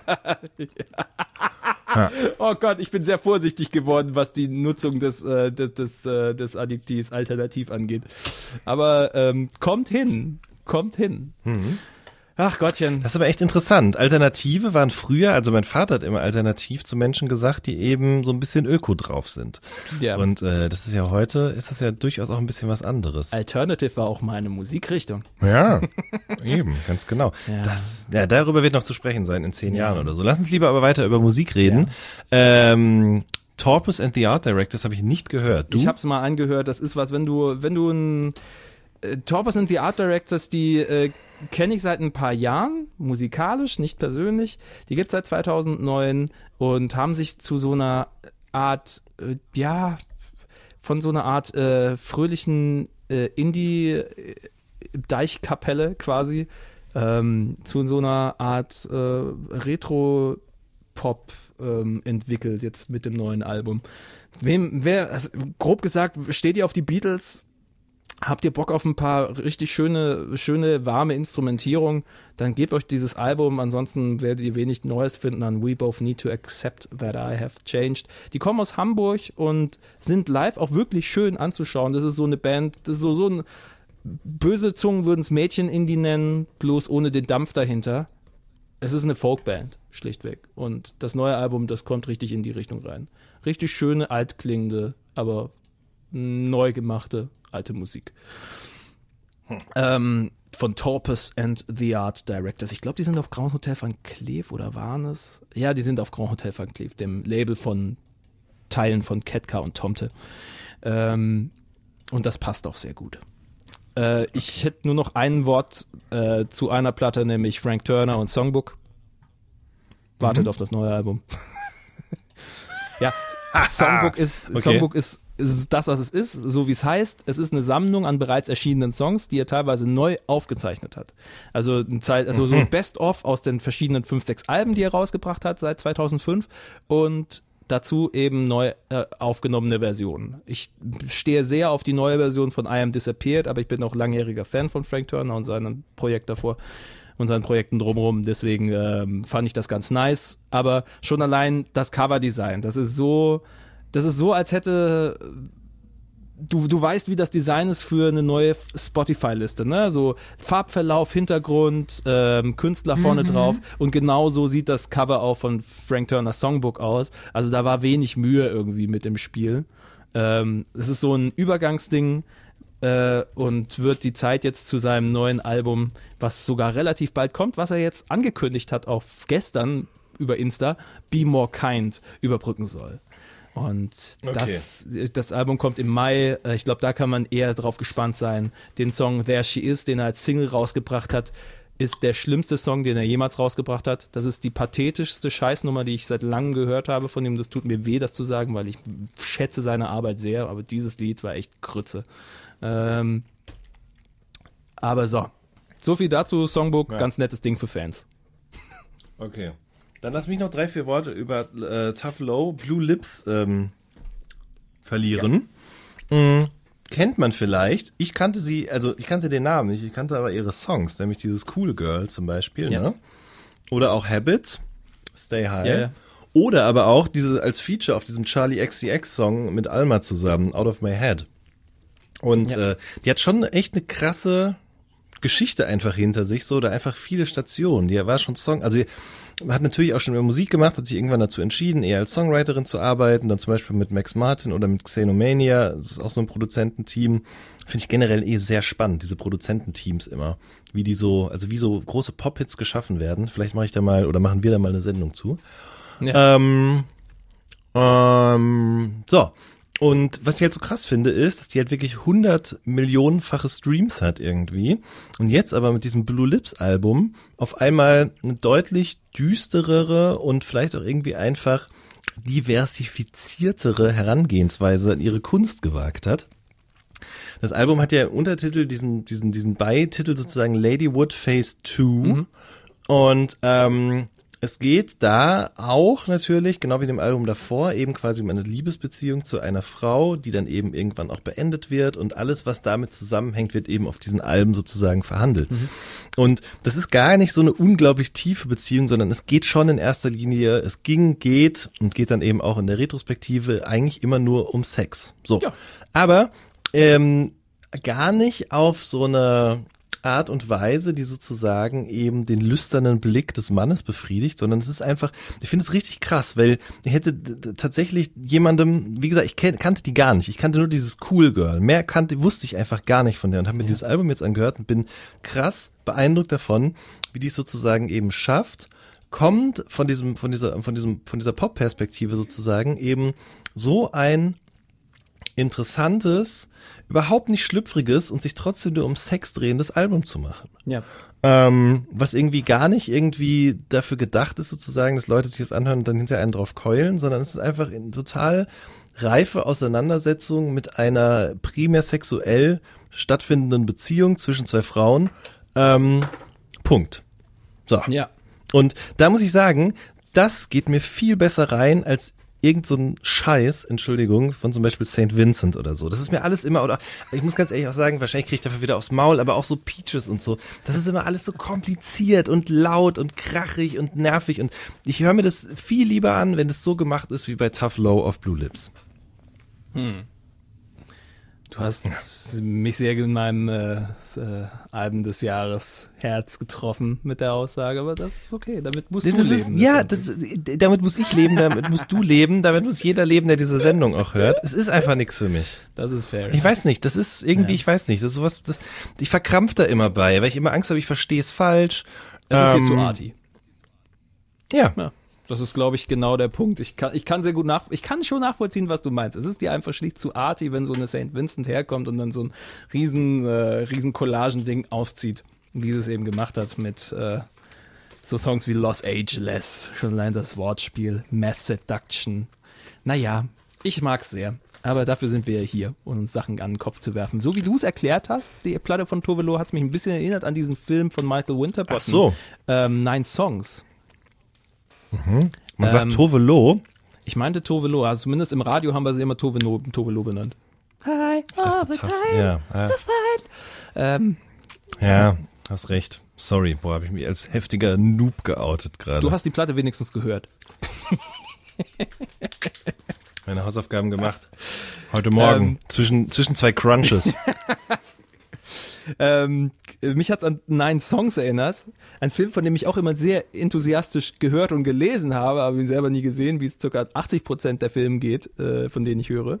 Oh Gott, ich bin sehr vorsichtig geworden, was die Nutzung des, äh, des, des, äh, des Adjektivs alternativ angeht. Aber ähm, kommt hin, kommt hin. Ach Gottchen. Das ist aber echt interessant. Alternative waren früher, also mein Vater hat immer alternativ zu Menschen gesagt, die eben so ein bisschen öko drauf sind. Ja. Und äh, das ist ja heute, ist das ja durchaus auch ein bisschen was anderes. Alternative war auch meine Musikrichtung. Ja, eben, ganz genau. Ja. Das, ja, darüber wird noch zu sprechen sein in zehn Jahren oder so. Lass uns lieber aber weiter über Musik reden. Ähm, Torpus and the Art Directors habe ich nicht gehört. Du? Ich habe es mal angehört. Das ist was, wenn du, wenn du ein äh, Torpor sind die Art Directors, die äh, kenne ich seit ein paar Jahren, musikalisch, nicht persönlich. Die gibt seit 2009 und haben sich zu so einer Art, äh, ja, von so einer Art äh, fröhlichen äh, Indie-Deichkapelle quasi ähm, zu so einer Art äh, Retro-Pop ähm, entwickelt, jetzt mit dem neuen Album. Wem, wer, also, grob gesagt, steht ihr auf die Beatles? Habt ihr Bock auf ein paar richtig schöne, schöne, warme Instrumentierung? Dann gebt euch dieses Album. Ansonsten werdet ihr wenig Neues finden an We Both Need to Accept That I Have Changed. Die kommen aus Hamburg und sind live auch wirklich schön anzuschauen. Das ist so eine Band, das ist so, so ein, böse Zungen würden es Mädchen-Indie nennen, bloß ohne den Dampf dahinter. Es ist eine Folkband, schlichtweg. Und das neue Album, das kommt richtig in die Richtung rein. Richtig schöne, altklingende, aber neu gemachte alte Musik. Ähm, von Torpus and the Art Directors. Ich glaube, die sind auf Grand Hotel Van Cleef oder waren es? Ja, die sind auf Grand Hotel Van Cleef, dem Label von Teilen von Ketka und Tomte. Ähm, und das passt auch sehr gut. Äh, Ich hätte nur noch ein Wort äh, zu einer Platte, nämlich Frank Turner und Songbook. Wartet auf das neue Album. ja, Songbook ist, Okay. Songbook ist, ist das, was es ist, so wie es heißt. Es ist eine Sammlung an bereits erschienenen Songs, die er teilweise neu aufgezeichnet hat. Also, ein Zeit, also so ein Best-of aus den verschiedenen fünf, sechs Alben, die er rausgebracht hat seit 2005 und dazu eben neu äh, aufgenommene Versionen. Ich stehe sehr auf die neue Version von I Am Disappeared, aber ich bin auch langjähriger Fan von Frank Turner und seinem Projekt davor und seinen Projekten drumherum. Deswegen ähm, fand ich das ganz nice. Aber schon allein das Coverdesign, das ist so, das ist so, als hätte du, du weißt, wie das Design ist für eine neue Spotify-Liste, ne? So Farbverlauf, Hintergrund, ähm, Künstler vorne drauf und genau so sieht das Cover auch von Frank Turner's Songbook aus. Also da war wenig Mühe irgendwie mit dem Spiel. Ähm, es ist so ein Übergangsding äh, und wird die Zeit jetzt zu seinem neuen Album, was sogar relativ bald kommt, was er jetzt angekündigt hat, auf gestern über Insta, Be More Kind überbrücken soll. Und das, das Album kommt im Mai. Äh, Ich glaube, da kann man eher drauf gespannt sein. Den Song There She Is, den er als Single rausgebracht hat, ist der schlimmste Song, den er jemals rausgebracht hat. Das ist die pathetischste Scheißnummer, die ich seit langem gehört habe von ihm. Das tut mir weh, das zu sagen, weil ich schätze seine Arbeit sehr, aber dieses Lied war echt Krütze. Ähm, aber so. So viel dazu, Songbook, Ja. ganz nettes Ding für Fans. Okay. Dann lass mich noch drei, vier Worte über äh, Tough Low, Blue Lips ähm, verlieren. Mm, kennt man vielleicht. Ich kannte sie, also ich kannte den Namen nicht, ich kannte aber ihre Songs, nämlich dieses Cool Girl zum Beispiel, Ja. ne? Oder auch Habit, Stay High. Ja, ja. Oder aber auch diese als Feature auf diesem Charlie XCX Song mit Alma zusammen, Out of My Head. Und Ja. äh, die hat schon echt eine krasse Geschichte einfach hinter sich, so oder einfach viele Stationen. Die war schon Song, also hat natürlich auch schon immer Musik gemacht, hat sich irgendwann dazu entschieden, eher als Songwriterin zu arbeiten, dann zum Beispiel mit Max Martin oder mit Xenomania, das ist auch so ein Produzententeam. Finde ich generell eh sehr spannend, diese Produzententeams immer. Wie die so, also wie so große Pop-Hits geschaffen werden. Vielleicht mache ich da mal oder machen wir da mal eine Sendung zu. Ja. Ähm, ähm, so. Und was ich halt so krass finde, ist, dass die halt wirklich 100 Millionenfache Streams hat irgendwie. Und jetzt aber mit diesem Blue Lips Album auf einmal eine deutlich düsterere und vielleicht auch irgendwie einfach diversifiziertere Herangehensweise an ihre Kunst gewagt hat. Das Album hat ja im Untertitel diesen, diesen, diesen Beititel sozusagen Lady Wood Phase 2. Und ähm, es geht da auch natürlich, genau wie dem Album davor, eben quasi um eine Liebesbeziehung zu einer Frau, die dann eben irgendwann auch beendet wird und alles, was damit zusammenhängt, wird eben auf diesen Alben sozusagen verhandelt. Und das ist gar nicht so eine unglaublich tiefe Beziehung, sondern es geht schon in erster Linie, es ging, geht und geht dann eben auch in der Retrospektive eigentlich immer nur um Sex. So. Ja. Aber ähm, gar nicht auf so eine Art und Weise, die sozusagen eben den lüsternen Blick des Mannes befriedigt, sondern es ist einfach, ich finde es richtig krass, weil ich hätte tatsächlich jemandem, wie gesagt, ich kannte die gar nicht, ich kannte nur dieses Cool Girl, mehr kannte, wusste ich einfach gar nicht von der und habe mir dieses Album jetzt angehört und bin krass beeindruckt davon, wie die es sozusagen eben schafft, kommt von diesem, von dieser, von diesem, von dieser Pop-Perspektive sozusagen eben so ein interessantes, überhaupt nicht schlüpfriges und sich trotzdem nur um Sex drehendes Album zu machen. Ja. Ähm, was irgendwie gar nicht irgendwie dafür gedacht ist, sozusagen, dass Leute sich das anhören und dann hinter einen drauf keulen, sondern es ist einfach in total reife Auseinandersetzung mit einer primär sexuell stattfindenden Beziehung zwischen zwei Frauen. Ähm, Punkt. So. Ja. Und da muss ich sagen, das geht mir viel besser rein als irgend so ein Scheiß, Entschuldigung, von zum Beispiel St. Vincent oder so. Das ist mir alles immer, oder ich muss ganz ehrlich auch sagen, wahrscheinlich kriege ich dafür wieder aufs Maul, aber auch so Peaches und so. Das ist immer alles so kompliziert und laut und krachig und nervig und ich höre mir das viel lieber an, wenn es so gemacht ist wie bei Tough Low auf Blue Lips. Du hast mich sehr in meinem äh, äh, Album des Jahres Herz getroffen mit der Aussage, aber das ist okay, damit musst du Das ist, leben. ja, Das- das, damit muss ich leben, damit musst du leben, damit muss jeder leben, der diese Sendung auch hört. Es ist einfach nichts für mich. das ist fair. Ich weiß nicht, das ist irgendwie, ich weiß nicht, das ist sowas, das, ich verkrampf da immer bei, weil ich immer Angst habe, ich verstehe es falsch. das ist dir zu Ähm, arty. Ja. Ja, das ist, glaube ich, genau der Punkt. Ich kann, ich kann sehr gut nach, ich kann schon nachvollziehen, was du meinst. Es ist dir einfach schlicht zu arty, wenn so eine St. Vincent herkommt und dann so ein riesen, äh, riesen Collagen-Ding aufzieht. Und dieses eben gemacht hat mit äh, so Songs wie Los Angeles, schon allein das Wortspiel, Mass Seduction. Naja, ich mag's sehr. Aber dafür sind wir ja hier, um uns Sachen an den Kopf zu werfen. So wie du es erklärt hast, die Platte von Tovelo hat mich ein bisschen erinnert an diesen Film von Michael Winterbottom. Ach so. Ähm, Nine Songs. Man sagt Ähm, Tove Lo. Ich meinte Tovelo, also zumindest im Radio haben wir sie immer Tovelo, Tovelo benannt. Hi, tough. Ja, ja, ähm, ja, hast recht. Sorry, boah, habe ich mich als heftiger Noob geoutet gerade. du hast die Platte wenigstens gehört. meine Hausaufgaben gemacht. Heute Morgen. Ähm. zwischen, zwischen zwei Crunches. Ähm, mich hat's an Nine Songs erinnert. Ein Film, von dem ich auch immer sehr enthusiastisch gehört und gelesen habe, aber selber nie gesehen, wie es circa 80 Prozent der Filme geht, äh, von denen ich höre.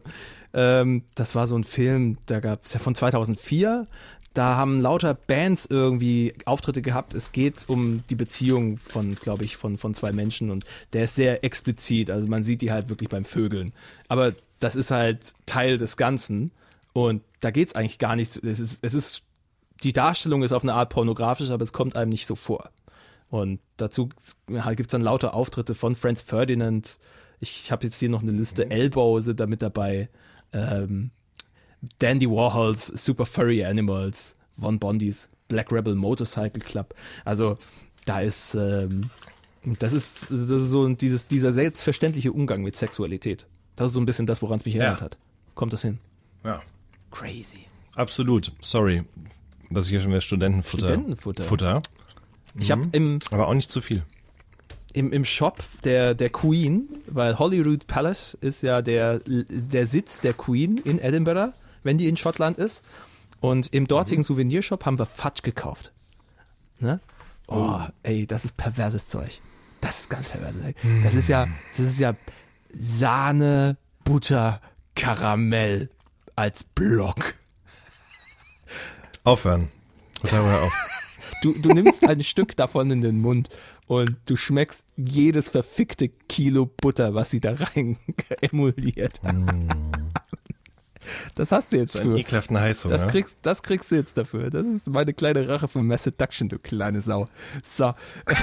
Ähm, das war so ein Film, da gab es ja von 2004. Da haben lauter Bands irgendwie Auftritte gehabt. Es geht um die Beziehung von, glaube ich, von, von zwei Menschen und der ist sehr explizit. Also man sieht die halt wirklich beim Vögeln. Aber das ist halt Teil des Ganzen und da geht's eigentlich gar nicht. Es ist, es ist die Darstellung ist auf eine Art pornografisch, aber es kommt einem nicht so vor. Und dazu gibt es dann lauter Auftritte von Franz Ferdinand. Ich habe jetzt hier noch eine Liste. Elbow sind da mit dabei. Ähm, Dandy Warhols, Super Furry Animals, Von Bondys, Black Rebel Motorcycle Club. Also da ist, ähm, das ist, das ist so dieses, dieser selbstverständliche Umgang mit Sexualität. Das ist so ein bisschen das, woran es mich erinnert Ja. hat. Kommt das hin? Ja. Crazy. Absolut. Sorry, dass ich hier schon wieder Studentenfutter. Studentenfutter. Futter. Ich habe im, Aber auch nicht zu viel. im, im Shop der, der Queen, weil Holyrood Palace ist ja der, der Sitz der Queen in Edinburgh, wenn die in Schottland ist. Und im dortigen Souvenirshop haben wir Fudge gekauft. Ne? Oh, ey, das ist perverses Zeug. Das ist ganz perverses Zeug. Das ist ja, das ist ja Sahne, Butter, Karamell als Block. Aufhören. Total hör auf. Du, du nimmst ein Stück davon in den Mund und du schmeckst jedes verfickte Kilo Butter, was sie da rein emuliert. Das hast du jetzt Ein für. ekelhaften Heißhunger. Das kriegst, das kriegst du jetzt dafür. Das ist meine kleine Rache für Mass Seduction, du kleine Sau. So.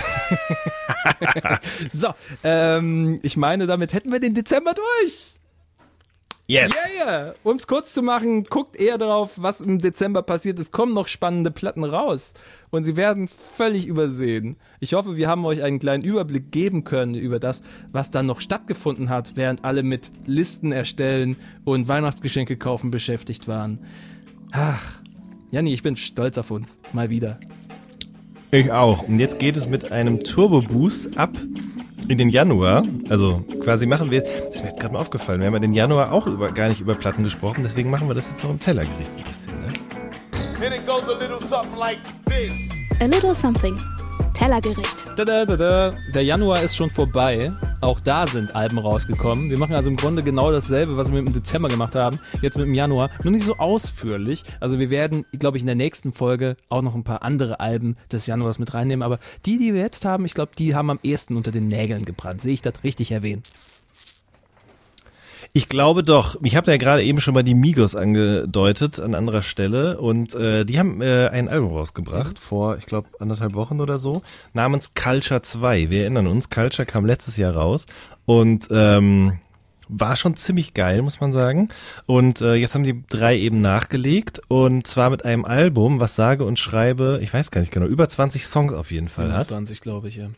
so, ähm, ich meine, damit hätten wir den Dezember durch. Yes. Ja, ja. Um es kurz zu machen, guckt eher darauf, was im Dezember passiert. Es kommen noch spannende Platten raus. Und sie werden völlig übersehen. Ich hoffe, wir haben euch einen kleinen Überblick geben können über das, was dann noch stattgefunden hat, während alle mit Listen erstellen und Weihnachtsgeschenke kaufen beschäftigt waren. Ach, Janni, ich bin stolz auf uns. Mal wieder. Ich auch. Und jetzt geht es mit einem Turbo-Boost ab in den Januar. Also quasi machen wir, das ist mir jetzt gerade mal aufgefallen, wir haben ja den Januar auch über, gar nicht über Platten gesprochen, deswegen machen wir das jetzt noch im Tellergericht ein bisschen. Ne? And it goes a little something like this. A Little Something. Tellergericht. Tada, tada. Der Januar ist schon vorbei. Auch da sind Alben rausgekommen. Wir machen also im Grunde genau dasselbe, was wir im Dezember gemacht haben. Jetzt mit dem Januar. Nur nicht so ausführlich. Also wir werden, glaube ich, in der nächsten Folge auch noch ein paar andere Alben des Januars mit reinnehmen. Aber die, die wir jetzt haben, ich glaube, die haben am ehesten unter den Nägeln gebrannt. Sehe ich das richtig erwähnt? Ich glaube doch. Ich habe ja gerade eben schon mal die Migos angedeutet an anderer Stelle und äh, die haben äh, ein Album rausgebracht vor, ich glaube, anderthalb Wochen oder so, namens Culture 2. Wir erinnern uns, Culture kam letztes Jahr raus und ähm, war schon ziemlich geil, muss man sagen. Und äh, jetzt haben die drei eben nachgelegt und zwar mit einem Album, was sage und schreibe, ich weiß gar nicht genau, über 20 Songs auf jeden Fall hat. 20, glaube ich, ja.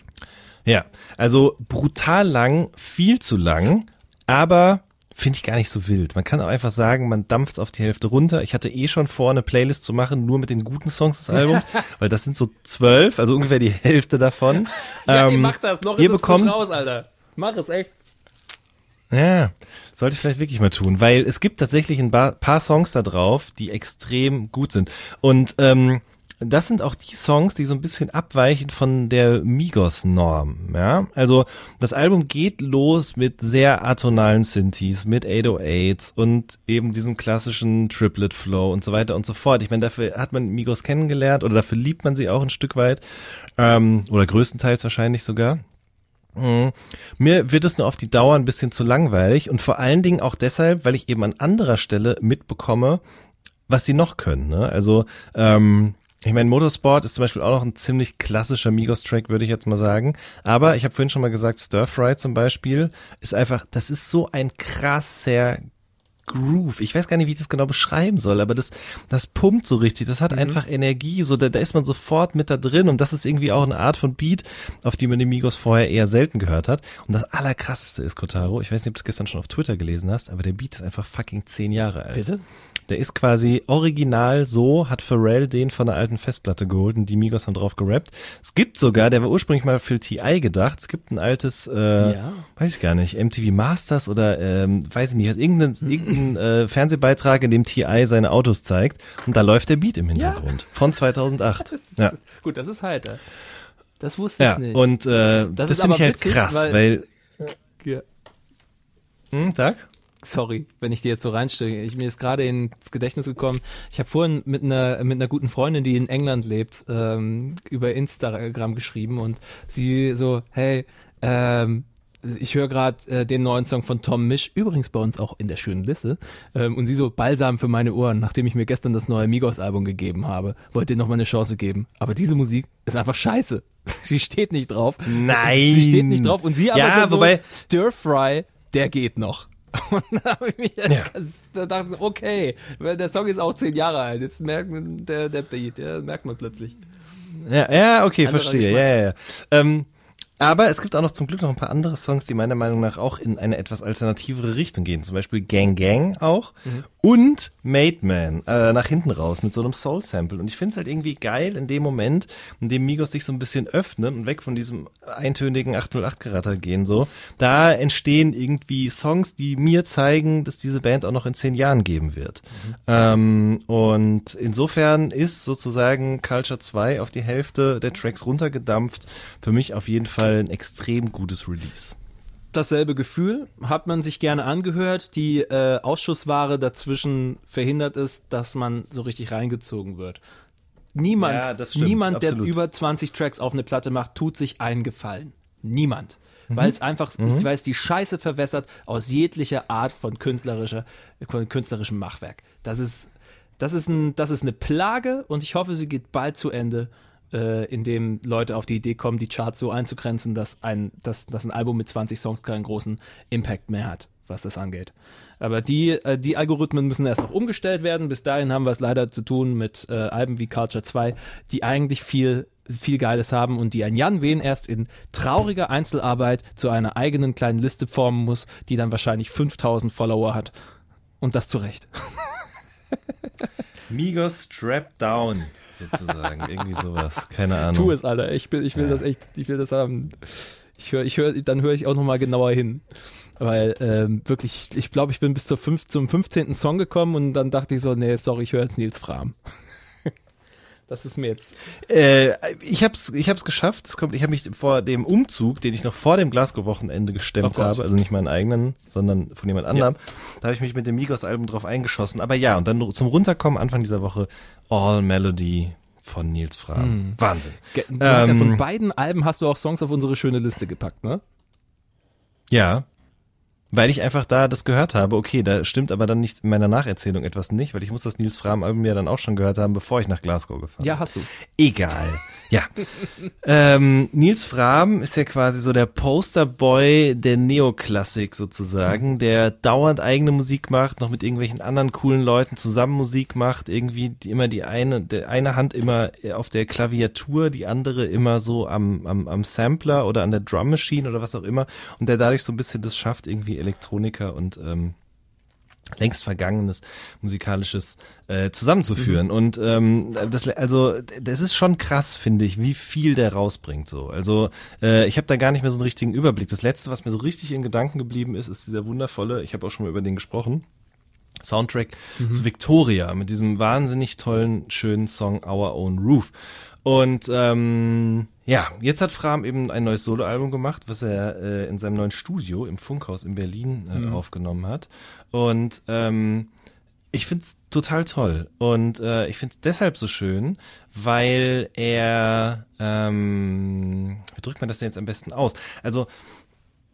Ja, also brutal lang, viel zu lang, aber finde ich gar nicht so wild. Man kann auch einfach sagen, man dampft auf die Hälfte runter. Ich hatte eh schon vor, eine Playlist zu machen, nur mit den guten Songs des Albums, weil das sind so zwölf, also ungefähr die Hälfte davon. Ähm, Noch ihr bekommt, raus, Alter. Mach es echt. ja, sollte ich vielleicht wirklich mal tun, weil es gibt tatsächlich ein paar, paar Songs da drauf, die extrem gut sind. Und ähm, das sind auch die Songs, die so ein bisschen abweichen von der Migos-Norm. Ja? Also das Album geht los mit sehr atonalen Synthes, mit 808s und eben diesem klassischen Triplet-Flow und so weiter und so fort. Ich meine, dafür hat man Migos kennengelernt oder dafür liebt man sie auch ein Stück weit ähm, oder größtenteils wahrscheinlich sogar. Mhm. Mir wird es nur auf die Dauer ein bisschen zu langweilig und vor allen Dingen auch deshalb, weil ich eben an anderer Stelle mitbekomme, was sie noch können. Ne? Also ähm, ich meine, Motorsport ist zum Beispiel auch noch ein ziemlich klassischer Migos-Track, würde ich jetzt mal sagen. Aber ich habe vorhin schon mal gesagt, Stir Fry zum Beispiel ist einfach, das ist so ein krasser Groove. Ich weiß gar nicht, wie ich das genau beschreiben soll, aber das, das pumpt so richtig. Das hat einfach Energie. So, da, da ist man sofort mit da drin und das ist irgendwie auch eine Art von Beat, auf die man die Migos vorher eher selten gehört hat. Und das allerkrasseste ist, Kotaro, ich weiß nicht, ob du es gestern schon auf Twitter gelesen hast, aber der Beat ist einfach fucking zehn Jahre alt. Bitte? Der ist quasi original so, hat Pharrell den von der alten Festplatte geholt und die Migos haben drauf gerappt. Es gibt sogar, der war ursprünglich mal für TI gedacht, es gibt ein altes, äh, Ja. weiß ich gar nicht, MTV Masters oder ähm, weiß ich nicht, irgendein, irgendein äh, Fernsehbeitrag, in dem TI seine Autos zeigt und da läuft der Beat im Hintergrund von 2008. Das ist, Ja, Gut, das ist heiter. Das wusste ja ich nicht. und äh, das, ist finde ich halt witzig, krass, weil- weil, Ja. hm, Tag? Sorry, wenn ich dir jetzt so reinstelle. Ich, mir ist gerade ins Gedächtnis gekommen. Ich habe vorhin mit einer mit einer guten Freundin, die in England lebt, ähm, über Instagram geschrieben und sie so, hey, ähm, ich höre gerade äh, den neuen Song von Tom Misch, übrigens bei uns auch in der schönen Liste. Ähm, und sie so Balsam für meine Ohren, nachdem ich mir gestern das neue Migos-Album gegeben habe. Wollte ihr noch mal eine Chance geben. Aber diese Musik ist einfach scheiße. sie steht nicht drauf. Nein. Sie steht nicht drauf. Und sie aber Ja, so, wobei- Stir Fry, der geht noch. Und da habe ich mich Ja. ich, okay, der Song ist auch zehn Jahre alt. Das merkt man, der, der Beat, der merkt man plötzlich. Ja, ja, okay, Anderer verstehe. Geschmack. Ja, ja, ja. Ähm, aber es gibt auch noch zum Glück noch ein paar andere Songs, die meiner Meinung nach auch in eine etwas alternativere Richtung gehen. Zum Beispiel Gang Gang auch Mhm. Und Made Man äh, nach hinten raus mit so einem Soul-Sample. Und ich finde es halt irgendwie geil in dem Moment, in dem Migos sich so ein bisschen öffnen und weg von diesem eintönigen 808-Geratter gehen so. Da entstehen irgendwie Songs, die mir zeigen, dass diese Band auch noch in zehn Jahren geben wird. Ähm, und insofern ist sozusagen Culture 2 auf die Hälfte der Tracks runtergedampft. Für mich auf jeden Fall ein extrem gutes Release. Dasselbe Gefühl, hat man sich gerne angehört. Die äh, Ausschussware dazwischen verhindert es, dass man so richtig reingezogen wird. Niemand, Ja, das stimmt, niemand der über 20 Tracks auf eine Platte macht, tut sich einen Gefallen. Niemand. Mhm. Weil es einfach, weil es die Scheiße verwässert aus jeglicher Art von künstlerischer, von künstlerischem Machwerk. Das ist, das ist ein, das ist eine Plage und ich hoffe, sie geht bald zu Ende, äh, indem Leute auf die Idee kommen, die Charts so einzugrenzen, dass ein, dass, dass ein Album mit 20 Songs keinen großen Impact mehr hat, was das angeht. Aber die, äh, die Algorithmen müssen erst noch umgestellt werden. Bis dahin haben wir es leider zu tun mit äh, Alben wie Culture 2, die eigentlich viel viel Geiles haben und die ein Jan Wen erst in trauriger Einzelarbeit zu einer eigenen kleinen Liste formen muss, die dann wahrscheinlich 5000 Follower hat. Und das zu Recht. Migos Strap Down sozusagen. Irgendwie sowas. Keine Ahnung. Tu es, Alter. Ich will, ich will Ja. das echt, ich will das haben. Ich höre, ich höre, dann höre ich auch nochmal genauer hin. Weil ähm, wirklich, ich glaube, ich bin bis zur fünf, zum 15. Song gekommen und dann dachte ich so, nee, sorry, ich höre jetzt Nils Fram. Das ist mir jetzt. Äh, ich hab's, ich hab's geschafft. Es kommt, ich habe mich vor dem Umzug, den ich noch vor dem Glasgow-Wochenende gestemmt Oh habe, also nicht meinen eigenen, sondern von jemand anderem, da habe ich mich mit dem Migos-Album drauf eingeschossen. Aber ja, und dann zum Runterkommen Anfang dieser Woche All Melody von Nils Fram. Wahnsinn. Ge- Du hast ja Ähm, von beiden Alben hast du auch Songs auf unsere schöne Liste gepackt, ne? Ja. Weil ich einfach da das gehört habe, okay, da stimmt aber dann nicht in meiner Nacherzählung etwas nicht, weil ich muss das Nils Fram Album ja dann auch schon gehört haben, bevor ich nach Glasgow gefahren bin. Ja, hast du. Egal. Ja. ähm, Nils Fram ist ja quasi so der Posterboy der Neoklassik sozusagen, der dauernd eigene Musik macht, noch mit irgendwelchen anderen coolen Leuten zusammen Musik macht, irgendwie die, immer die eine, der eine Hand immer auf der Klaviatur, die andere immer so am, am, am Sampler oder an der Drum Machine oder was auch immer und der dadurch so ein bisschen das schafft, irgendwie Elektroniker und ähm, längst vergangenes musikalisches äh, zusammenzuführen. Und ähm, das also das ist schon krass finde ich wie viel der rausbringt so. Also äh, ich habe da gar nicht mehr so einen richtigen Überblick. Das letzte was mir so richtig in Gedanken geblieben ist ist dieser wundervolle ich habe auch schon mal über den gesprochen Soundtrack zu Victoria mit diesem wahnsinnig tollen schönen Song Our Own Roof und ähm, ja, jetzt hat Fram eben ein neues Soloalbum gemacht, was er äh, in seinem neuen Studio im Funkhaus in Berlin äh, aufgenommen hat. Und ähm, ich find's total toll. Und äh, ich find's deshalb so schön, weil er, ähm, wie drückt man das denn jetzt am besten aus? Also,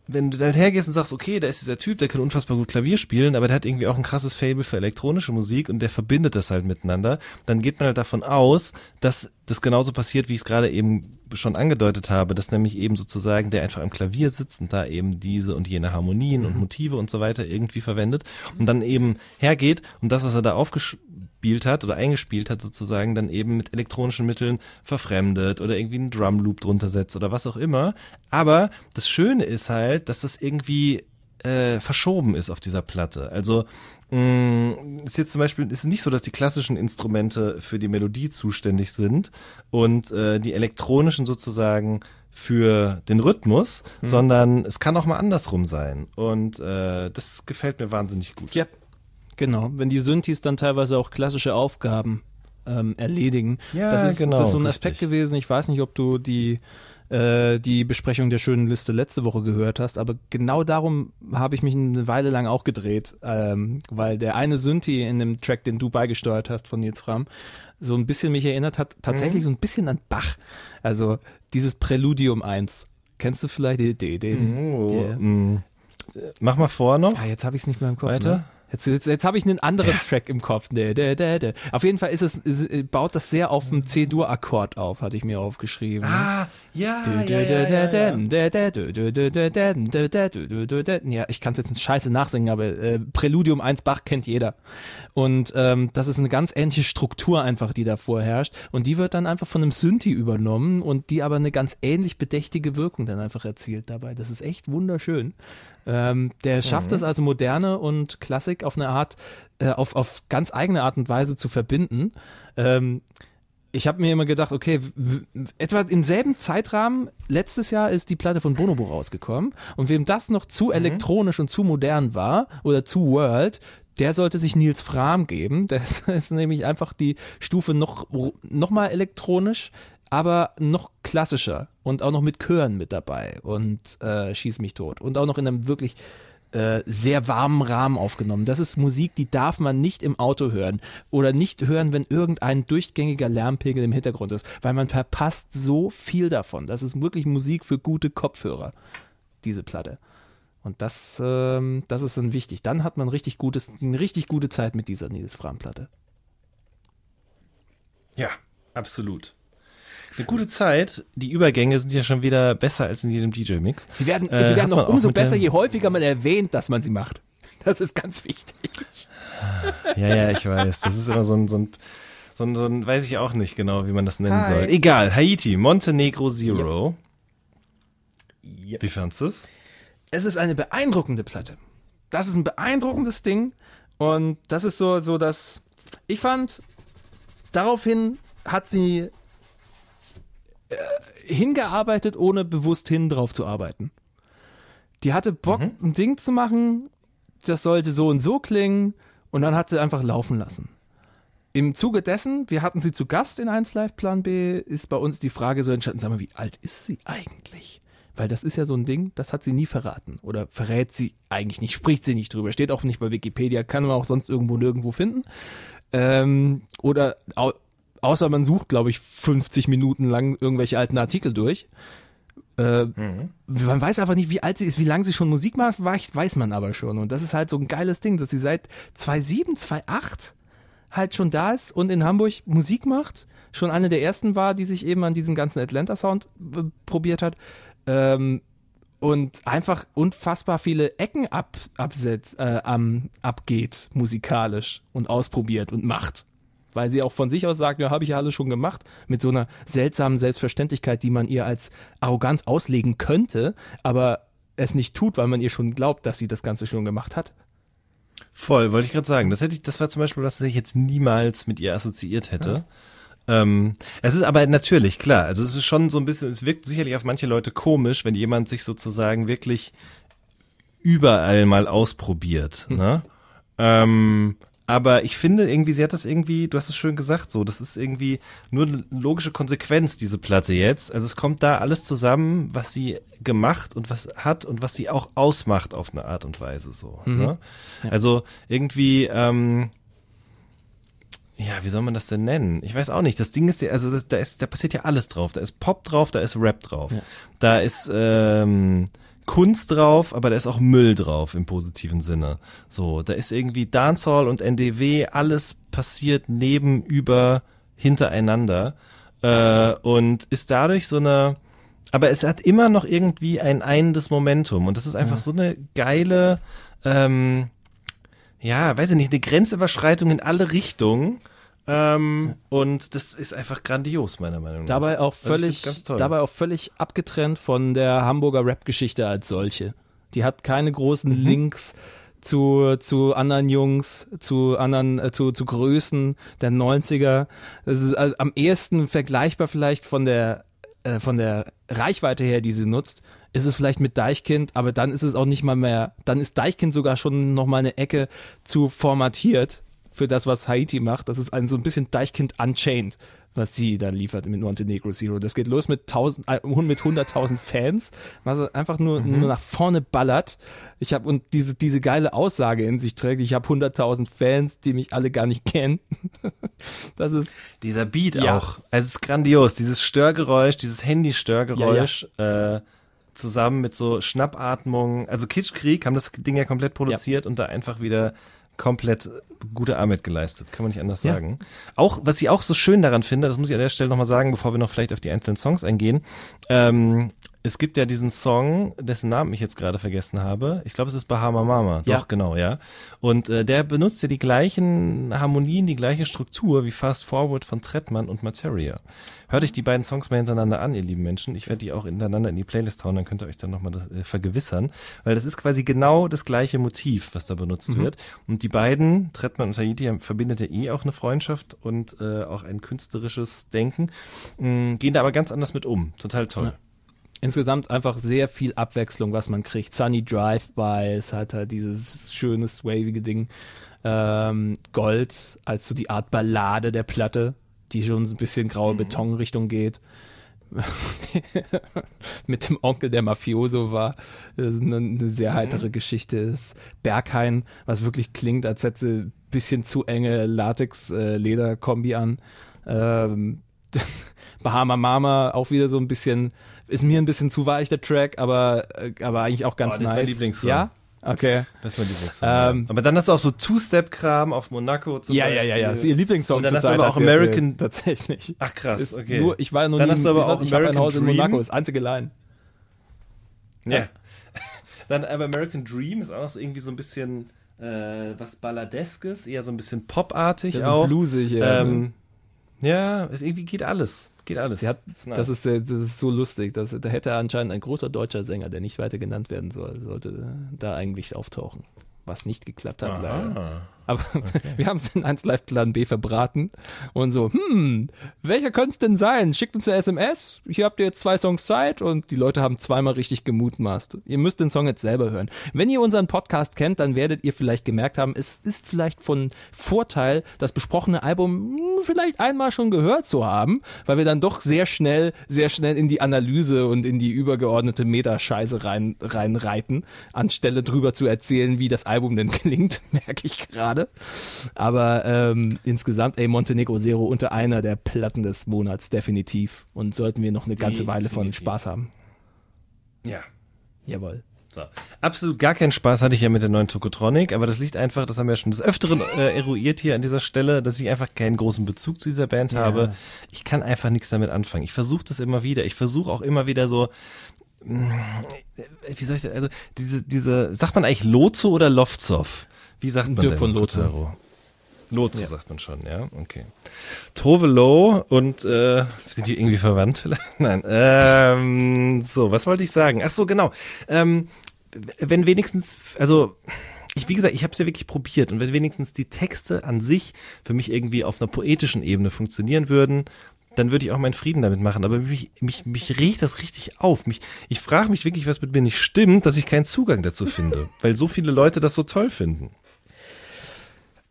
wenn du dann hergehst und sagst, okay, da ist dieser Typ, der kann unfassbar gut Klavier spielen, aber der hat irgendwie auch ein krasses Fable für elektronische Musik und der verbindet das halt miteinander, dann geht man halt davon aus, dass das genauso passiert, wie ich es gerade eben schon angedeutet habe, dass nämlich eben sozusagen der einfach am Klavier sitzt und da eben diese und jene Harmonien und Motive und so weiter irgendwie verwendet und dann eben hergeht und das, was er da aufgespielt hat oder eingespielt hat sozusagen, dann eben mit elektronischen Mitteln verfremdet oder irgendwie einen Drumloop drunter setzt oder was auch immer. Aber das Schöne ist halt, dass das irgendwie äh, verschoben ist auf dieser Platte. Also mh, ist jetzt zum Beispiel ist nicht so, dass die klassischen Instrumente für die Melodie zuständig sind und äh, die elektronischen sozusagen für den Rhythmus, sondern es kann auch mal andersrum sein. Und äh, das gefällt mir wahnsinnig gut. Ja, genau. Wenn die Synthes dann teilweise auch klassische Aufgaben ähm, erledigen. Ja, das ist, genau, Das ist so ein richtig. Aspekt gewesen. Ich weiß nicht, ob du die äh, die Besprechung der schönen Liste letzte Woche gehört hast, aber genau darum habe ich mich eine Weile lang auch gedreht, ähm, weil der eine Synthi in dem Track, den du beigesteuert hast von Nils Fram, so ein bisschen mich erinnert hat, tatsächlich so ein bisschen an Bach. Also dieses Präludium 1. Kennst du vielleicht den? den, den Oh, mm. Mach mal vor noch. Ah, jetzt habe ich es nicht mehr im Kopf. Weiter? Ne? Jetzt, jetzt, jetzt habe ich einen anderen Track im Kopf. Nee, de, de, de. Auf jeden Fall ist es, ist, baut das sehr auf dem C-Dur-Akkord auf, hatte ich mir aufgeschrieben. Ah, ja. Ja, ich kann es jetzt ein scheiße nachsingen, aber äh, Präludium 1 Bach kennt jeder. Und ähm, das ist eine ganz ähnliche Struktur einfach, die da vorherrscht. Und die wird dann einfach von einem Synthi übernommen und die aber eine ganz ähnlich bedächtige Wirkung dann einfach erzielt dabei. Das ist echt wunderschön. Ähm, der schafft es also Moderne und Klassik auf eine Art, äh, auf, auf ganz eigene Art und Weise zu verbinden. Ähm, ich habe mir immer gedacht, okay, etwa im selben Zeitrahmen, letztes Jahr ist die Platte von Bonobo rausgekommen und wem das noch zu elektronisch und zu modern war oder zu World, der sollte sich Nils Fram geben. Das ist nämlich einfach die Stufe noch, noch mal elektronisch, aber noch klassischer und auch noch mit Chören mit dabei und äh, schieß mich tot und auch noch in einem wirklich äh, sehr warmen Rahmen aufgenommen. Das ist Musik, die darf man nicht im Auto hören oder nicht hören, wenn irgendein durchgängiger Lärmpegel im Hintergrund ist, weil man verpasst so viel davon. Das ist wirklich Musik für gute Kopfhörer, diese Platte. Und das, ähm, das ist dann wichtig. Dann hat man richtig gutes, eine richtig gute Zeit mit dieser Nils Fram Platte. Ja, absolut. Eine gute Zeit. Die Übergänge sind ja schon wieder besser als in jedem DJ-Mix. Sie werden, Äh, sie werden noch umso besser, je häufiger man erwähnt, dass man sie macht. Das ist ganz wichtig. Ja, ja, ich weiß. Das ist immer so ein, so ein, so ein, so ein weiß ich auch nicht genau, wie man das nennen Hi. soll. Egal, Haiti, Montenegro Zero. Wie fandst du es? es ist eine beeindruckende Platte. Das ist ein beeindruckendes Ding und das ist so, so das, ich fand, daraufhin hat sie hingearbeitet, ohne bewusst hin drauf zu arbeiten. Die hatte Bock, ein Ding zu machen, das sollte so und so klingen und dann hat sie einfach laufen lassen. Im Zuge dessen, wir hatten sie zu Gast in 1 Live Plan B, ist bei uns die Frage so entstanden, sag mal, wie alt ist sie eigentlich? Weil das ist ja so ein Ding, das hat sie nie verraten. Oder verrät sie eigentlich nicht, spricht sie nicht drüber. Steht auch nicht bei Wikipedia, kann man auch sonst irgendwo nirgendwo finden. Ähm, oder außer man sucht, glaube ich, 50 Minuten lang irgendwelche alten Artikel durch. Äh, Man weiß einfach nicht, wie alt sie ist, wie lange sie schon Musik macht, weiß man aber schon. Und das ist halt so ein geiles Ding, dass sie seit 2007, 2008 halt schon da ist und in Hamburg Musik macht. Schon eine der ersten war, die sich eben an diesen ganzen Atlanta-Sound äh, probiert hat. Ähm, und einfach unfassbar viele Ecken ab, absetzt, äh, am, abgeht musikalisch und ausprobiert und macht. Weil sie auch von sich aus sagt, ja, habe ich ja alles schon gemacht, mit so einer seltsamen Selbstverständlichkeit, die man ihr als Arroganz auslegen könnte, aber es nicht tut, weil man ihr schon glaubt, dass sie das Ganze schon gemacht hat. Voll, wollte ich gerade sagen. Das hätte ich, das war zum Beispiel, was ich jetzt niemals mit ihr assoziiert hätte. Ähm, es ist aber natürlich, klar, also es ist schon so ein bisschen, es wirkt sicherlich auf manche Leute komisch, wenn jemand sich sozusagen wirklich überall mal ausprobiert. Ne? Ähm, aber ich finde irgendwie, sie hat das irgendwie, du hast es schön gesagt, so, das ist irgendwie nur eine logische Konsequenz, diese Platte jetzt. Also es kommt da alles zusammen, was sie gemacht und was hat und was sie auch ausmacht auf eine Art und Weise so. Ne? Also irgendwie, ähm, ja, wie soll man das denn nennen? Ich weiß auch nicht. Das Ding ist ja, also das, da ist, da passiert ja alles drauf. Da ist Pop drauf, da ist Rap drauf. Da ist ähm, Kunst drauf, aber da ist auch Müll drauf im positiven Sinne. So, da ist irgendwie Dancehall und NDW, alles passiert neben, über, hintereinander äh, und ist dadurch so eine, aber es hat immer noch irgendwie ein einendes Momentum und das ist einfach so eine geile, ähm, ja, weiß ich nicht, eine Grenzüberschreitung in alle Richtungen. Ähm, und das ist einfach grandios, meiner Meinung nach. Dabei auch Also völlig, toll. dabei auch völlig abgetrennt von der Hamburger Rap-Geschichte als solche. Die hat keine großen Mhm. Links zu, zu anderen Jungs, zu anderen, äh, zu, zu Größen der 90er. Das ist also am ehesten vergleichbar vielleicht von der, äh, von der Reichweite her, die sie nutzt, ist es vielleicht mit Deichkind, aber dann ist es auch nicht mal mehr, dann ist Deichkind sogar schon noch mal eine Ecke zu formatiert für das, was Haiti macht. Das ist ein so ein bisschen Deichkind Unchained, was sie dann liefert mit Montenegro Zero. Das geht los mit, 1000, äh, mit 100.000 Fans, was einfach nur, nur nach vorne ballert. Ich habe und diese, diese geile Aussage in sich trägt, ich habe 100.000 Fans, die mich alle gar nicht kennen. das ist Dieser Beat Ja. auch. Es ist grandios. Dieses Störgeräusch, dieses Handy-Störgeräusch, äh, zusammen mit so Schnappatmung, also Kitschkrieg haben das Ding ja komplett produziert und da einfach wieder komplett gute Arbeit geleistet, kann man nicht anders Ja. sagen. Auch, was ich auch so schön daran finde, das muss ich an der Stelle nochmal sagen, bevor wir noch vielleicht auf die einzelnen Songs eingehen, ähm, es gibt ja diesen Song, dessen Namen ich jetzt gerade vergessen habe. Ich glaube, es ist Bahama Mama. Doch, Ja. genau, ja. Und äh, der benutzt ja die gleichen Harmonien, die gleiche Struktur wie Fast Forward von Trettmann und Materia. Hört euch die beiden Songs mal hintereinander an, ihr lieben Menschen. Ich werde die auch hintereinander in die Playlist hauen, dann könnt ihr euch dann nochmal äh, vergewissern. Weil das ist quasi genau das gleiche Motiv, was da benutzt wird. Und die beiden, Trettmann und Tahiti, verbindet ja eh auch eine Freundschaft und äh, auch ein künstlerisches Denken, mh, gehen da aber ganz anders mit um. Total toll. Ja. Insgesamt einfach sehr viel Abwechslung, was man kriegt. Sunny Drive-By, es hat halt dieses schöne, swavige Ding. Ähm, Gold als so die Art Ballade der Platte, die schon so ein bisschen graue Betonrichtung geht. Mit dem Onkel, der Mafioso war. Das ist eine, eine sehr heitere Geschichte. Das Berghain, was wirklich klingt, als hätte sie ein bisschen zu enge Latex-Leder-Kombi an. Ähm, Bahama Mama auch wieder so ein bisschen, ist mir ein bisschen zu weich der Track, aber, äh, aber eigentlich auch ganz Oh, das ist nice. mein Lieblingssong. Ja? Okay. Das war Lieblingssong. Ähm, aber dann hast du auch so Two-Step-Kram auf Monaco zum Ja, ja, Beispiel. ja, ja. Das ist ihr Lieblingssong Und dann hast du aber auch. American- Tatsächlich. Ach krass, Ist okay. Nur, ich war ja noch Dann nie, hast du aber ich weiß, auch ich American Haus in. Monaco, das einzige Line. Ja. Dann aber American Dream ist auch noch so irgendwie so ein bisschen äh, was Balladeskes, eher so ein bisschen popartig ist so auch. bluesig, ja. Ähm, ja, es irgendwie geht alles. Geht alles. Sie hat, Ist nice. das, ist, sehr- das ist so lustig. Das, da hätte anscheinend ein großer deutscher Sänger, der nicht weiter genannt werden soll, sollte da eigentlich auftauchen. Was nicht geklappt hat, leider. Aber wir haben es in 1 Live Plan B verbraten und so, hm, welcher könnte es denn sein? Schickt uns eine SMS, hier habt ihr jetzt zwei Songs Zeit und die Leute haben zweimal richtig gemutmaßt. Ihr müsst den Song jetzt selber hören. Wenn ihr unseren Podcast kennt, dann werdet ihr vielleicht gemerkt haben, es ist vielleicht von Vorteil, das besprochene Album hm, vielleicht einmal schon gehört zu haben, weil wir dann doch sehr schnell, sehr schnell in die Analyse und in die übergeordnete Metascheiße rein, reinreiten, anstelle drüber zu erzählen, wie das Album denn klingt, merke ich gerade. Aber ähm, insgesamt, ey, Montenegro Zero unter einer der Platten des Monats, definitiv. Und sollten wir noch eine ganze Weile von Definitiv. Spaß haben. Ja. Jawohl. So. Absolut gar keinen Spaß hatte ich ja mit der neuen Tokotronic, aber das liegt einfach, das haben wir ja schon des Öfteren äh, eruiert hier an dieser Stelle, dass ich einfach keinen großen Bezug zu dieser Band habe. Ich kann einfach nichts damit anfangen. Ich versuche das immer wieder. Ich versuche auch immer wieder so, mh, wie soll ich das, also diese, diese, sagt man eigentlich Lozo oder Loftsov? Wie sagt man Dirk denn? von Lozo. Kotaro? Lozo sagt man schon, ja, okay. Tove Lo und äh, sind die irgendwie verwandt vielleicht? Nein. Ähm, so, was wollte ich sagen? Ach so, genau. Ähm, wenn wenigstens, also ich, wie gesagt, ich habe es ja wirklich probiert und wenn wenigstens die Texte an sich für mich irgendwie auf einer poetischen Ebene funktionieren würden, dann würde ich auch meinen Frieden damit machen. Aber mich, mich, mich riecht das richtig auf. Mich, ich frage mich wirklich, was mit mir nicht stimmt, dass ich keinen Zugang dazu finde, weil so viele Leute das so toll finden.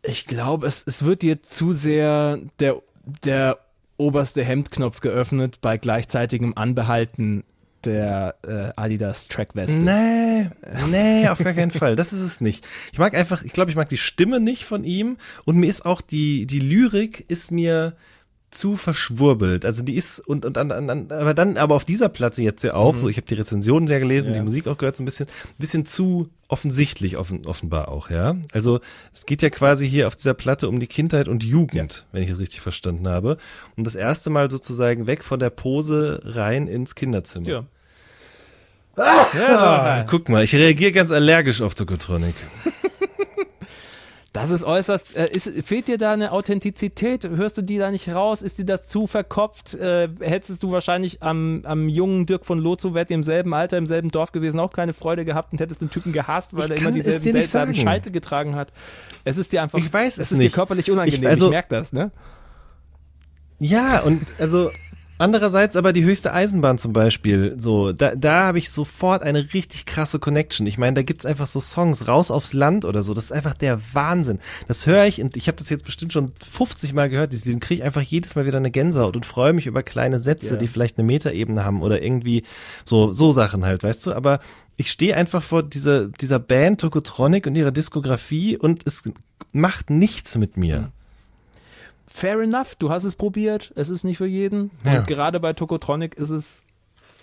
Ich glaube, es, es wird dir zu sehr der, der oberste Hemdknopf geöffnet bei gleichzeitigem Anbehalten der äh, Adidas Trackweste. Nee, nee, auf gar keinen Fall. Das ist es nicht. Ich mag einfach, ich glaube, ich mag die Stimme nicht von ihm und mir ist auch die, die Lyrik ist mir zu verschwurbelt. Also die ist und und an, an, aber dann aber auf dieser Platte jetzt ja auch so, ich habe die Rezensionen ja gelesen, Ja. die Musik auch gehört so ein bisschen ein bisschen zu offensichtlich offen, offenbar auch, ja? Also es geht ja quasi hier auf dieser Platte um die Kindheit und Jugend, wenn ich es richtig verstanden habe, und das erste Mal sozusagen weg von der Pose rein ins Kinderzimmer. Ja. Ah, guck mal, ich reagiere ganz allergisch auf Tokotronic. Das ist äußerst. Äh, ist, fehlt dir da eine Authentizität? Hörst du die da nicht raus? Ist dir das zu verkopft? Äh, hättest du wahrscheinlich am, am jungen Dirk von ihr im selben Alter, im selben Dorf gewesen, auch keine Freude gehabt und hättest den Typen gehasst, weil Ich er immer kann dieselben seltsamen sagen. Scheitel getragen hat. Es ist dir einfach. Ich weiß es es ist nicht. dir körperlich unangenehm. Ich, also- merke das, ne? Ja, und also andererseits aber die höchste Eisenbahn zum Beispiel, so, da, da habe ich sofort eine richtig krasse Connection. Ich meine, da gibt's einfach so Songs, raus aufs Land oder so, das ist einfach der Wahnsinn. Das höre ich und ich habe das jetzt bestimmt schon 50 Mal gehört, dieses Lied, und kriege einfach jedes Mal wieder eine Gänsehaut und freue mich über kleine Sätze, Ja. die vielleicht eine Metaebene haben oder irgendwie so, so Sachen halt, weißt du, aber ich stehe einfach vor dieser, dieser Band Tokotronic und ihrer Diskografie und es macht nichts mit mir. Fair enough, du hast es probiert, es ist nicht für jeden. Ja. Und gerade bei Tokotronic ist es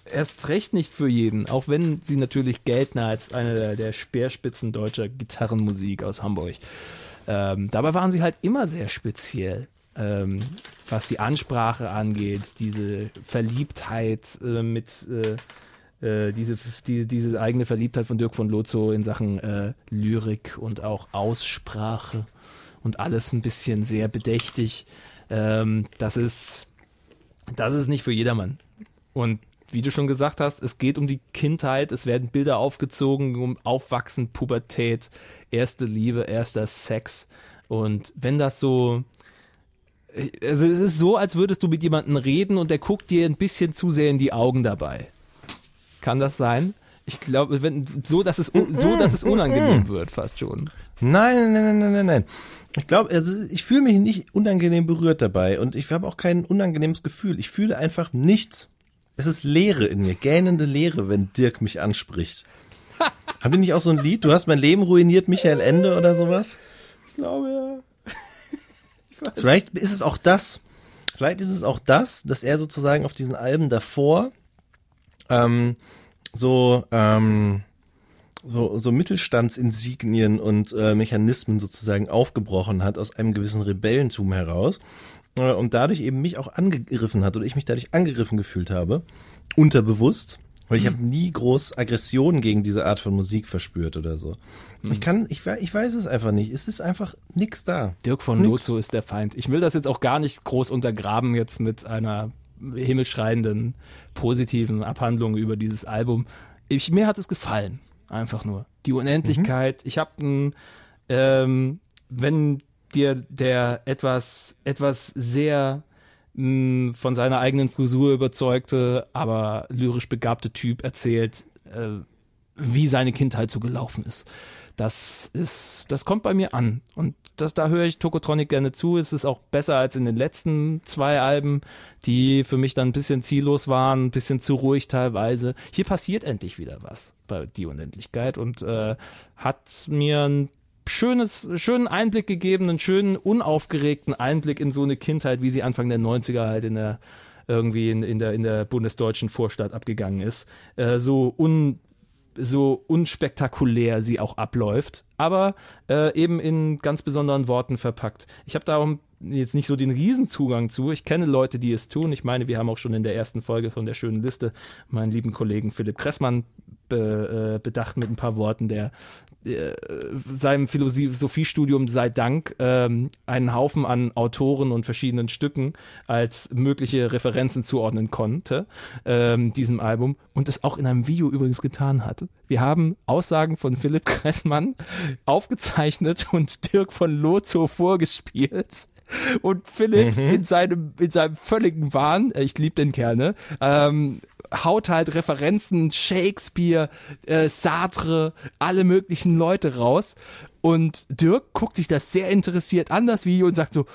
erst recht nicht für jeden, auch wenn sie natürlich gelten als eine der, der Speerspitzen deutscher Gitarrenmusik aus Hamburg. Ähm, dabei waren sie halt immer sehr speziell, ähm, was die Ansprache angeht, diese Verliebtheit äh, mit äh, äh, diese, die, diese eigene Verliebtheit von Dirk von Lozo in Sachen äh, Lyrik und auch Aussprache und alles ein bisschen sehr bedächtig. Ähm, das ist das ist nicht für jedermann. Und wie du schon gesagt hast, es geht um die Kindheit, es werden Bilder aufgezogen, um Aufwachsen, Pubertät, erste Liebe, erster Sex. Und wenn das so, also es ist so, als würdest du mit jemandem reden und der guckt dir ein bisschen zu sehr in die Augen dabei. Kann das sein? Ich glaube, wenn so, dass es so, dass es unangenehm wird, fast schon. Nein, nein, nein, nein, nein, nein. Ich glaube, also ich fühle mich nicht unangenehm berührt dabei und ich habe auch kein unangenehmes Gefühl. Ich fühle einfach nichts. Es ist Leere in mir, gähnende Leere, wenn Dirk mich anspricht. Haben die nicht auch so ein Lied? Du hast mein Leben ruiniert, Michael Ende oder sowas? Ich glaube ja. Vielleicht ist es auch das. Vielleicht ist es auch das, dass er sozusagen auf diesen Alben davor ähm, so ähm, so, so Mittelstandsinsignien und äh, Mechanismen sozusagen aufgebrochen hat aus einem gewissen Rebellentum heraus äh, und dadurch eben mich auch angegriffen hat oder ich mich dadurch angegriffen gefühlt habe, unterbewusst, weil ich Hm. habe nie groß Aggression gegen diese Art von Musik verspürt oder so. Hm. Ich kann, ich, ich weiß es einfach nicht. Es ist einfach nix da. Dirk von Nix. Lozo ist der Feind. Ich will das jetzt auch gar nicht groß untergraben jetzt mit einer himmelschreienden positiven Abhandlung über dieses Album. Ich, mir hat es gefallen, einfach nur. Die Unendlichkeit. Ich habe ein, ähm, wenn dir der etwas, etwas sehr mh, von seiner eigenen Frisur überzeugte, aber lyrisch begabte Typ erzählt, äh, wie seine Kindheit so gelaufen ist. Das ist, das kommt bei mir an. Und das, da höre ich Tokotronic gerne zu. Es ist auch besser als in den letzten zwei Alben, die für mich dann ein bisschen ziellos waren, ein bisschen zu ruhig teilweise. Hier passiert endlich wieder was bei Die Unendlichkeit und äh, hat mir ein schönes, schönen Einblick gegeben, einen schönen, unaufgeregten Einblick in so eine Kindheit, wie sie Anfang der 90er halt in der irgendwie in, in der in der bundesdeutschen Vorstadt abgegangen ist. Äh, so un so unspektakulär sie auch abläuft, aber äh, eben in ganz besonderen Worten verpackt. Ich habe darum jetzt nicht so den Riesenzugang zu. Ich kenne Leute, die es tun. Ich meine, wir haben auch schon in der ersten Folge von der schönen Liste meinen lieben Kollegen Philipp Kressmann be, äh, bedacht mit ein paar Worten, der äh, seinem Philosophiestudium sei Dank ähm, einen Haufen an Autoren und verschiedenen Stücken als mögliche Referenzen zuordnen konnte, ähm, diesem Album, und es auch in einem Video übrigens getan hatte. Wir haben Aussagen von Philipp Kressmann aufgezeichnet und Dirk von Lozo vorgespielt. Und Philipp in seinem, in seinem völligen Wahn, äh, ich liebe den Kerl, ne, ähm, haut halt Referenzen, Shakespeare, äh, Sartre, alle möglichen Leute raus. Und Dirk guckt sich das sehr interessiert an, das Video, und sagt so,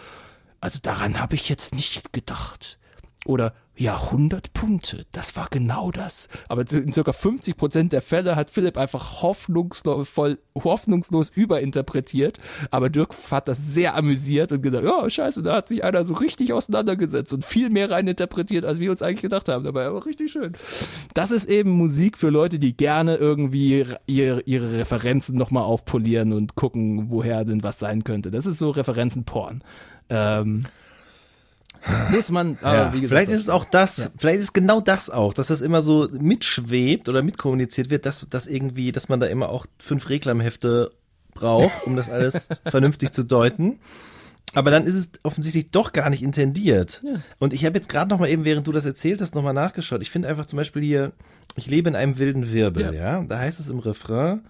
also daran habe ich jetzt nicht gedacht. Oder, ja, 100 Punkte, das war genau das. Aber in circa 50 Prozent der Fälle hat Philipp einfach hoffnungslos, hoffnungslos überinterpretiert. Aber Dirk hat das sehr amüsiert und gesagt, ja, scheiße, da hat sich einer so richtig auseinandergesetzt und viel mehr reininterpretiert, als wir uns eigentlich gedacht haben. Dabei aber richtig schön. Das ist eben Musik für Leute, die gerne irgendwie ihre, ihre Referenzen nochmal aufpolieren und gucken, woher denn was sein könnte. Das ist so Referenzen-Porn. Ähm, muss man, aber Ja, wie gesagt, vielleicht ist es auch das, vielleicht ist genau das auch, dass das immer so mitschwebt oder mitkommuniziert wird, dass, dass irgendwie, dass man da immer auch fünf Reklamhefte braucht, um das alles vernünftig zu deuten. Aber dann ist es offensichtlich doch gar nicht intendiert. Und ich habe jetzt gerade noch mal eben, während du das erzählt hast, noch mal nachgeschaut. Ich finde einfach zum Beispiel hier, ich lebe in einem wilden Wirbel, ja. Da heißt es im Refrain,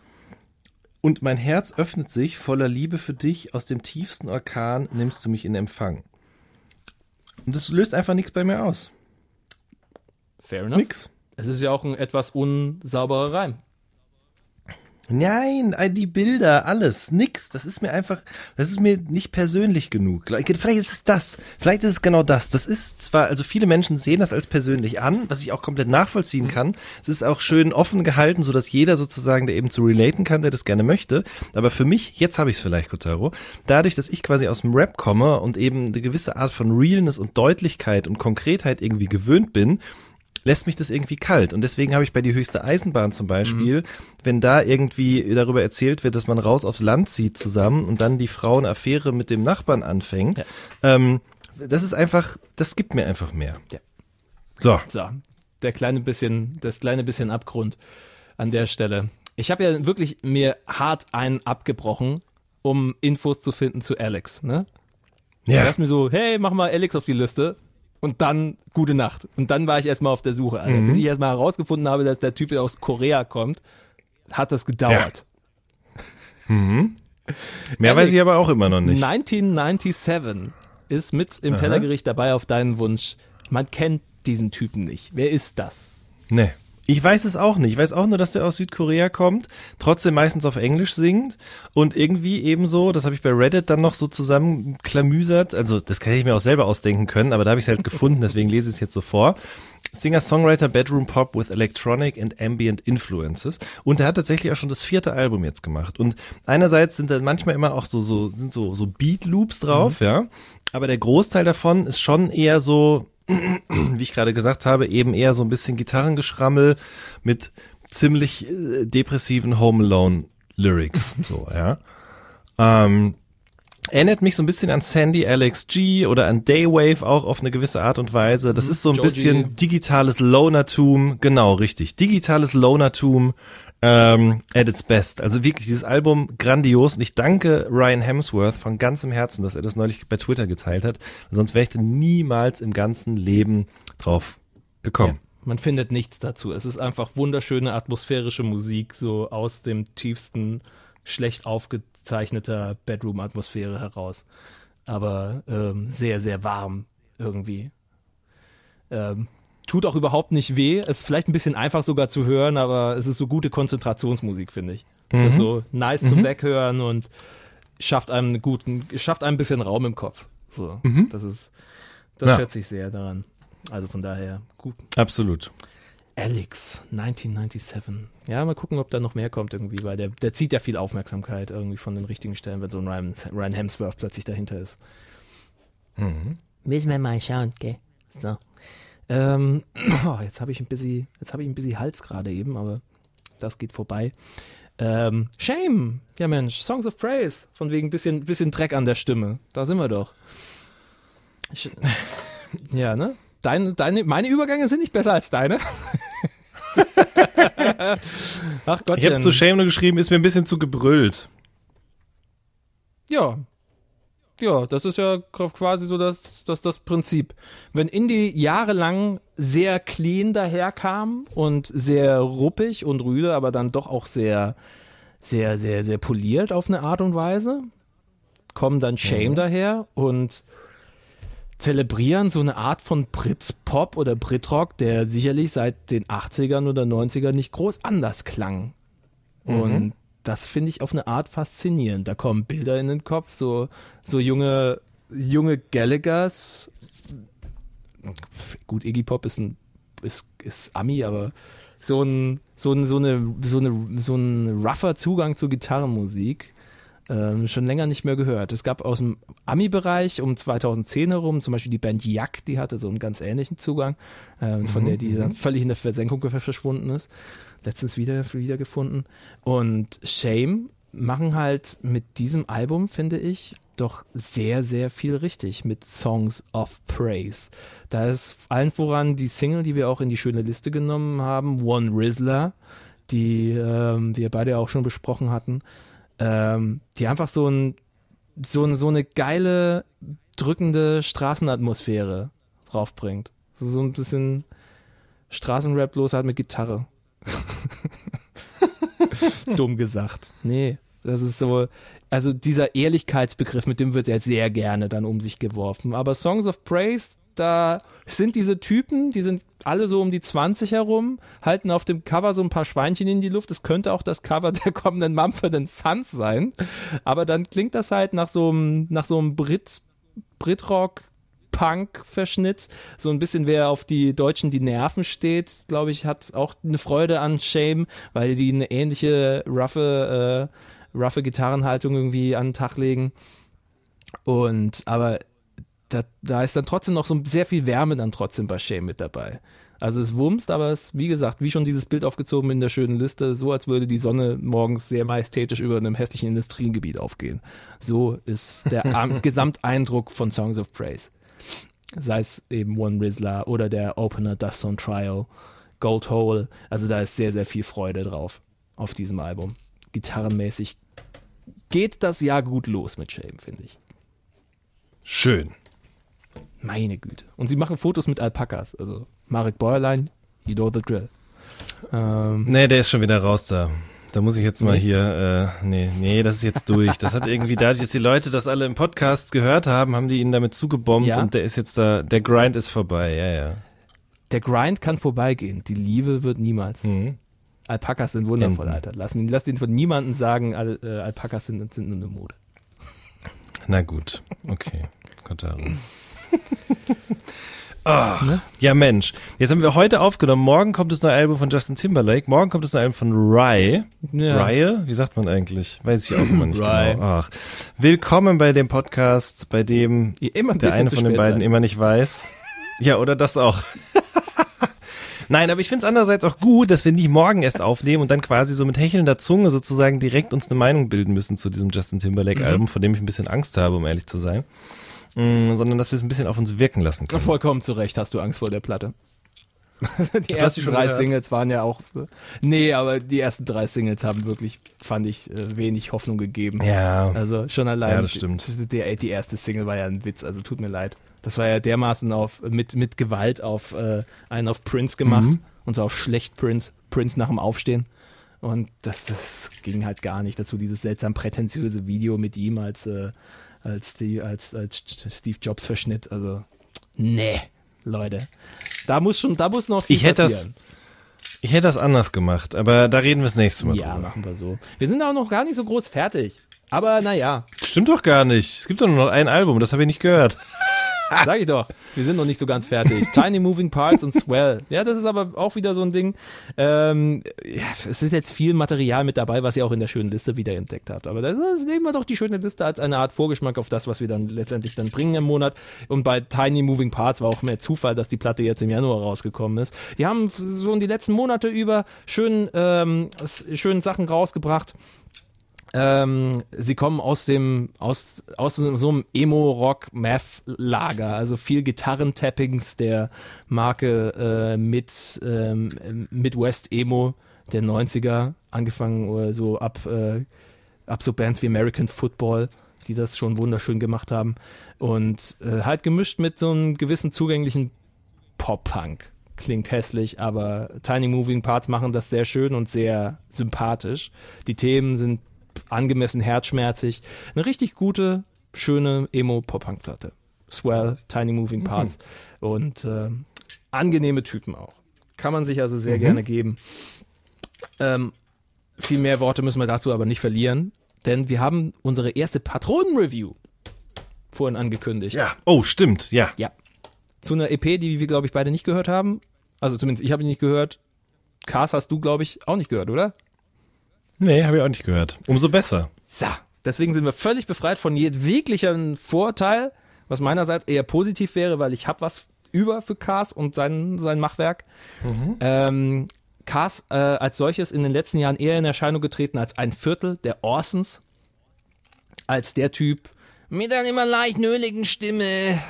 und mein Herz öffnet sich voller Liebe für dich, aus dem tiefsten Orkan nimmst du mich in Empfang. Und das löst einfach nichts bei mir aus. Fair enough. Nix. Es ist ja auch ein etwas unsauberer Reim. Nein, die Bilder, alles, nix. Das ist mir einfach, das ist mir nicht persönlich genug. Vielleicht ist es das. Vielleicht ist es genau das. Das ist zwar, also viele Menschen sehen das als persönlich an, was ich auch komplett nachvollziehen kann. Es ist auch schön offen gehalten, so dass jeder sozusagen, der eben zu relaten kann, der das gerne möchte. Aber für mich, jetzt habe ich es vielleicht, Kotaro, dadurch, dass ich quasi aus dem Rap komme und eben eine gewisse Art von Realness und Deutlichkeit und Konkretheit irgendwie gewöhnt bin, lässt mich das irgendwie kalt. Und deswegen habe ich bei die höchste Eisenbahn zum Beispiel, wenn da irgendwie darüber erzählt wird, dass man raus aufs Land zieht zusammen und dann die Frau eine Affäre mit dem Nachbarn anfängt, ähm, das ist einfach, das gibt mir einfach mehr. Ja. So. So, der kleine bisschen, das kleine bisschen Abgrund an der Stelle. Ich habe ja wirklich mir hart einen abgebrochen, um Infos zu finden zu Alex, ne? Ja. Da ist mir so, hey, mach mal Alex auf die Liste. Und dann gute Nacht. Und dann war ich erstmal auf der Suche. Alter. Mhm. Bis ich erstmal herausgefunden habe, dass der Typ aus Korea kommt, hat das gedauert. Mehr Alex, weiß ich aber auch immer noch nicht. 1997 ist mit im Tellergericht dabei auf deinen Wunsch. Man kennt diesen Typen nicht. Wer ist das? Nee. Ich weiß es auch nicht. Ich weiß auch nur, dass der aus Südkorea kommt, trotzdem meistens auf Englisch singt und irgendwie ebenso, das habe ich bei Reddit dann noch so zusammenklamüsert, also das kann ich mir auch selber ausdenken können, aber da habe ich es halt gefunden, deswegen lese ich es jetzt so vor. Singer-Songwriter Bedroom Pop with Electronic and Ambient Influences. Und er hat tatsächlich auch schon das vierte Album jetzt gemacht. Und einerseits sind da manchmal immer auch so, so, sind so, so Beat-Loops drauf, ja. Aber der Großteil davon ist schon eher so, wie ich gerade gesagt habe, eben eher so ein bisschen Gitarrengeschrammel mit ziemlich äh, depressiven Home Alone Lyrics, so, ja. Ähm, erinnert mich so ein bisschen an Sandy Alex G oder an Daywave auch auf eine gewisse Art und Weise. Das ist so ein Joji. bisschen digitales Lonertum, genau, richtig. Digitales Lonertum ähm, at its best. Also wirklich dieses Album grandios und ich danke Ryan Hemsworth von ganzem Herzen, dass er das neulich bei Twitter geteilt hat. Sonst wäre ich da niemals im ganzen Leben drauf gekommen. Man findet nichts dazu. Es ist einfach wunderschöne atmosphärische Musik, so aus dem tiefsten, schlecht aufgezeichneter Bedroom-Atmosphäre heraus. Aber ähm, sehr, sehr warm irgendwie. Ähm, tut auch überhaupt nicht weh. Ist vielleicht ein bisschen einfach sogar zu hören, aber es ist so gute Konzentrationsmusik, finde ich. Das ist so nice zum Weghören und schafft einem einen guten, schafft einem ein bisschen Raum im Kopf. So, das ist, das Ja. schätze ich sehr daran. Also von daher gut. Absolut. Alex, 1997. Ja, mal gucken, ob da noch mehr kommt irgendwie, weil der, der zieht ja viel Aufmerksamkeit irgendwie von den richtigen Stellen, wenn so ein Ryan, Ryan Hemsworth plötzlich dahinter ist. Müssen wir mal schauen, gell? So. Ähm, oh, jetzt habe ich ein bisschen, jetzt habe ich ein bisschen Hals gerade eben, aber das geht vorbei. Ähm, Shame, ja Mensch, Songs of Praise, von wegen bisschen, bisschen Dreck an der Stimme. Da sind wir doch. Ich, ja, ne? Deine, deine, meine Übergänge sind nicht besser als deine. Ach Gott, Ich habe zu Shame nur geschrieben, ist mir ein bisschen zu gebrüllt. Ja. Ja, das ist ja quasi so das, das, das Prinzip. Wenn Indie jahrelang sehr clean daherkam und sehr ruppig und rüde, aber dann doch auch sehr, sehr, sehr, sehr poliert auf eine Art und Weise, kommen dann Shame daher und zelebrieren so eine Art von Brit-Pop oder Brit-Rock, der sicherlich seit den 80ern oder 90ern nicht groß anders klang. Und das finde ich auf eine Art faszinierend. Da kommen Bilder in den Kopf, so, so junge, junge Gallaghers. Gut, Iggy Pop ist ein, ist, ist Ami, aber so ein, so ein, so eine, so eine, so ein rougher Zugang zur Gitarrenmusik. Ähm, schon länger nicht mehr gehört. Es gab aus dem Ami-Bereich um 2010 herum zum Beispiel die Band Yak, die hatte so einen ganz ähnlichen Zugang, ähm, von der die dann völlig in der Versenkung verschwunden ist. Letztens wieder wiedergefunden. Und Shame machen halt mit diesem Album, finde ich, doch sehr, sehr viel richtig mit Songs of Praise. Da ist allen voran die Single, die wir auch in die schöne Liste genommen haben, One Rizzler, die ähm, wir beide auch schon besprochen hatten, ähm, die einfach so, ein, so, so eine geile, drückende Straßenatmosphäre draufbringt. So, so ein bisschen Straßenrap bloß halt mit Gitarre. Dumm gesagt. Nee, das ist so, also dieser Ehrlichkeitsbegriff, mit dem wird ja sehr gerne dann um sich geworfen. Aber Songs of Praise, da sind diese Typen, die sind alle so um die 20 herum, halten auf dem Cover so ein paar Schweinchen in die Luft. Es könnte auch das Cover der kommenden Mumford Sons sein. Aber dann klingt das halt nach so einem, nach so einem Brit, Britrock, Punk-Verschnitt. So ein bisschen, wer auf die Deutschen die Nerven steht, glaube ich, hat auch eine Freude an Shame, weil die eine ähnliche roughe, äh, roughe Gitarrenhaltung irgendwie an den Tag legen. Und aber da, da ist dann trotzdem noch so sehr viel Wärme dann trotzdem bei Shame mit dabei. Also es wumst, aber es, wie gesagt, wie schon dieses Bild aufgezogen in der schönen Liste, so als würde die Sonne morgens sehr majestätisch über einem hässlichen Industriegebiet aufgehen. So ist der Am- Gesamteindruck von Songs of Praise. Sei es eben One Rizzler oder der Opener Dust on Trial, Gold Hole. Also da ist sehr, sehr viel Freude drauf auf diesem Album. Gitarrenmäßig geht das Jahr gut los mit Shame, finde ich. Schön. Meine Güte. Und sie machen Fotos mit Alpakas. Also Marek Bäuerlein, you know the drill. Ähm, Nee, der ist schon wieder raus da. Da muss ich jetzt mal Nee. hier, äh, nee, nee, das ist jetzt durch. Das hat irgendwie dadurch, dass die Leute das alle im Podcast gehört haben, haben die ihn damit zugebombt Ja? und der ist jetzt da, der Grind ist vorbei, ja, ja. der Grind kann vorbeigehen. Die Liebe wird niemals. Mhm. Alpakas sind wundervoll. Alter. Lass, lass den von niemandem sagen, Al, äh, Alpakas sind, sind nur eine Mode. Na gut, okay. Gott darum. Ah, Ja Mensch, jetzt haben wir heute aufgenommen, morgen kommt das neue Album von Justin Timberlake, morgen kommt das neue Album von Rye. Ja. Rye? Wie sagt man eigentlich? Weiß ich auch immer nicht Rye. genau. Ach. Willkommen bei dem Podcast, bei dem immer ein der eine von den beiden seid. immer nicht weiß. Ja, oder das auch. Nein, aber ich finde es andererseits auch gut, dass wir nicht morgen erst aufnehmen und dann quasi so mit hechelnder Zunge sozusagen direkt uns eine Meinung bilden müssen zu diesem Justin Mhm. Timberlake-Album, von dem ich ein bisschen Angst habe, um ehrlich zu sein. Mm, sondern dass wir es ein bisschen auf uns wirken lassen können. Vollkommen zu Recht hast du Angst vor der Platte. die die ersten drei gehört? Singles waren ja auch. Nee, aber die ersten drei Singles haben wirklich, fand ich, äh, wenig Hoffnung gegeben. Ja, Also schon allein. Ja, das stimmt. Die, die, die erste Single war ja ein Witz, also tut mir leid. Das war ja dermaßen auf, mit, mit Gewalt auf äh, einen auf Prince gemacht Mhm. und so auf schlecht Prince, Prince nach dem Aufstehen. Und das, das ging halt gar nicht. Dazu dieses seltsam prätentiöse Video mit ihm als, äh, als, die, als, als Steve Jobs Verschnitt. Also, nee, Leute. Da muss schon, da muss noch viel Ich hätte das passieren. ich hätte das anders gemacht, aber da reden wir das nächste Mal Ja, drüber. machen wir so. Wir sind auch noch gar nicht so groß fertig. Aber naja, Stimmt doch gar nicht. Es gibt doch nur noch ein Album, das habe ich nicht gehört. Sag ich doch, wir sind noch nicht so ganz fertig. Tiny Moving Parts und Swell. Ja, das ist aber auch wieder so ein Ding. Ähm, ja, es ist jetzt viel Material mit dabei, was ihr auch in der schönen Liste wieder entdeckt habt. Aber das, das nehmen wir doch die schöne Liste als eine Art Vorgeschmack auf das, was wir dann letztendlich dann bringen im Monat. Und bei Tiny Moving Parts war auch mehr Zufall, dass die Platte jetzt im Januar rausgekommen ist. Die haben so in die letzten Monate über schön, ähm, s- schön Sachen rausgebracht. Ähm, sie kommen aus dem, aus, aus so einem Emo-Rock-Math-Lager, also viel Gitarrentappings der Marke äh, mit ähm, Midwest-Emo der 90er, angefangen oder so ab, äh, ab so Bands wie American Football, die das schon wunderschön gemacht haben. Und äh, halt gemischt mit so einem gewissen zugänglichen Pop-Punk. Klingt hässlich, aber Tiny Moving Parts machen das sehr schön und sehr sympathisch. Die Themen sind angemessen herzschmerzig. Eine richtig gute, schöne Emo-Pop-Punk-Platte. Swell, Tiny Moving Parts und äh, angenehme Typen auch. Kann man sich also sehr gerne geben. Ähm, viel mehr Worte müssen wir dazu aber nicht verlieren, denn wir haben unsere erste Patronen-Review vorhin angekündigt. Ja. Oh, stimmt, ja. Ja. Zu einer EP, die wir, glaube ich, beide nicht gehört haben. Also zumindest ich habe die nicht gehört. Cars hast du, glaube ich, auch nicht gehört, oder? Nee, habe ich auch nicht gehört. Umso besser. So. Deswegen sind wir völlig befreit von jedweglichem Vorteil, was meinerseits eher positiv wäre, weil ich habe was über für Cars und sein, sein Machwerk. Ähm, Cars äh, als solches in den letzten Jahren eher in Erscheinung getreten als ein Viertel der Orsons. Als der Typ mit einer immer leicht nöligen Stimme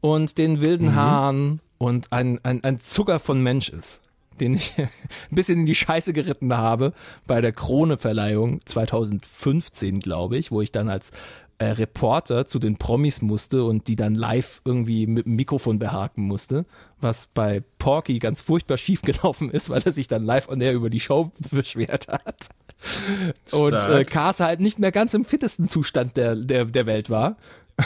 und den wilden Haaren und ein, ein, ein Zucker von Mensch ist, den ich ein bisschen in die Scheiße geritten habe bei der Krone-Verleihung 2015, glaube ich, wo ich dann als äh, Reporter zu den Promis musste und die dann live irgendwie mit dem Mikrofon behaken musste, was bei Porky ganz furchtbar schief gelaufen ist, weil er sich dann live on air über die Show beschwert hat. Und äh, Stark. Cars halt nicht mehr ganz im fittesten Zustand der, der, der Welt war.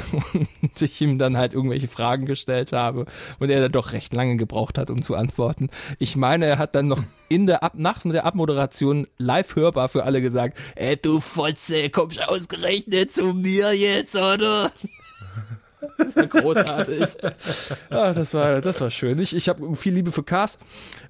Und ich ihm dann halt irgendwelche Fragen gestellt habe und er dann doch recht lange gebraucht hat, um zu antworten. Ich meine, er hat dann noch in der Ab nach der Abmoderation live hörbar für alle gesagt, ey du Fotze, kommst ausgerechnet zu mir jetzt, oder? Das war großartig. ah, das, war, das war schön. Ich, ich habe viel Liebe für Cars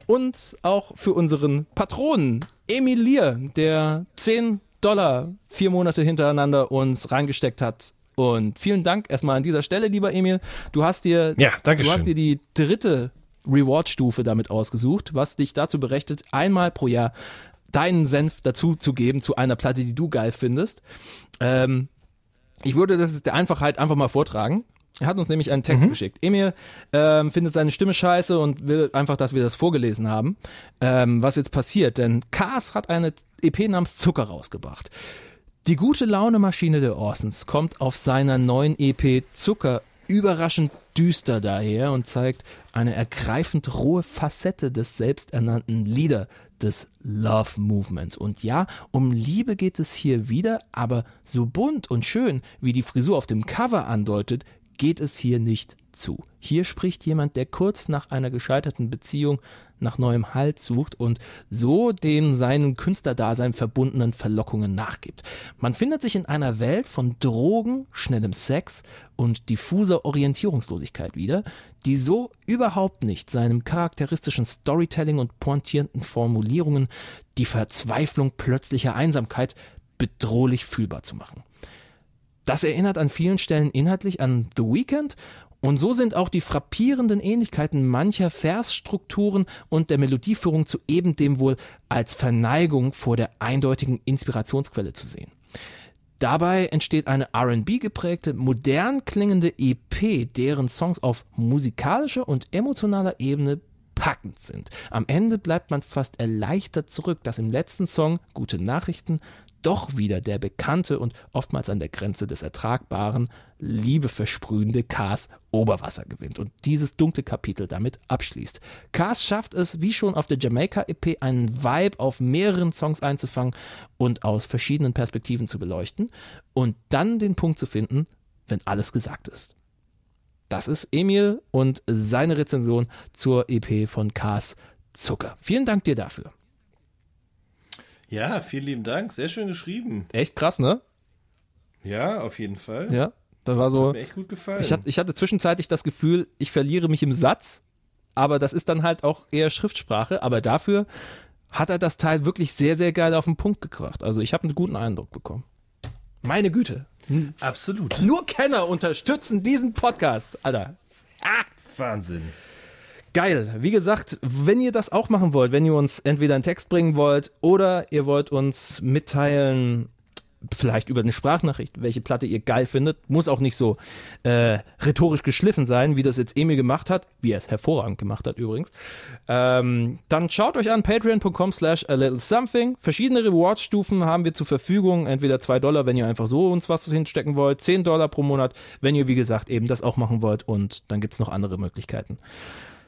und auch für unseren Patronen, Emil Lier, der 10 Dollar vier Monate hintereinander uns reingesteckt hat. Und vielen Dank erstmal an dieser Stelle, lieber Emil. Du hast dir, Ja, du hast dir die dritte Reward-Stufe damit ausgesucht, was dich dazu berechtigt, einmal pro Jahr deinen Senf dazu zu geben zu einer Platte, die du geil findest. Ähm, ich würde das der Einfachheit einfach mal vortragen. Er hat uns nämlich einen Text geschickt. Emil ähm, findet seine Stimme scheiße und will einfach, dass wir das vorgelesen haben. Ähm, was jetzt passiert, denn Cars hat eine EP namens Zucker rausgebracht. Die gute Laune-Maschine der Orsons kommt auf seiner neuen EP Zucker überraschend düster daher und zeigt eine ergreifend rohe Facette des selbsternannten Leader des Love Movements. Und ja, um Liebe geht es hier wieder, aber so bunt und schön, wie die Frisur auf dem Cover andeutet, geht es hier nicht zu. Hier spricht jemand, der kurz nach einer gescheiterten Beziehung nach neuem Halt sucht und so den seinem Künstlerdasein verbundenen Verlockungen nachgibt. Man findet sich in einer Welt von Drogen, schnellem Sex und diffuser Orientierungslosigkeit wieder, die so überhaupt nicht seinem charakteristischen Storytelling und pointierenden Formulierungen die Verzweiflung plötzlicher Einsamkeit bedrohlich fühlbar zu machen. Das erinnert an vielen Stellen inhaltlich an The Weeknd und so sind auch die frappierenden Ähnlichkeiten mancher Versstrukturen und der Melodieführung zu eben dem wohl als Verneigung vor der eindeutigen Inspirationsquelle zu sehen. Dabei entsteht eine RB geprägte, modern klingende EP, deren Songs auf musikalischer und emotionaler Ebene packend sind. Am Ende bleibt man fast erleichtert zurück, dass im letzten Song Gute Nachrichten doch wieder der bekannte und oftmals an der Grenze des Ertragbaren liebeversprühende Cars Oberwasser gewinnt und dieses dunkle Kapitel damit abschließt. Cars schafft es, wie schon auf der Jamaica-EP, einen Vibe auf mehreren Songs einzufangen und aus verschiedenen Perspektiven zu beleuchten und dann den Punkt zu finden, wenn alles gesagt ist. Das ist Emil und seine Rezension zur EP von Cars Zucker. Vielen Dank dir dafür. Ja, vielen lieben Dank. Sehr schön geschrieben. Echt krass, ne? Ja, auf jeden Fall. Ja, das war so. Hat mir echt gut gefallen. Ich hatte, ich hatte zwischenzeitlich das Gefühl, ich verliere mich im Satz, aber das ist dann halt auch eher Schriftsprache, aber dafür hat er das Teil wirklich sehr, sehr geil auf den Punkt gebracht. Also ich habe einen guten Eindruck bekommen. Meine Güte. Absolut. Nur Kenner unterstützen diesen Podcast, Alter. Wahnsinn. Geil. Wie gesagt, wenn ihr das auch machen wollt, wenn ihr uns entweder einen Text bringen wollt oder ihr wollt uns mitteilen, vielleicht über eine Sprachnachricht, welche Platte ihr geil findet, muss auch nicht so äh, rhetorisch geschliffen sein, wie das jetzt Emil gemacht hat, wie er es hervorragend gemacht hat übrigens. Ähm, dann schaut euch an patreon.com slash a little something. Verschiedene Reward-Stufen haben wir zur Verfügung. Entweder 2 Dollar, wenn ihr einfach so uns was hinstecken wollt, 10 Dollar pro Monat, wenn ihr wie gesagt eben das auch machen wollt und dann gibt's noch andere Möglichkeiten.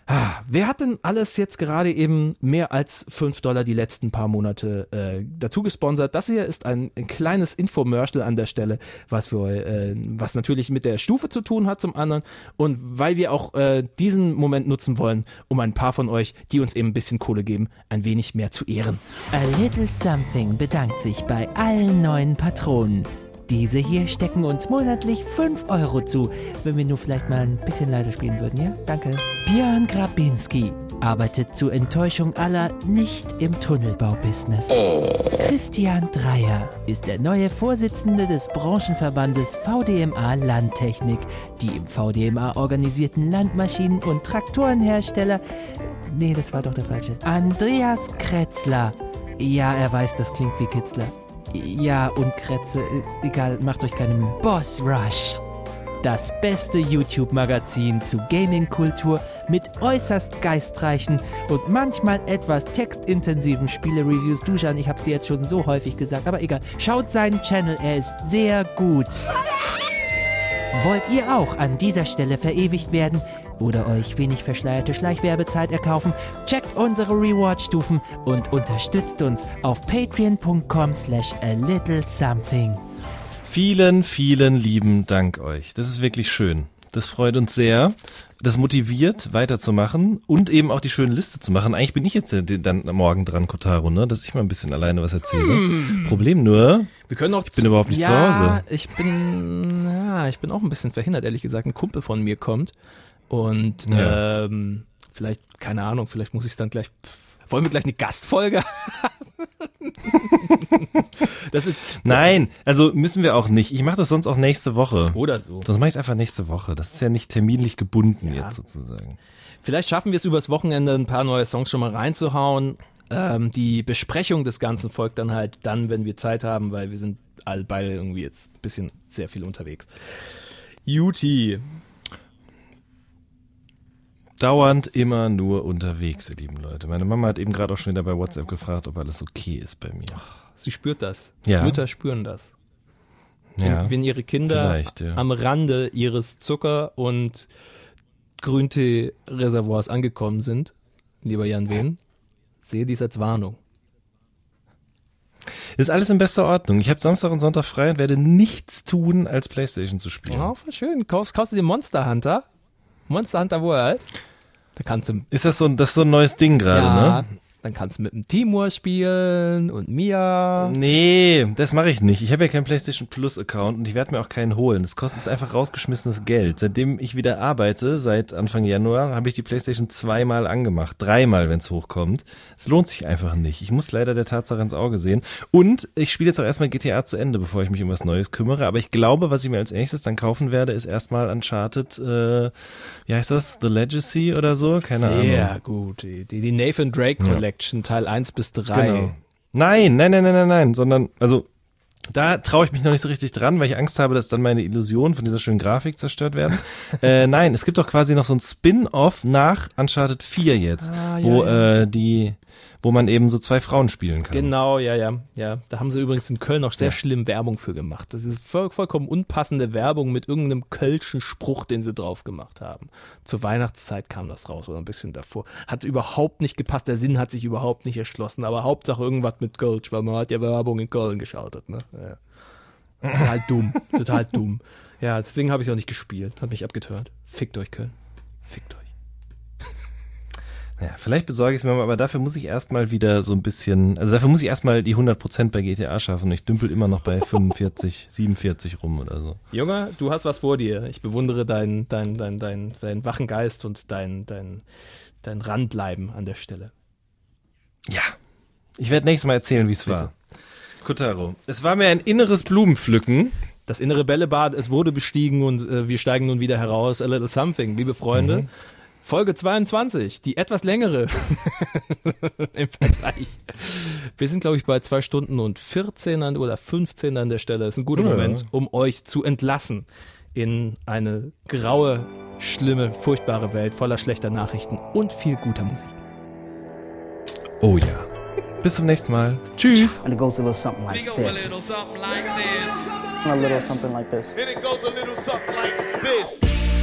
Ah, Wer hat denn alles jetzt gerade eben mehr als 5 Dollar die letzten paar Monate äh, dazu gesponsert? Das hier ist ein, ein kleines Infomercial an der Stelle, was für äh, was natürlich mit der Stufe zu tun hat zum anderen und weil wir auch äh, diesen Moment nutzen wollen, um ein paar von euch, die uns eben ein bisschen Kohle geben, ein wenig mehr zu ehren. A Little Something bedankt sich bei allen neuen Patronen. Diese hier stecken uns monatlich 5 Euro zu, wenn wir nur vielleicht mal ein bisschen leiser spielen würden, ja? Danke. Björn Grabinski arbeitet zur Enttäuschung aller nicht im Tunnelbaubusiness. Christian Dreier ist der neue Vorsitzende des Branchenverbandes VDMA Landtechnik, die im VDMA organisierten Landmaschinen- und Traktorenhersteller. Nee, das war doch der falsche. Andreas Kretzler. Ja, er weiß, das klingt wie Kitzler. Ja, und Kretze, ist egal, macht euch keine Mühe. Boss Rush. Das beste YouTube-Magazin zu Gaming-Kultur mit äußerst geistreichen und manchmal etwas textintensiven Spiele-Reviews. Duschan, ich hab's dir jetzt schon so häufig gesagt, aber egal. Schaut seinen Channel, er ist sehr gut. Wollt ihr auch an dieser Stelle verewigt werden oder euch wenig verschleierte Schleichwerbezeit erkaufen? Checkt unsere Reward-Stufen und unterstützt uns auf patreon.com slash a little something. Vielen, vielen lieben Dank euch. Das ist wirklich schön. Das freut uns sehr. Das motiviert, weiterzumachen und eben auch die schöne Liste zu machen. Eigentlich bin ich jetzt dann morgen dran, Kotaro, ne? dass ich mal ein bisschen alleine was erzähle. Problem nur, Wir können auch ich bin überhaupt nicht ja, zu Hause. Ich bin, ja, ich bin auch ein bisschen verhindert, ehrlich gesagt. Ein Kumpel von mir kommt und Ja. ähm, vielleicht, keine Ahnung, vielleicht muss ich es dann gleich. Pff, wollen wir gleich eine Gastfolge haben? Das ist Nein, also müssen wir auch nicht. Ich mache das sonst auch nächste Woche. oder so. Sonst mache ich einfach nächste Woche. Das ist ja nicht terminlich gebunden Ja. jetzt sozusagen. Vielleicht schaffen wir es übers Wochenende ein paar neue Songs schon mal reinzuhauen. Ähm, die Besprechung des Ganzen folgt dann halt dann, wenn wir Zeit haben, weil wir sind all beide irgendwie jetzt ein bisschen sehr viel unterwegs. Juti. Dauernd immer nur unterwegs, ihr lieben Leute. Meine Mama hat eben gerade auch schon wieder bei WhatsApp gefragt, ob alles okay ist bei mir. Sie spürt das. Ja. Mütter spüren das. Ja. Wenn ihre Kinder ja. am Rande ihres Zucker- und Grüntee-Reservoirs angekommen sind, lieber Jan Wehn, sehe dies als Warnung. Ist alles in bester Ordnung. Ich habe Samstag und Sonntag frei und werde nichts tun, als Playstation zu spielen. Oh, voll schön. Kaufst, kaufst du dir Monster Hunter? Monster Hunter World? Da kannst du Ist das so, ein- das ist so ein neues Ding gerade, ja, ne? Dann kannst du mit dem Timur spielen und Mia. Nee, das mache ich nicht. Ich habe ja keinen PlayStation Plus Account und ich werde mir auch keinen holen. Das kostet ist einfach rausgeschmissenes Geld. Seitdem ich wieder arbeite, seit Anfang Januar, habe ich die PlayStation zweimal angemacht. Dreimal, wenn es hochkommt. Es lohnt sich einfach nicht. Ich muss leider der Tatsache ins Auge sehen. Und ich spiele jetzt auch erstmal GTA zu Ende, bevor ich mich um was Neues kümmere. Aber ich glaube, was ich mir als nächstes dann kaufen werde, ist erstmal Uncharted, äh, wie heißt das? The Legacy oder so? Keine Ahnung. Sehr gut. Die, die die Nathan Drake Collection, Teil 1 bis 3. Genau. Nein, nein, nein, nein, nein, nein, sondern, also, da traue ich mich noch nicht so richtig dran, weil ich Angst habe, dass dann meine Illusionen von dieser schönen Grafik zerstört werden. äh, nein, es gibt doch quasi noch so ein Spin-off nach Uncharted 4 jetzt, Ah, ja, wo ja. Äh, die, wo man eben so zwei Frauen spielen kann. Genau, ja, ja, ja. Da haben sie übrigens in Köln auch sehr schlimm Werbung für gemacht. Das ist voll, vollkommen unpassende Werbung mit irgendeinem kölschen Spruch, den sie drauf gemacht haben. Zur Weihnachtszeit kam das raus oder ein bisschen davor. Hat überhaupt nicht gepasst, der Sinn hat sich überhaupt nicht erschlossen, aber Hauptsache irgendwas mit Kölsch, weil man hat ja Werbung in Köln geschaltet, ne? Ja. Total dumm, total dumm. Ja, deswegen habe ich es auch nicht gespielt, hat mich abgeturnt. Fickt euch, Köln. Fickt euch. Ja, vielleicht besorge ich es mir mal, aber dafür muss ich erstmal wieder so ein bisschen, also dafür muss ich erstmal die 100% bei GTA schaffen. Ich dümpel immer noch bei 45, 47 rum oder so. Junge, du hast was vor dir. Ich bewundere deinen dein, dein, dein, dein wachen Geist und dein, dein, dein Randbleiben an der Stelle. Ja. Ich werde nächstes Mal erzählen, wie es war. Kotaro, es war mir ein inneres Blumenpflücken. Das innere Bällebad, es wurde bestiegen und äh, wir steigen nun wieder heraus. A little something, liebe Freunde. Mhm. Folge 22, die etwas längere im Vergleich. Wir sind, glaube ich, bei zwei Stunden und 14 an, oder 15 an der Stelle. Das ist ein guter Ja. Moment, um euch zu entlassen in eine graue, schlimme, furchtbare Welt voller schlechter Nachrichten und viel guter Musik. Oh ja. Bis zum nächsten Mal. Tschüss. And it goes a little something like go a this. little something like this. A little something like this. And it goes a little something like this.